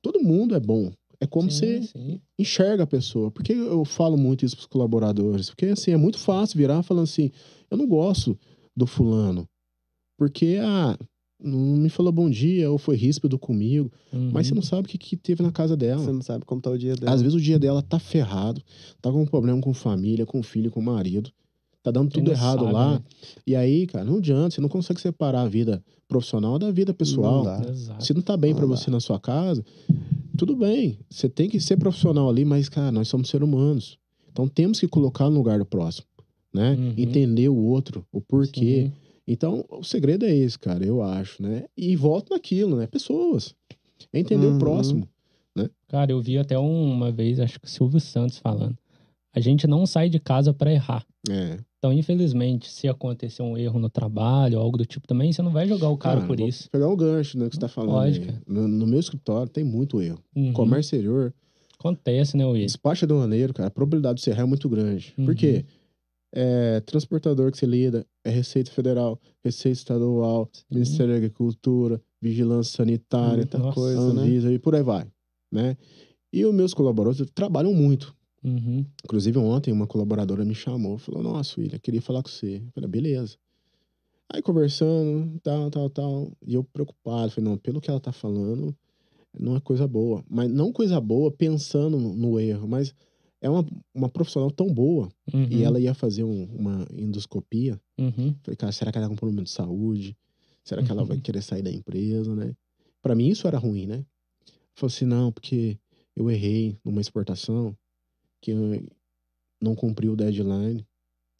S3: todo mundo é bom. É como
S2: Sim,
S3: você
S2: sim.
S3: enxerga a pessoa. Por que eu falo muito isso pros colaboradores? Porque, assim, é muito fácil virar falando assim, eu não gosto do fulano. Porque, ah, não me falou bom dia, ou foi ríspido comigo. Mas você
S2: Uhum.
S3: não sabe o que, que teve na casa dela.
S1: Você não sabe como tá o dia dela.
S3: Às vezes o dia dela tá ferrado, tá com um problema com família, com filho, com marido. Tá dando tudo errado
S2: sabe,
S3: lá.
S2: né?
S3: E aí, cara, não adianta, você não consegue separar a vida profissional da vida pessoal.
S1: Não dá.
S2: Exato.
S3: Se não tá bem
S1: dá.
S3: você na sua casa, tudo bem. Você tem que ser profissional ali, mas, cara, nós somos seres humanos. Então temos que colocar no lugar do próximo, né?
S2: Uhum.
S3: Entender o outro, o porquê.
S2: Sim.
S3: Então, o segredo é esse, cara, eu acho, né? E volto naquilo, né? Pessoas. É entender
S1: Uhum.
S3: o próximo.
S2: Cara, eu vi até um- uma vez, acho que o Silvio Santos falando. A gente não sai de casa pra errar.
S3: É.
S2: Então, infelizmente, se acontecer um erro no trabalho, algo do tipo também, você não vai jogar o cara, por
S3: vou
S2: isso.
S3: Pegar o gancho, né, que você tá falando.
S2: Cara.
S3: No, no meu escritório tem muito erro.
S2: Uhum.
S3: Comércio exterior,
S2: Acontece, né, Will?
S3: despacho aduaneiro, cara, a probabilidade de você errar é muito grande.
S2: Uhum.
S3: Por quê? é transportador que você lida, é Receita Federal, Receita Estadual, Ministério da Agricultura, Vigilância Sanitária,
S1: Muita
S2: Nossa.
S1: coisa, né?
S3: Anvisa e por aí vai, né? E os meus colaboradores trabalham muito.
S2: Uhum.
S3: Inclusive, ontem uma colaboradora me chamou, falou: Nossa, William, queria falar com você. Eu falei: Beleza. Aí conversando, tal, tal, tal. E eu preocupado, falei: Não, pelo que ela tá falando, não é coisa boa. Mas não coisa boa pensando no, erro, mas é uma, uma profissional tão boa.
S2: Uhum.
S3: E ela ia fazer um- uma endoscopia.
S2: Uhum.
S3: Falei: Cara, será que ela tá com problema de saúde? Será que ela vai querer sair da empresa, né? Pra mim, isso era ruim, né? Falei assim: Não, porque eu errei numa exportação que não cumpri o deadline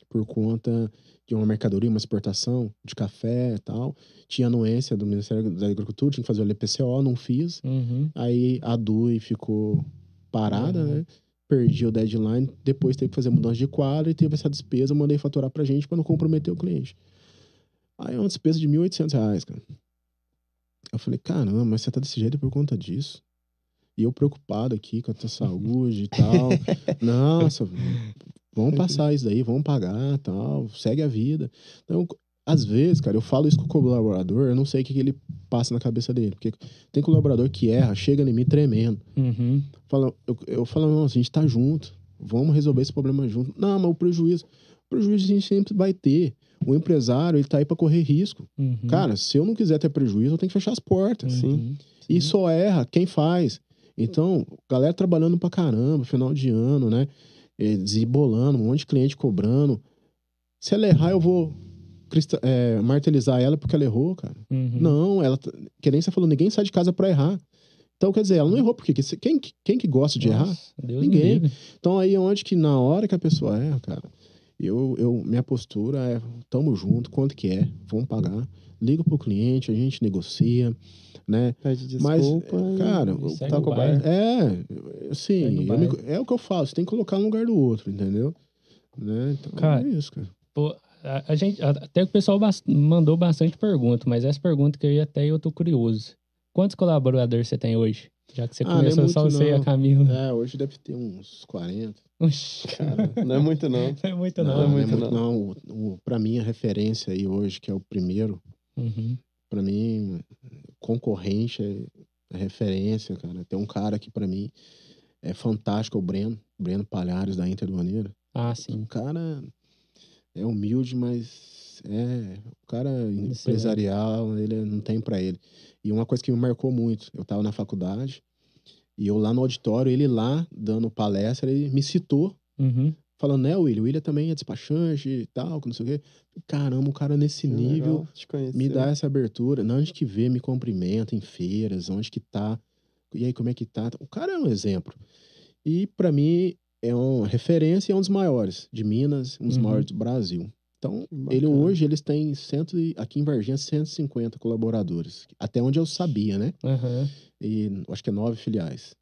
S3: por conta de uma mercadoria, uma exportação de café e tal. Tinha anuência do Ministério da Agricultura, tinha que fazer o LPCO, não fiz.
S2: Uhum.
S3: Aí a DUI ficou parada,
S2: Uhum.
S3: né? Perdi o deadline, depois teve que fazer mudança de quadro e teve essa despesa, mandei faturar pra gente pra não comprometer o cliente. Aí é uma despesa de 1.800 reais, cara. Eu falei, caramba, mas você tá desse jeito por conta disso? E eu preocupado aqui com a tua saúde e tal. [LAUGHS] Nossa, vamos passar isso daí, vamos pagar tal, segue a vida. Então, às vezes, cara, eu falo isso com o colaborador, eu não sei o que, que ele passa na cabeça dele. Porque tem colaborador que erra, chega em mim tremendo.
S2: Uhum.
S3: Fala, eu, eu falo, não, a gente tá junto, vamos resolver esse problema junto. Não, mas o prejuízo, o prejuízo a gente sempre vai ter. O empresário, ele tá aí pra correr risco.
S2: Uhum.
S3: Cara, se eu não quiser ter prejuízo, eu tenho que fechar as portas.
S2: Uhum.
S3: E só erra quem faz. Então, galera trabalhando pra caramba, final de ano, né? Desembolando, um monte de cliente cobrando. Se ela errar, eu vou eh, martelizar ela porque ela errou, cara.
S2: Uhum.
S3: Não, ela. tá- Que nem você falou, ninguém sai de casa pra errar. Então, quer dizer, ela não errou porque que- quem, quem que gosta de errar?
S2: Nossa, Deus me
S3: Ninguém. Então, aí é onde que na hora que a pessoa erra, cara, eu, eu, minha postura é: tamo junto, quanto que é, vamos pagar. Liga pro cliente, a gente negocia, né?
S1: Pede
S3: Mas,
S1: desculpa. e-
S3: cara,
S1: e
S2: o
S1: barco.
S3: É, assim, me- é o que eu falo, você tem que colocar um no lugar do outro, entendeu? Né? Então,
S2: Cara,
S3: é isso, cara.
S2: Pô, a, a gente, até o pessoal bas- mandou bastante pergunta, mas essa pergunta que eu ia até eu tô curioso. Quantos colaboradores você tem hoje? Já que você
S3: Ah, não é
S2: começou só
S3: muito,
S2: você e a
S3: não.
S2: Camila.
S3: É, hoje deve ter uns 40.
S2: Oxi,
S1: Cara, [LAUGHS] não é muito não.
S2: não é muito
S3: Não,
S2: não.
S3: não é
S1: muito,
S3: muito, não. O, o, pra mim, a referência aí hoje, que é o primeiro,
S2: Uhum.
S3: pra mim, concorrente é, é referência, cara. Tem um cara que pra mim é fantástico, é o Breno. Breno Palhares, da Inter do Maneiro.
S2: Ah, sim.
S3: O cara é humilde, mas é. O cara empresarial, ele não tem pra ele. E uma coisa que me marcou muito, eu tava na faculdade e eu lá no auditório, ele lá dando palestra, ele me citou,
S2: Uhum.
S3: Falando, né, William? O William também é despachante e tal, que não sei o quê. Caramba, o cara nesse
S1: Que
S3: nível me dá essa abertura. Não, onde que vê, me cumprimenta em feiras, onde que tá. E aí, como é que tá? O cara é um exemplo. E pra mim é uma referência e é um dos maiores de Minas, um dos
S2: Uhum.
S3: maiores do Brasil. Então, ele hoje eles têm cento e, aqui em Varginha 150 colaboradores, até onde eu sabia, né?
S2: Aham.
S3: E acho que é nove filiais.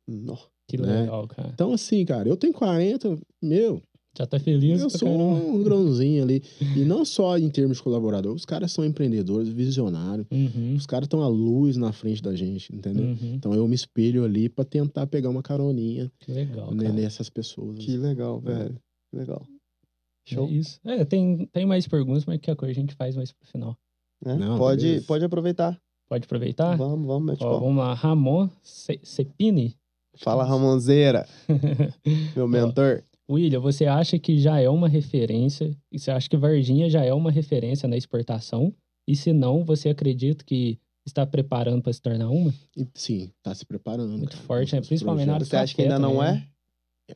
S2: Que
S3: Né?
S2: legal, cara.
S3: Então assim, cara, eu tenho 40, meu,
S2: Já tá feliz?
S3: eu
S2: pra
S3: sou
S2: caramba.
S3: um grãozinho ali. E não só em termos de colaborador, os caras são empreendedores, visionários.
S2: Uhum.
S3: Os caras estão à luz na frente da gente, entendeu?
S2: Uhum.
S3: Então eu me espelho ali pra tentar pegar uma caroninha
S2: Que legal,
S3: né,
S2: cara.
S3: nessas pessoas.
S1: Que legal, velho. Que legal. Show.
S2: É isso. É, tem, tem mais perguntas, mas que a coisa a gente faz mais pro final.
S1: né?
S3: Não,
S1: pode,
S3: beleza.
S1: pode aproveitar.
S2: Pode aproveitar?
S1: Vamos, vamos, mete
S2: Ó, vamos lá. Ramon Ce- Cepini.
S1: Fala, Ramonzeira, [LAUGHS] meu mentor.
S2: William, você acha que já é uma referência? E você acha que Varginha já é uma referência na exportação? E se não, você acredita que está preparando para se tornar uma?
S3: Sim, tá se preparando.
S2: Muito
S3: cara.
S2: forte, né? Principalmente na área
S1: Você acha que ainda não é?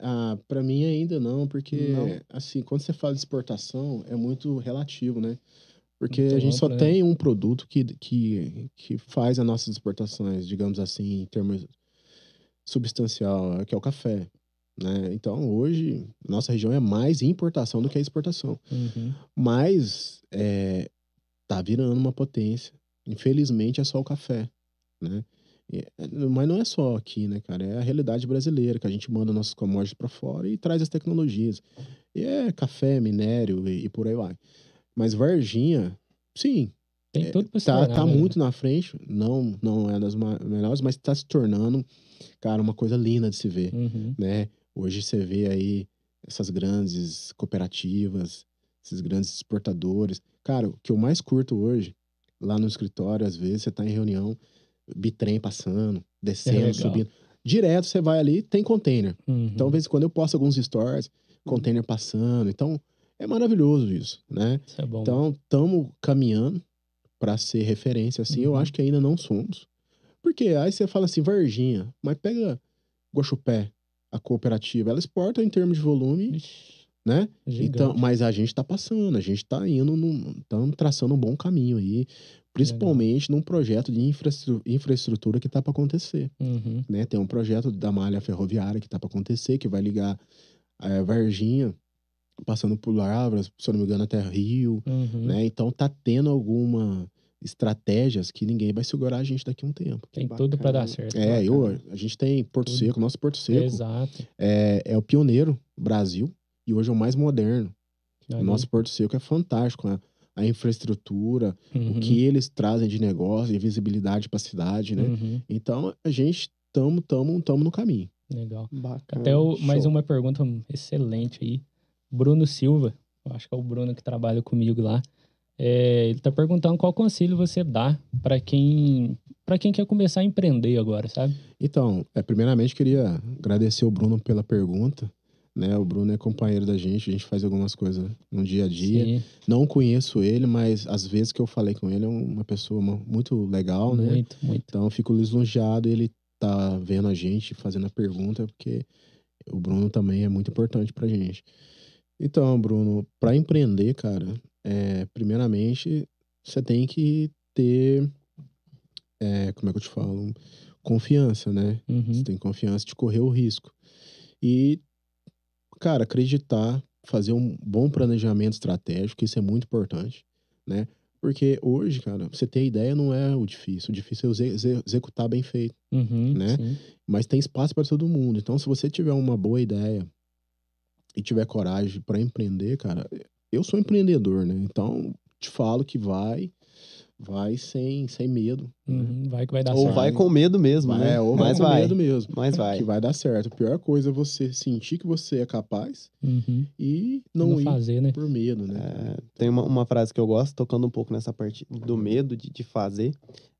S3: Ah, pra mim ainda não, porque
S1: Não.
S3: assim, quando você fala de exportação, é muito relativo, né? Porque
S2: Muito
S3: a gente só
S2: né?
S3: tem um produto que, que, que faz as nossas exportações, digamos assim, em termos substancial, que é o café. Né? Então, hoje, nossa região é mais importação do que exportação.
S2: Uhum.
S3: Mas é, tá virando uma potência. Infelizmente, é só o café, né? E- mas não é só aqui, né, cara? É a realidade brasileira, que a gente manda nossos commodities para fora e traz as tecnologias. E é café, minério e, e por aí vai. Mas Varginha, sim,
S2: Tem tudo para se
S3: tá,
S2: tornar,
S3: tá
S2: né?
S3: muito na frente. Não, não é das melhores, mas tá se tornando, cara, uma coisa linda de se ver
S2: Uhum.
S3: né? Hoje você vê aí essas grandes cooperativas esses grandes exportadores. Cara, o que eu mais curto hoje, lá no escritório, às vezes, você tá em reunião, bitrem passando, descendo,
S2: legal.
S3: subindo. Direto você vai ali, tem container.
S2: Uhum.
S3: Então, às vezes, quando eu posto alguns stories, container passando. Então, é maravilhoso isso, né?
S2: Isso é bom.
S3: Então, estamos caminhando para ser referência, assim. Eu
S2: Uhum.
S3: acho que ainda não somos. Porque aí você fala assim, Varginha, mas pega Guaxupé, a cooperativa, ela exporta em termos de volume,
S2: Vixe,
S3: né?
S2: gigante.
S3: Então, mas a gente tá passando, a gente tá indo, estamos traçando um bom caminho aí, principalmente num projeto de infraestru- infraestrutura que tá para acontecer,
S2: Uhum.
S3: né? Tem um projeto da malha ferroviária que tá para acontecer, que vai ligar a Varginha, passando por Lavras, se eu não me engano, até Rio,
S2: Uhum.
S3: né? Então tá tendo alguma estratégias que ninguém vai segurar a gente daqui a um tempo.
S2: Tem tudo pra dar certo.
S3: É, eu, a gente tem Porto
S2: Tudo.
S3: Seco, nosso Porto Seco
S2: Exato.
S3: é, é o pioneiro do Brasil e hoje é o mais moderno. O
S2: Ali.
S3: nosso Porto Seco é fantástico, a, a infraestrutura,
S2: Uhum.
S3: o que eles trazem de negócio e visibilidade para a cidade, né?
S2: Uhum.
S3: Então a gente tamo, tamo, tamo no caminho.
S2: Legal.
S1: Bacana.
S2: Até o, mais uma pergunta excelente aí. Bruno Silva, eu acho que é o Bruno que trabalha comigo lá. É, ele tá perguntando qual conselho você dá para quem para quem quer começar a empreender agora, sabe?
S3: Então, é, primeiramente queria agradecer o Bruno pela pergunta. Né, o Bruno é companheiro da gente, a gente faz algumas coisas no dia a dia.
S2: Sim,
S3: Não conheço ele, mas às vezes que eu falei com ele é uma pessoa mu- muito legal, né?
S2: muito, muito.
S3: Então eu fico lisonjeado ele tá vendo a gente, fazendo a pergunta, porque o Bruno também é muito importante pra gente. Então, Bruno, para empreender, cara, é, primeiramente você tem que ter, é, como é que eu te falo, confiança, né?
S2: Uhum.
S3: Você tem confiança de correr o risco. E, cara, acreditar, fazer um bom planejamento estratégico, isso é muito importante, né? Porque hoje, cara, você ter ideia não é o difícil. O difícil é exe- exe- executar bem feito.
S2: Uhum,
S3: né?
S2: sim.
S3: Mas tem espaço para todo mundo. Então, se você tiver uma boa ideia e tiver coragem para empreender, cara, eu sou empreendedor, né? Então, te falo que vai, vai sem, sem medo. né?
S2: Uhum, Vai que vai dar
S1: Ou
S2: certo.
S1: vai com medo mesmo,
S3: Vai,
S1: né?
S3: é, ou
S1: Mas
S3: vai com
S1: vai.
S3: medo mesmo.
S1: Mas vai.
S3: Que vai dar certo. A pior coisa é você sentir que você é capaz
S2: Uhum.
S3: e não,
S2: Não
S3: ir
S2: fazer, né?
S3: por medo, né?
S1: É, tem uma, uma frase que eu gosto, tocando um pouco nessa parte do medo de, de fazer.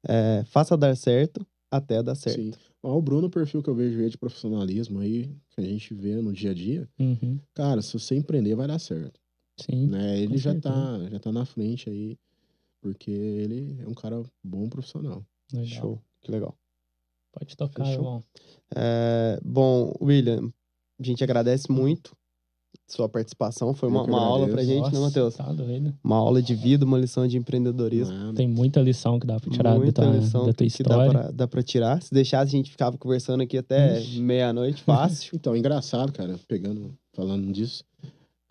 S1: É, faça dar certo até dar certo.
S3: Sim. Ó, o Bruno, o perfil que eu vejo ele de profissionalismo aí, que a gente vê no dia a dia,
S2: Uhum.
S3: cara, se você empreender, vai dar certo.
S2: Sim.
S3: né? Ele já
S2: certeza.
S3: tá, já tá na frente aí, porque ele é um cara bom profissional.
S2: Legal.
S1: Show. Que legal.
S2: Pode tocar, irmão.
S1: É, bom, William, a gente agradece muito sua participação. Foi uma, uma aula pra gente, né,
S2: Nossa,
S1: Matheus?
S2: Tá doido.
S1: Uma aula de vida, uma lição de empreendedorismo.
S3: Nada.
S2: Tem muita lição que dá pra tirar da
S1: Muita
S2: tua,
S1: lição
S2: da tua
S1: que dá
S2: história.
S1: pra, dá pra tirar. Se deixasse, a gente ficava conversando aqui até meia-noite, fácil. [LAUGHS]
S3: Então, engraçado, cara, pegando, falando disso.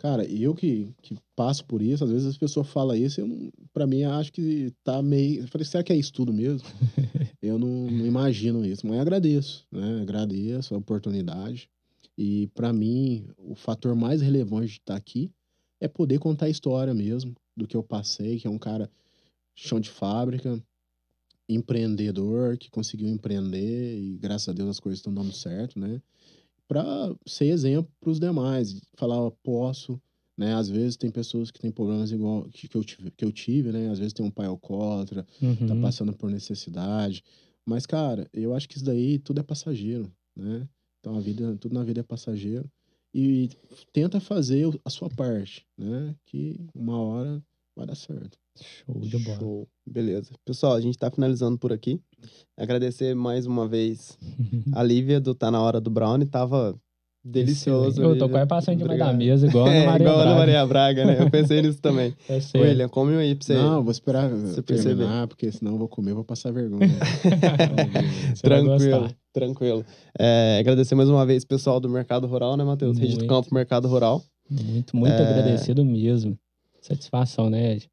S3: Cara, eu que, que passo por isso, às vezes as pessoas falam isso, eu pra mim acho que tá meio. Eu falei, será que é isso tudo mesmo? [LAUGHS] eu não, não imagino isso, mas agradeço, né? Agradeço a oportunidade. E pra mim, o fator mais relevante de estar aqui é poder contar a história mesmo do que eu passei, que é um cara chão de fábrica, empreendedor, que conseguiu empreender e graças a Deus as coisas estão dando certo, né? Para ser exemplo para os demais, falar, "Ó, posso, né? Às vezes tem pessoas que têm problemas igual que, que eu tive, que eu tive, né? Às vezes tem um pai alcoólatra, tá
S2: Uhum.
S3: passando por necessidade, mas cara, eu acho que isso daí tudo é passageiro, né? Então a vida, tudo na vida é passageiro e tenta fazer a sua parte, né? Que uma hora vai dar certo.
S2: Show de bola.
S1: Show. Beleza. Pessoal, a gente tá finalizando por aqui. Agradecer mais uma vez a [LAUGHS] Lívia do Tá Na Hora do Brownie. Tava delicioso.
S2: Eu tô quase passando em cima da mesa, igual a [LAUGHS]
S1: É,
S2: Maria
S1: igual a
S2: Braga.
S1: Maria Braga, né? Eu pensei nisso [LAUGHS] também.
S2: É sério.
S1: William, come um aí pra você.
S3: Não, vou esperar
S1: você
S3: terminar, porque senão eu vou comer, vou passar vergonha.
S1: Tranquilo, tranquilo. É, agradecer mais uma vez o pessoal do Mercado Rural, né, Matheus? Rede do. Campo Mercado Rural.
S2: Muito, muito
S1: É.
S2: agradecido mesmo. Satisfação, né, Ed?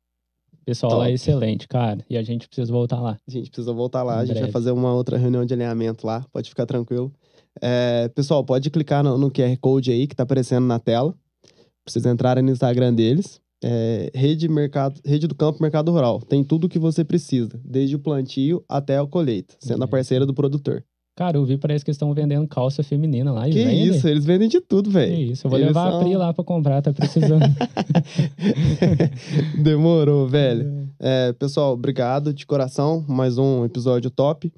S2: Pessoal
S1: Top.
S2: lá é excelente, cara. E a gente precisa voltar lá.
S1: A gente precisa voltar lá,
S2: Em
S1: a gente vai
S2: breve.
S1: fazer uma outra reunião de alinhamento lá, pode ficar tranquilo. É, pessoal, pode clicar no, no QR Code aí que tá aparecendo na tela, pra vocês entrarem no Instagram deles. É, Rede, Mercado, Rede do Campo Mercado Rural. Tem tudo o que você precisa, desde o plantio até a colheita, sendo a
S2: Yes.
S1: parceira do produtor.
S2: Cara, eu vi, parece que eles estão vendendo calça feminina lá.
S1: Que
S2: vendem.
S1: isso, eles vendem de tudo,
S2: Que
S1: velho.
S2: isso, eu vou
S1: Eles
S2: levar
S1: são-
S2: a Pri lá pra comprar, tá precisando. [LAUGHS]
S1: Demorou, velho. É, pessoal, obrigado de coração. Mais um episódio top.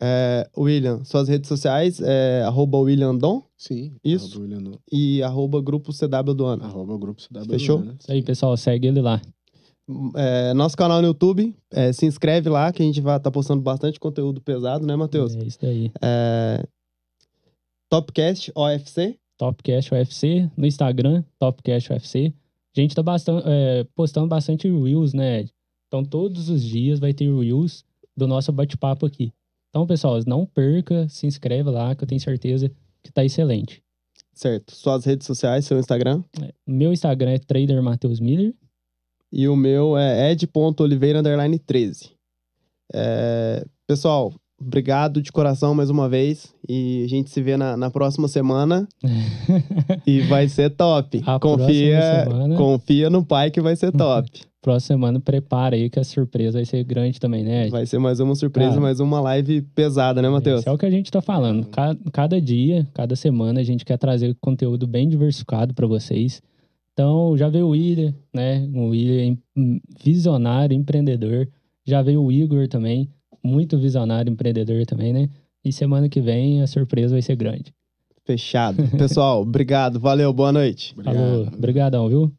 S1: É, William, suas redes sociais é arroba William Dom
S3: Sim.
S1: Isso.
S3: Arroba, William no-
S1: e arroba grupo CW do ano.
S3: arroba grupo CW.
S1: Fechou?
S3: Né?
S2: Isso aí, pessoal, segue ele lá.
S1: É, nosso canal no YouTube, é, se inscreve lá que a gente vai estar postando bastante conteúdo pesado, né, Matheus?
S2: É isso daí.
S1: É, Topcast OFC.
S2: Topcast UFC, no Instagram, Topcast UFC. A gente tá bastan- é, postando bastante Reels, né? Então, todos os dias vai ter Reels do nosso bate-papo aqui. Então, pessoal, não perca, se inscreve lá, que eu tenho certeza que tá excelente.
S1: Certo. Suas redes sociais, seu Instagram.
S2: Meu Instagram é Trader Matheus Miller.
S1: E o meu é ed.oliveira_13. É, pessoal, obrigado de coração mais uma vez. E a gente se vê na, na próxima semana. [LAUGHS] e vai ser top.
S2: A
S1: confia,
S2: semana-
S1: confia no pai que vai ser top.
S2: Próxima semana, prepara aí que a surpresa vai ser grande também, né?
S1: vai ser mais uma surpresa,
S2: Cara,
S1: mais uma live pesada, né, Matheus?
S2: Isso é o que a gente tá falando. Ca- Cada, dia, cada semana, a gente quer trazer conteúdo bem diversificado para vocês. Então, já veio o William, né? O William em- visionário, empreendedor. Já veio o Igor também, muito visionário, empreendedor também, né? E semana que vem a surpresa vai ser grande.
S1: Fechado. Pessoal, [LAUGHS] obrigado. Valeu, boa noite.
S3: Obrigado.
S2: Falou, brigadão, viu?